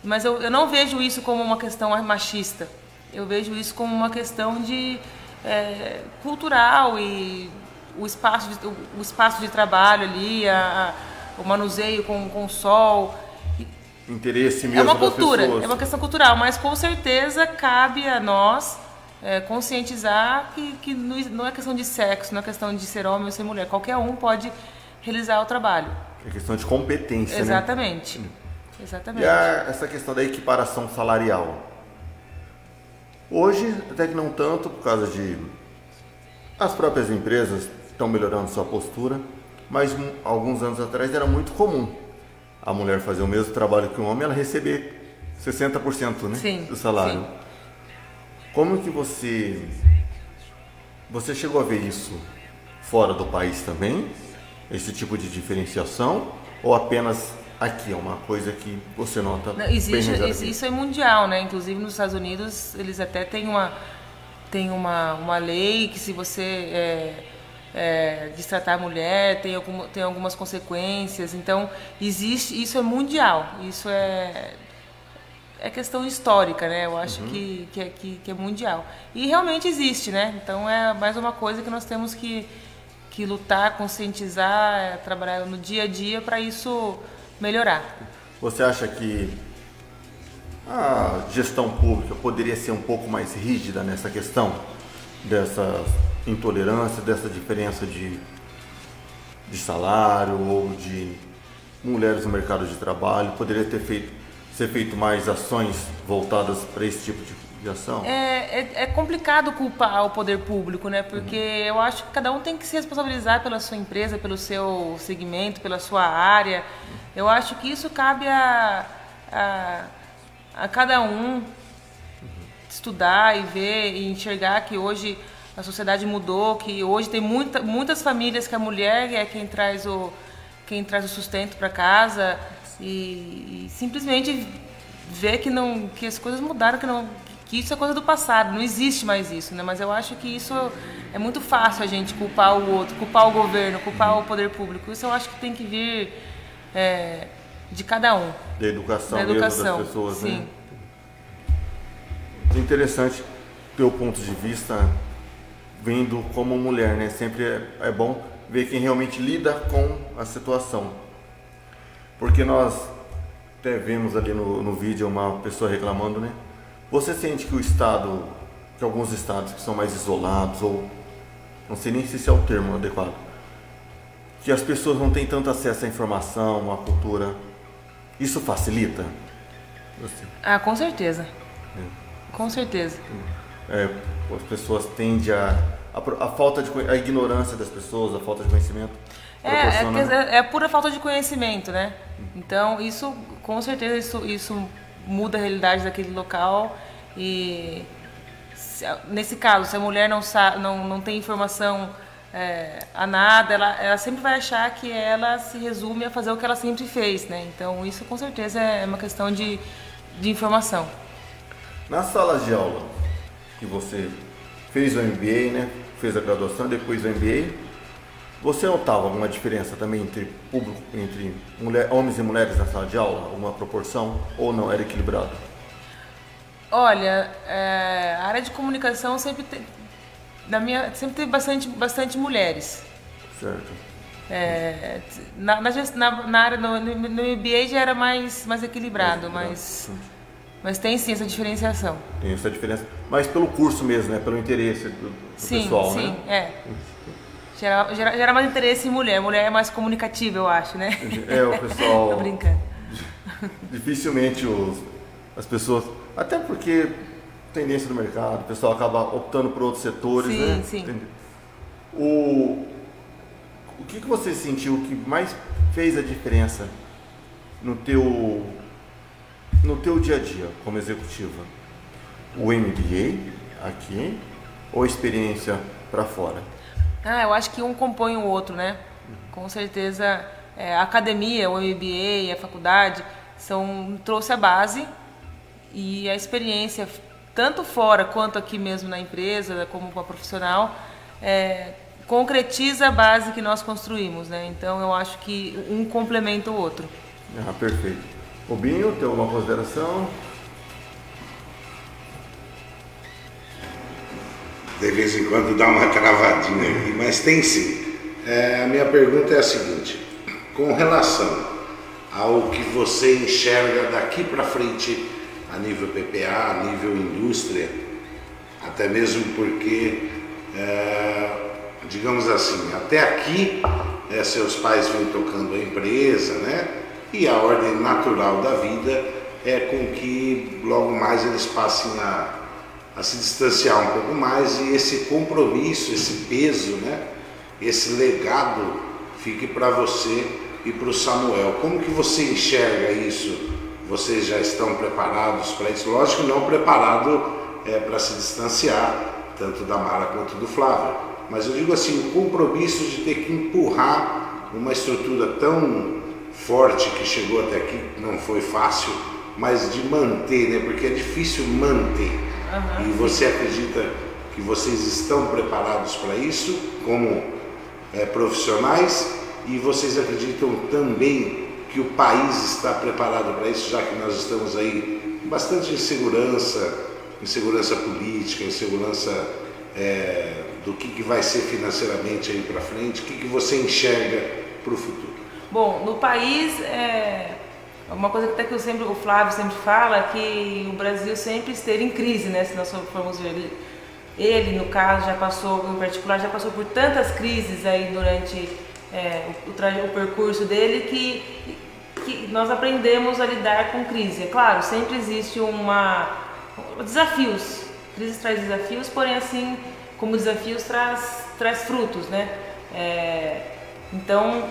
Mas eu, eu, não vejo isso como uma questão machista. Eu vejo isso como uma questão de é, cultural e o espaço de, o, espaço de trabalho ali, a, a, o manuseio com, com o sol interesse mesmo É uma cultura, é uma questão cultural, mas com certeza cabe a nós é, conscientizar que, que não é questão de sexo, não é questão de ser homem ou ser mulher. Qualquer um pode realizar o trabalho. É questão de competência, Exatamente. né? Exatamente. E a, essa questão da equiparação salarial? Hoje, até que não tanto, por causa de... As próprias empresas estão melhorando sua postura, mas alguns anos atrás era muito comum a mulher fazer o mesmo trabalho que o homem, ela receber 60% né, sim, do salário. Sim. Como que você você chegou a ver isso fora do país também? Esse tipo de diferenciação ou apenas aqui é uma coisa que você nota Não, existe, isso é mundial, né? Inclusive nos Estados Unidos eles até têm uma tem uma, uma lei que se você é, é, destratar a mulher, tem, algum, tem algumas consequências. Então, existe, isso é mundial, isso é, é questão histórica, né? Eu acho uhum. que, que, é, que, que, é mundial. E realmente existe, né? Então, é mais uma coisa que nós temos que, que lutar, conscientizar, é, trabalhar no dia a dia para isso melhorar. Você acha que a gestão pública poderia ser um pouco mais rígida nessa questão dessa intolerância, dessa diferença de, de salário ou de mulheres no mercado de trabalho? Poderia ter feito, ser feito mais ações voltadas para esse tipo de? É, é, é, complicado culpar o poder público, né? Porque uhum. eu acho que cada um tem que se responsabilizar pela sua empresa, pelo seu segmento, pela sua área. Eu acho que isso cabe a, a, a cada um estudar e ver e enxergar que hoje a sociedade mudou, que hoje tem muita, muitas famílias que a mulher é quem traz o, quem traz o sustento para casa e, e, simplesmente ver que não que as coisas mudaram, que não que isso é coisa do passado, não existe mais isso, né? Mas eu acho que isso é muito fácil a gente culpar o outro, culpar o governo, culpar o poder público. Isso eu acho que tem que vir é, de cada um. Da educação, da educação das pessoas, né? sim. né? Interessante teu ponto de vista vendo como mulher, né? Sempre é, é bom ver quem realmente lida com a situação. Porque nós até vemos ali no, no vídeo uma pessoa reclamando, né? Você sente que o Estado, que alguns estados que são mais isolados, ou não sei nem se esse é o termo adequado, que as pessoas não têm tanto acesso à informação, à cultura, isso facilita? Assim. Ah, com certeza. É. Com certeza. É, as pessoas tendem a, a, a, falta de a ignorância das pessoas, a falta de conhecimento. É, é, é, é pura falta de conhecimento, né? Então isso, com certeza, isso, isso muda a realidade daquele local e se, nesse caso, se a mulher não sabe, não, não tem informação é, a nada, ela, ela sempre vai achar que ela se resume a fazer o que ela sempre fez, né? Então isso com certeza é uma questão de, de informação. Nas salas de aula que você fez o MBA, né? Fez a graduação, depois o MBA, você notava alguma diferença também entre público, entre mulher, homens e mulheres na sala de aula? Alguma proporção? Ou não, era equilibrado? Olha, é, a área de comunicação sempre tem, na minha, sempre teve bastante, bastante mulheres. Certo. É, na, na, na, área, no, no, MBA já era mais, mais equilibrado, mas, mas tem sim essa diferenciação. Tem essa diferença. Mas pelo curso mesmo, né? Pelo interesse do, do sim, pessoal, sim, né? Sim, é. Gera, gera, gera, mais interesse em mulher. Mulher é mais comunicativa, eu acho, né? É, o pessoal. Tô brincando. Dificilmente os, as pessoas. Até porque tendência do mercado, o pessoal acaba optando por outros setores, sim, né? Sim. O, o que, que você sentiu que mais fez a diferença no teu, no teu dia a dia como executiva? O MBA aqui ou a experiência para fora? Ah, eu acho que um compõe o outro, né? Com certeza, é, a academia, o MBA, a faculdade, são, trouxe a base e a experiência, tanto fora quanto aqui mesmo na empresa, como com a profissional, é, concretiza a base que nós construímos, né? Então, eu acho que um complementa o outro. Ah, perfeito. Rubinho, tem alguma consideração? De vez em quando dá uma travadinha aqui, mas tem sim. É, a minha pergunta é a seguinte: com relação ao que você enxerga daqui para frente a nível PPA, a nível indústria, até mesmo porque, é, digamos assim, até aqui é, seus pais vêm tocando a empresa, né? E a ordem natural da vida é com que logo mais eles passem a a se distanciar um pouco mais e esse compromisso, esse peso, né? esse legado fique para você e para o Samuel. Como que você enxerga isso? Vocês já estão preparados para isso? Lógico, não preparado é, para se distanciar, tanto da Mara quanto do Flávio. Mas eu digo assim, o compromisso de ter que empurrar uma estrutura tão forte que chegou até aqui, não foi fácil, mas de manter, né? Porque é difícil manter Uhum. E você acredita que vocês estão preparados para isso como é, profissionais e vocês acreditam também que o país está preparado para isso, já que nós estamos aí com bastante insegurança, insegurança política, insegurança é, do que, que vai ser financeiramente aí para frente, o que, que você enxerga para o futuro? Bom, no país é, uma coisa até que eu sempre, o Flávio sempre fala é que o Brasil sempre esteve em crise, né? Se nós formos ver ele no caso já passou, em particular, já passou por tantas crises aí durante é, o, o, o, percurso dele que, que nós aprendemos a lidar com crise. É claro, sempre existe uma desafios, crise traz desafios, porém assim como desafios traz traz frutos, né? É, então,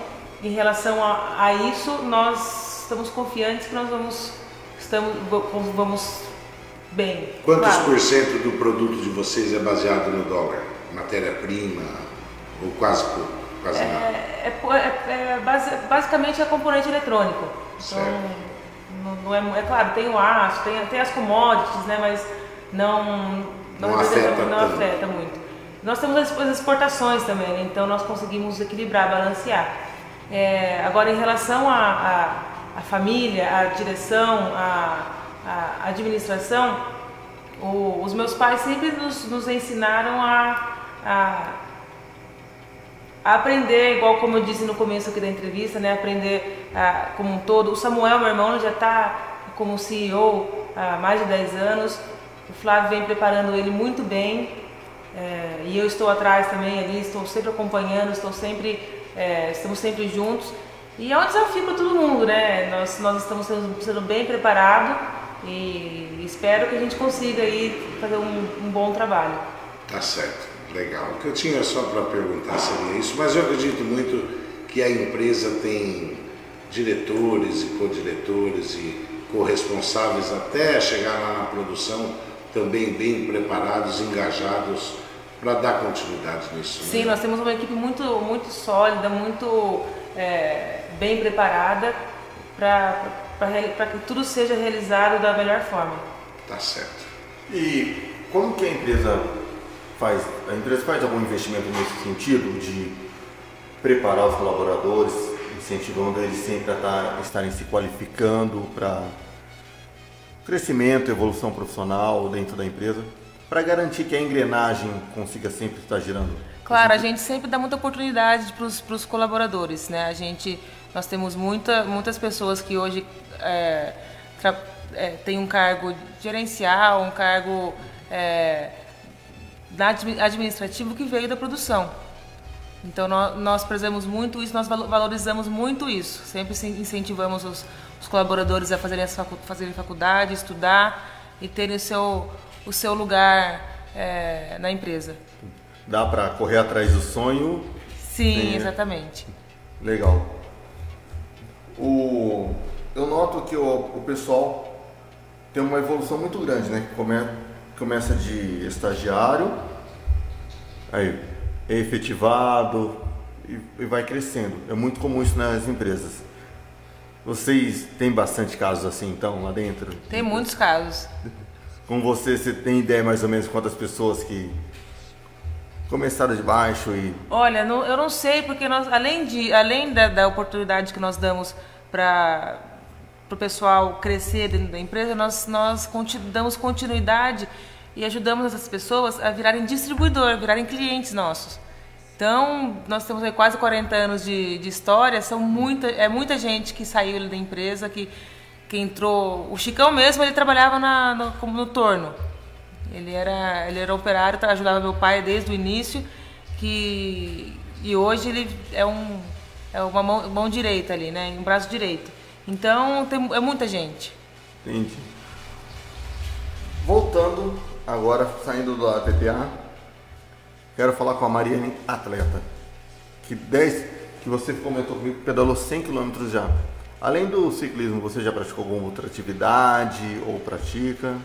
em relação a, a isso, nós estamos confiantes que nós vamos, estamos, vamos bem. Quantos claro. por cento do produto de vocês é baseado no dólar? Matéria-prima ou quase, quase é, nada? É, é, é base, basicamente é componente eletrônico. Então, não, não é, é claro, tem o aço, tem, tem as commodities, né, mas não, não, não afeta, não afeta muito. Nós temos as exportações também, né? então nós conseguimos equilibrar, balancear. É, agora, em relação a, a família, a direção, a, a administração, o, os meus pais sempre nos, nos ensinaram a, a, a, aprender, igual como eu disse no começo aqui da entrevista, né, aprender a, como um todo. O Samuel, meu irmão, já está como CEO há mais de 10 anos. O Flávio vem preparando ele muito bem é, e eu estou atrás também ali, estou sempre acompanhando, estou sempre, é, estamos sempre juntos. E é um desafio para todo mundo, né? Nós, nós estamos sendo, sendo bem preparados e espero que a gente consiga aí fazer um, um bom trabalho. Tá certo, legal. O que eu tinha só para perguntar seria isso, mas eu acredito muito que a empresa tem diretores e co-diretores e corresponsáveis até chegar lá na produção também bem preparados, engajados para dar continuidade nisso. Né? Sim, né? nós temos uma equipe muito, muito sólida, muito é, bem preparada para que tudo seja realizado da melhor forma. Tá certo. E como que a empresa faz? A empresa faz algum investimento nesse sentido de preparar os colaboradores, incentivando eles sempre a estar, estarem se qualificando para crescimento, evolução profissional dentro da empresa, para garantir que a engrenagem consiga sempre estar girando? Claro, a gente sempre dá muita oportunidade para os colaboradores, né? A gente nós temos muita, muitas pessoas que hoje é, é, têm um cargo gerencial, um cargo é, administrativo que veio da produção. Então nós, nós prezamos muito isso, nós valorizamos muito isso. Sempre incentivamos os, os colaboradores a fazerem, facu fazerem faculdade, estudar e terem o seu, o seu lugar é, na empresa. Dá para correr atrás do sonho? Sim, Tem... exatamente. Legal. O, eu noto que o, o pessoal tem uma evolução muito grande, né? Come, começa de estagiário, aí é efetivado e, e vai crescendo. É muito comum isso nas empresas. Vocês têm bastante casos assim, então, lá dentro? Tem muitos casos. Com você, você tem ideia mais ou menos quantas pessoas que começaram de baixo e... Olha, não, eu não sei, porque nós, além, de, além da, da oportunidade que nós damos para o pessoal crescer dentro da empresa, nós, nós damos continuidade e ajudamos essas pessoas a virarem distribuidor, virarem clientes nossos. Então, nós temos quase 40 anos de, de história, são muita, é muita gente que saiu da empresa, que, que entrou... O Chicão mesmo, ele trabalhava na, no, como no torno. Ele era, ele era operário, ajudava meu pai desde o início, que, e hoje ele é, um, é uma mão, mão direita ali, né? Um braço direito. Então, tem, é muita gente. Entendi. Voltando, agora saindo do ATPA, quero falar com a Mariane, atleta. Que 10, que você comentou comigo, pedalou 100 km já. Além do ciclismo, você já praticou alguma outra atividade ou pratica?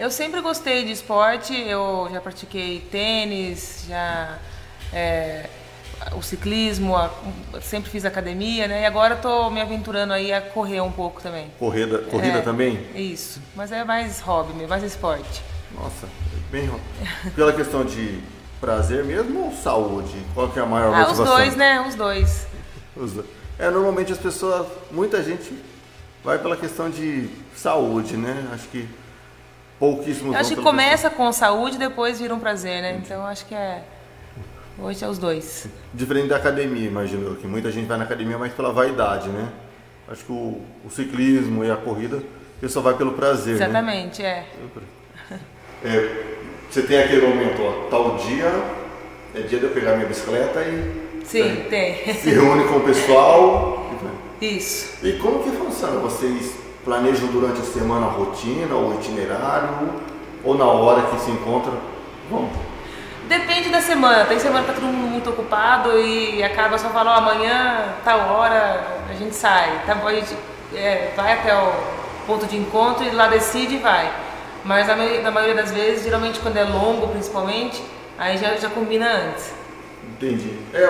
Eu sempre gostei de esporte, eu já pratiquei tênis, já é, o ciclismo, a, sempre fiz academia, né? E agora estou me aventurando aí a correr um pouco também. Corrida, corrida é, também? Isso, mas é mais hobby, mais esporte. Nossa, bem Pela questão de prazer mesmo ou saúde? Qual que é a maior ah, motivação? Os dois, né? Os dois. Os dois. É, normalmente as pessoas, muita gente vai pela questão de saúde, né? Acho que pouquíssimos. Eu acho que começa com saúde e depois vira um prazer, né? Então acho que é. Hoje é os dois. Diferente da academia, imagino que muita gente vai na academia mais pela vaidade, né? Acho que o, o ciclismo e a corrida, ele só vai pelo prazer, né? Exatamente, é. É, você tem aquele momento, ó, tal dia é dia de eu pegar minha bicicleta e Sim, né, tem. se reúne com o pessoal. Isso. E como que funciona? Vocês planejam durante a semana a rotina, o itinerário, ou na hora que se encontra? Vamos. Depende da semana. Tem semana que tá todo mundo muito ocupado e acaba só falando, amanhã, tal hora, a gente sai. Tá bom, a gente é, vai até o ponto de encontro e lá decide e vai. Mas na maioria, maioria das vezes, geralmente quando é longo principalmente, aí já, já combina antes. Entendi. É,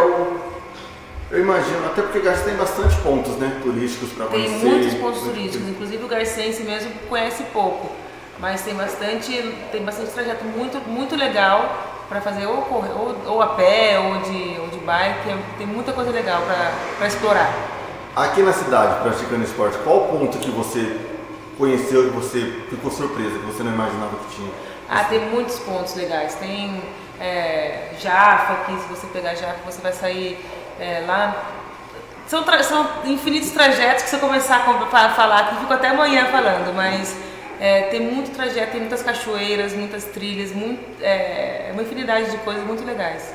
eu imagino, até porque Garça tem bastante pontos né, turísticos para Tem conhecer. muitos pontos turísticos, inclusive o Garcense mesmo conhece pouco, mas tem bastante, tem bastante trajeto muito, muito legal para fazer ou, ou, ou a pé ou de, ou de bike, tem muita coisa legal para explorar. Aqui na cidade, praticando esporte, qual ponto que você conheceu e você ficou surpresa, que você não imaginava que tinha? Ah, tem muitos pontos legais. Tem é, Jaffa, que se você pegar Jaffa, você vai sair é, lá. São, são infinitos trajetos que se eu começar a falar aqui, fico até amanhã falando, mas é, tem muito trajeto, tem muitas cachoeiras, muitas trilhas, muito, é, uma infinidade de coisas muito legais.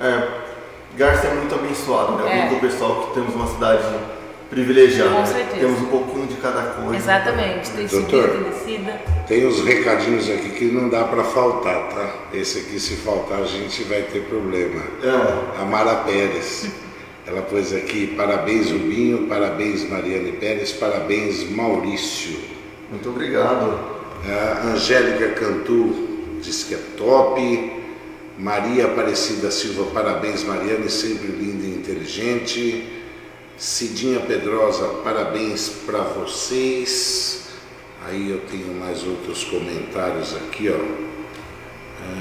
É, Garça é muito abençoado, né? É. pro pessoal que temos uma cidade privilegiada. Com né? certeza. Temos um pouquinho de cada coisa. Exatamente, tem subida, Doutor. Tem os recadinhos aqui que não dá para faltar, tá? Esse aqui, se faltar, a gente vai ter problema. É. A Mara Pérez. Ela pôs aqui, parabéns Rubinho, parabéns Mariane Pérez, parabéns Maurício. Muito obrigado. A Angélica Cantu diz que é top. Maria Aparecida Silva, parabéns Mariane, sempre linda e inteligente. Cidinha Pedrosa, parabéns para vocês. Aí eu tenho mais outros comentários aqui, ó.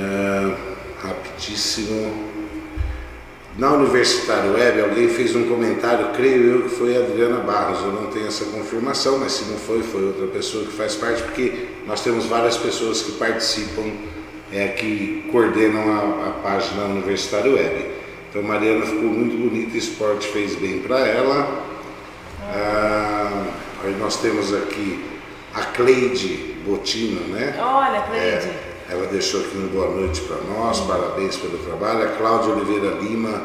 É, rapidíssimo. Na Universitário Web, alguém fez um comentário, creio eu que foi a Adriana Barros. Eu não tenho essa confirmação, mas se não foi, foi outra pessoa que faz parte, porque nós temos várias pessoas que participam, é, que coordenam a, a página Universitário Web. Então, Mariana ficou muito bonita, esporte fez bem para ela. Ah, aí nós temos aqui a Cleide Botino, né? Olha, Cleide. É, ela deixou aqui um boa noite para nós, parabéns pelo trabalho. A Cláudia Oliveira Lima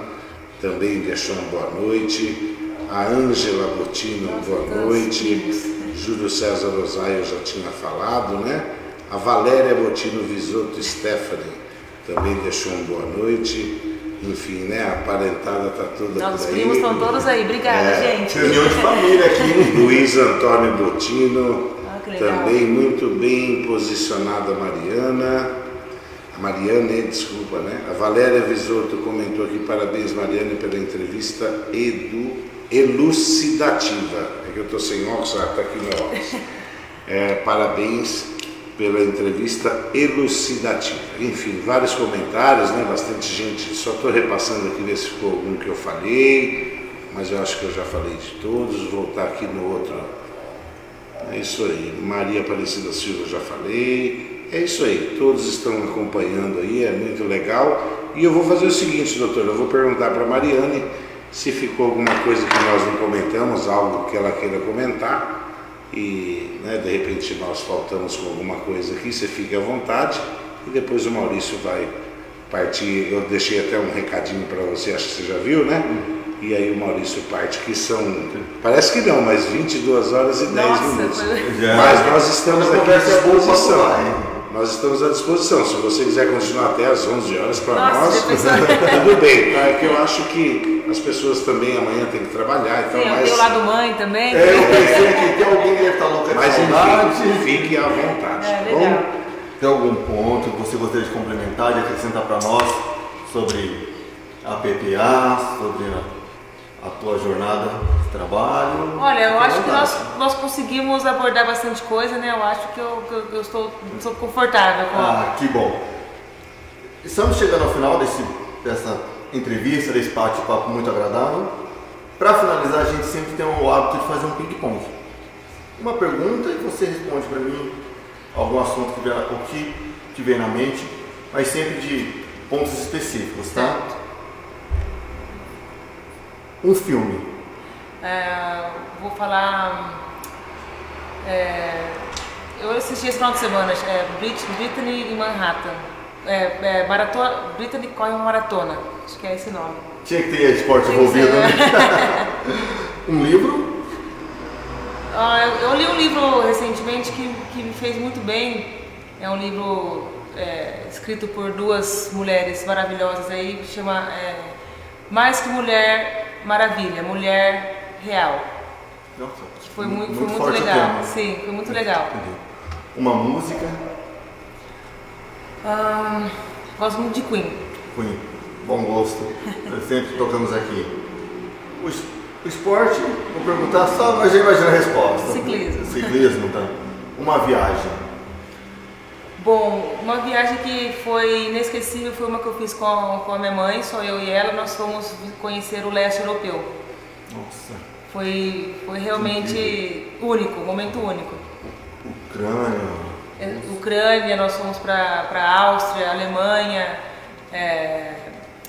também deixou uma boa noite. A Ângela Botino, boa noite. Júlio César Rosaio eu já tinha falado, né? A Valéria Botino Visoto Stephanie também deixou uma boa noite. Enfim, né? A parentada tá toda Nossos por aí. primos estão todos aí. Obrigada, É, gente. Reunião de família aqui. Luiz Antônio Botino, Ah, também muito bem posicionada a Mariana. A Mariane, desculpa, né? A Valéria Visoto comentou aqui, parabéns Mariane pela entrevista edu, elucidativa. É que eu estou sem óculos, ah, tá aqui meu óculos. É, parabéns pela entrevista elucidativa. Enfim, vários comentários, né? Bastante gente. Só estou repassando aqui ver se ficou algum que eu falei, mas eu acho que eu já falei de todos. Vou voltar aqui no outro. É isso aí. Maria Aparecida Silva já falei. É isso aí. Todos estão acompanhando aí, é muito legal. E eu vou fazer o seguinte, doutor, eu vou perguntar para Mariane se ficou alguma coisa que nós não comentamos, algo que ela queira comentar. E né, de repente nós faltamos com alguma coisa aqui, você fique à vontade. E depois o Maurício vai partir. Eu deixei até um recadinho para você, acho que você já viu, né? E aí o Maurício parte, que são. Parece que não, mas 22 horas e 10 Nossa, minutos. foi- Já. Mas nós estamos aqui à disposição. Nós estamos à disposição. Se você quiser continuar até às 11 horas para nós, tudo bem. Tá? É que eu acho que as pessoas também amanhã têm que trabalhar. Então, Sim, eu mas, tenho o lado mãe também. É, eu pensei que tem alguém que deve estar louca de mas enfim, fique à vontade. É, tá bom? legal. Tem algum ponto que você gostaria de complementar, de acrescentar para nós sobre a PPA, sobre a, a tua jornada de trabalho? Olha, eu acho que vontade. nós, nós conseguimos abordar bastante coisa, né? Eu acho que eu, que eu, que eu estou, estou confortável com. Ah, que bom. Estamos chegando ao final desse, dessa entrevista, desse bate-papo muito agradável. Para finalizar, a gente sempre tem o hábito de fazer um ping-pong. Uma pergunta e você responde para mim algum assunto que vier, o que te vem na mente, mas sempre de pontos específicos, tá? Um filme. É, vou falar. É, eu assisti esse final de semana, é Brit, Brittany em Manhattan. É, é, maratona, Brittany corre uma maratona, acho que é esse nome. Tinha que ter esporte envolvido, né? um livro? Ah, eu, eu li um livro recentemente que, que me fez muito bem. É um livro é, escrito por duas mulheres maravilhosas aí, que chama é, Mais que Mulher Maravilha, Mulher Real. Nossa, Que foi muito, foi muito forte o legal. Sim, foi muito legal. Uma música? Ah, gosto muito de Queen. Queen. Bom gosto. Sempre tocamos aqui. O esporte, vou perguntar só, mas já imagina a resposta. Ciclismo. Ciclismo, tá? Uma viagem. Bom, uma viagem que foi inesquecível foi uma que eu fiz com a, com a minha mãe, só eu e ela, nós fomos conhecer o leste europeu. Nossa. Foi, foi realmente único, um momento único. Ucrânia. É, Ucrânia, nós fomos para a Áustria, Alemanha, é,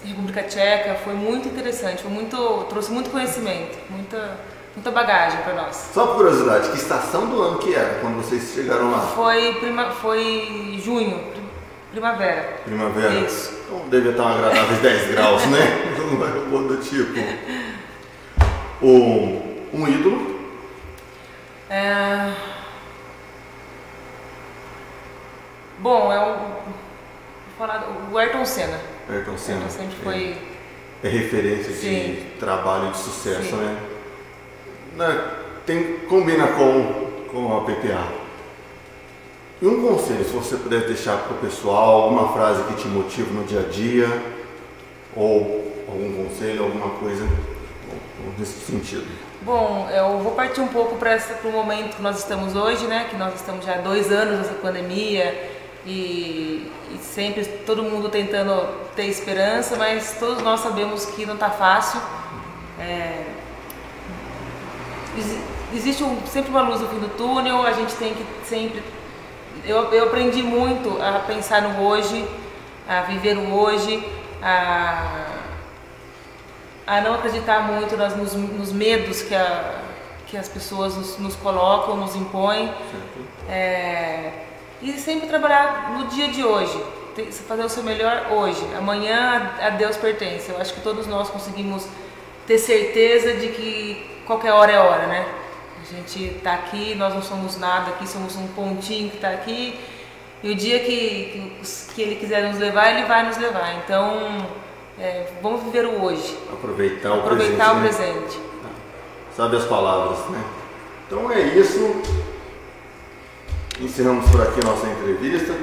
República Tcheca, foi muito interessante, foi muito, trouxe muito conhecimento, muita, muita bagagem para nós. Só por curiosidade, que estação do ano que era quando vocês chegaram lá? Foi, prima, foi junho, prim- primavera. Primavera? Isso. Então devia estar um agradáveis 10 graus, né? Algo do tipo. Um, um ídolo. É... Bom, é um. vou falar o Ayrton Senna. Ayrton Senna. Ayrton sempre foi. É referência Sim. de trabalho de sucesso, Sim. né? Né, Tem, combina com, com a PPA. E um conselho, se você puder deixar para o pessoal, alguma frase que te motiva no dia a dia, ou algum conselho, alguma coisa nesse sentido. Bom, eu vou partir um pouco para o momento que nós estamos hoje, né? Que nós estamos já há dois anos nessa pandemia e, e sempre todo mundo tentando ter esperança, mas todos nós sabemos que não está fácil. É, existe um- sempre uma luz no fim do túnel, a gente tem que sempre. Eu, eu aprendi muito a pensar no hoje, a viver o hoje, a a não acreditar muito nas, nos, nos medos que, a, que as pessoas nos, nos colocam, nos impõem. É, e sempre trabalhar no dia de hoje, fazer o seu melhor hoje. Amanhã a Deus pertence. Eu acho que todos nós conseguimos ter certeza de que qualquer hora é hora, né? A gente está aqui, nós não somos nada aqui, somos um pontinho que está aqui. E o dia que, que, que Ele quiser nos levar, Ele vai nos levar. Então, é, vamos viver o hoje. Aproveitar o Aproveitar o presente. né? presente. Sabe as palavras, né? Então é isso. Encerramos por aqui a nossa entrevista.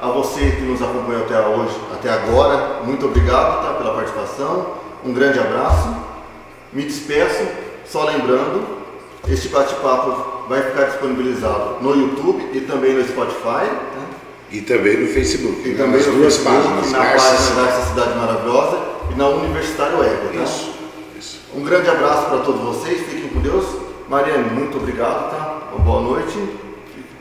A você que nos acompanhou até hoje, até agora, muito obrigado tá, pela participação. Um grande abraço. Me despeço, só lembrando, este bate-papo vai ficar disponibilizado no YouTube e também no Spotify. né? E também no Facebook. E nas também no duas Facebook, páginas. na Garças- página dessa cidade maravilhosa e na Universitário Ego. Tá? Isso, Um grande abraço para todos vocês, fiquem com Deus. Mariane, muito obrigado, tá? Uma boa noite.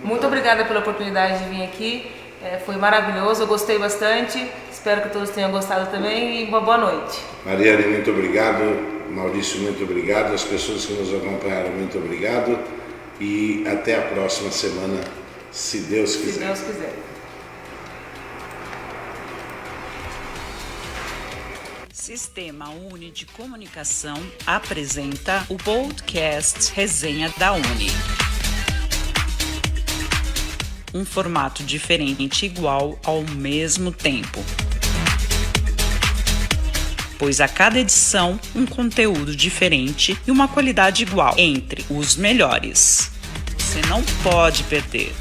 Muito obrigada pela oportunidade de vir aqui. É, foi maravilhoso, eu gostei bastante. Espero que todos tenham gostado também e uma boa noite. Mariane, muito obrigado. Maurício, muito obrigado. As pessoas que nos acompanharam, muito obrigado. E até a próxima semana, se Deus Se quiser. Deus quiser. Sistema Uni de Comunicação apresenta o podcast Resenha da Uni. Um formato diferente igual ao mesmo tempo. Pois a cada edição um conteúdo diferente e uma qualidade igual entre os melhores. Você não pode perder.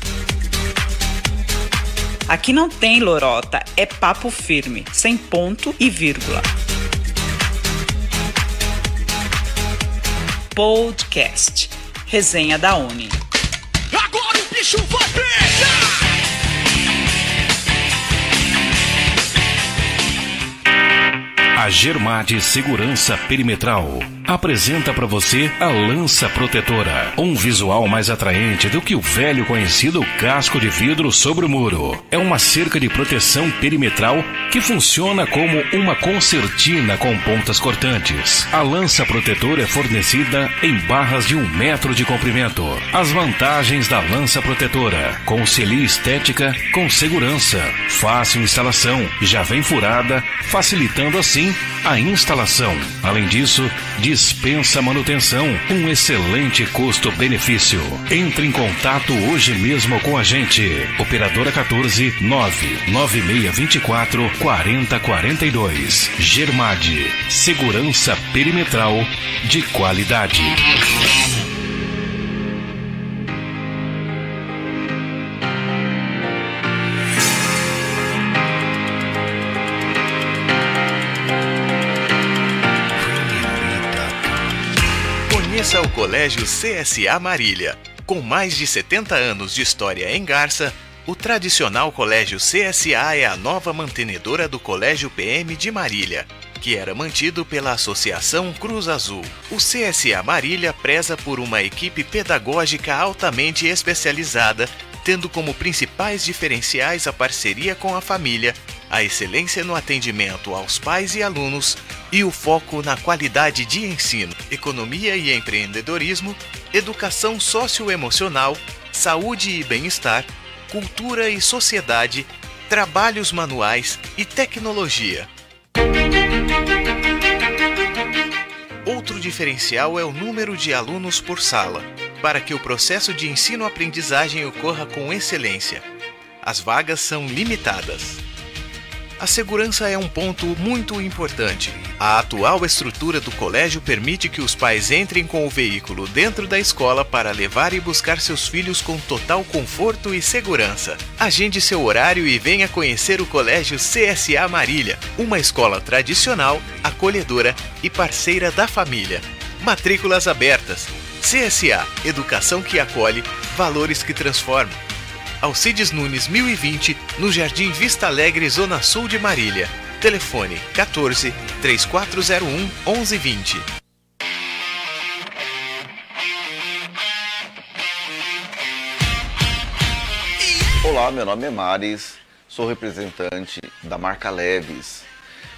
Aqui não tem lorota, é papo firme, sem ponto e vírgula. Podcast Resenha da Uni. Vai pegar! A Germate Segurança Perimetral apresenta para você a lança protetora, um visual mais atraente do que o velho conhecido casco de vidro sobre o muro. É uma cerca de proteção perimetral que funciona como uma concertina com pontas cortantes. A lança protetora é fornecida em barras de um metro de comprimento. As vantagens da lança protetora: concilia estética com segurança, fácil instalação, já vem furada, facilitando assim a instalação. Além disso, dispensa manutenção, um excelente custo-benefício. Entre em contato hoje mesmo com a gente. Operadora 14 99624 4042. Germade, segurança perimetral de qualidade. Conheça o Colégio CSA Marília. Com mais de 70 anos de história em Garça, o tradicional Colégio CSA é a nova mantenedora do Colégio PM de Marília, que era mantido pela Associação Cruz Azul. O CSA Marília preza por uma equipe pedagógica altamente especializada, tendo como principais diferenciais a parceria com a família, a excelência no atendimento aos pais e alunos e o foco na qualidade de ensino, economia e empreendedorismo, educação socioemocional, saúde e bem-estar, cultura e sociedade, trabalhos manuais e tecnologia. Outro diferencial é o número de alunos por sala, para que o processo de ensino-aprendizagem ocorra com excelência. As vagas são limitadas. A segurança é um ponto muito importante. A atual estrutura do colégio permite que os pais entrem com o veículo dentro da escola para levar e buscar seus filhos com total conforto e segurança. Agende seu horário e venha conhecer o Colégio CSA Marília, uma escola tradicional, acolhedora e parceira da família. Matrículas abertas. CSA Educação que acolhe, valores que transformam. Alcides Nunes 1020, no Jardim Vista Alegre, Zona Sul de Marília. Telefone 14 3401 1120. Olá, meu nome é Maris, sou representante da marca Leves.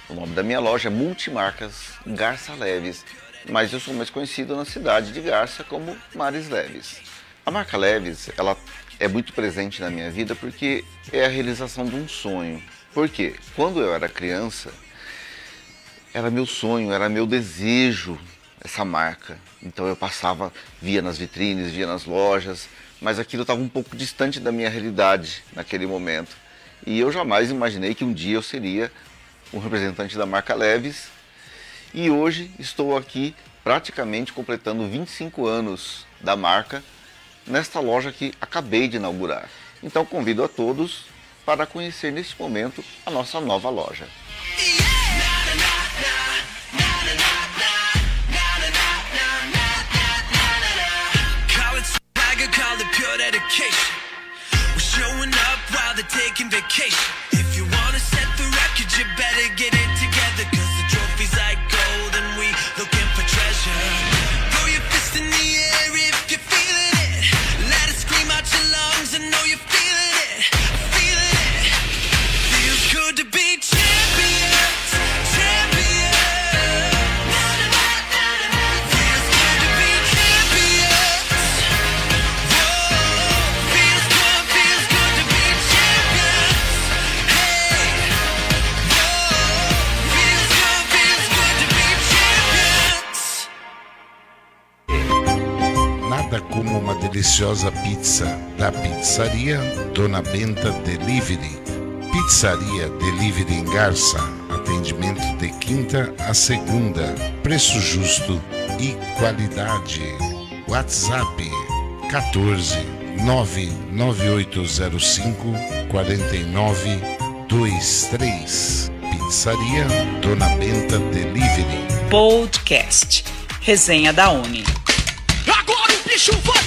O nome da minha loja é Multimarcas Garça Leves, mas eu sou mais conhecido na cidade de Garça como Maris Leves. A marca Leves, ela é muito presente na minha vida porque é a realização de um sonho. Porque quando eu era criança, era meu sonho, era meu desejo essa marca. Então eu passava, via nas vitrines, via nas lojas, mas aquilo estava um pouco distante da minha realidade naquele momento. E eu jamais imaginei que um dia eu seria um representante da marca Leves. E hoje estou aqui praticamente completando 25 anos da marca nesta loja que acabei de inaugurar. Então convido a todos para conhecer neste momento a nossa nova loja. Nada como uma deliciosa pizza da pizzaria Dona Benta Delivery. Pizzaria Delivery em Garça. Atendimento de quinta a segunda. Preço justo e qualidade. WhatsApp 14 99805 4923. Pizzaria Dona Benta Delivery. Podcast. Resenha da Uni. Agora pegar!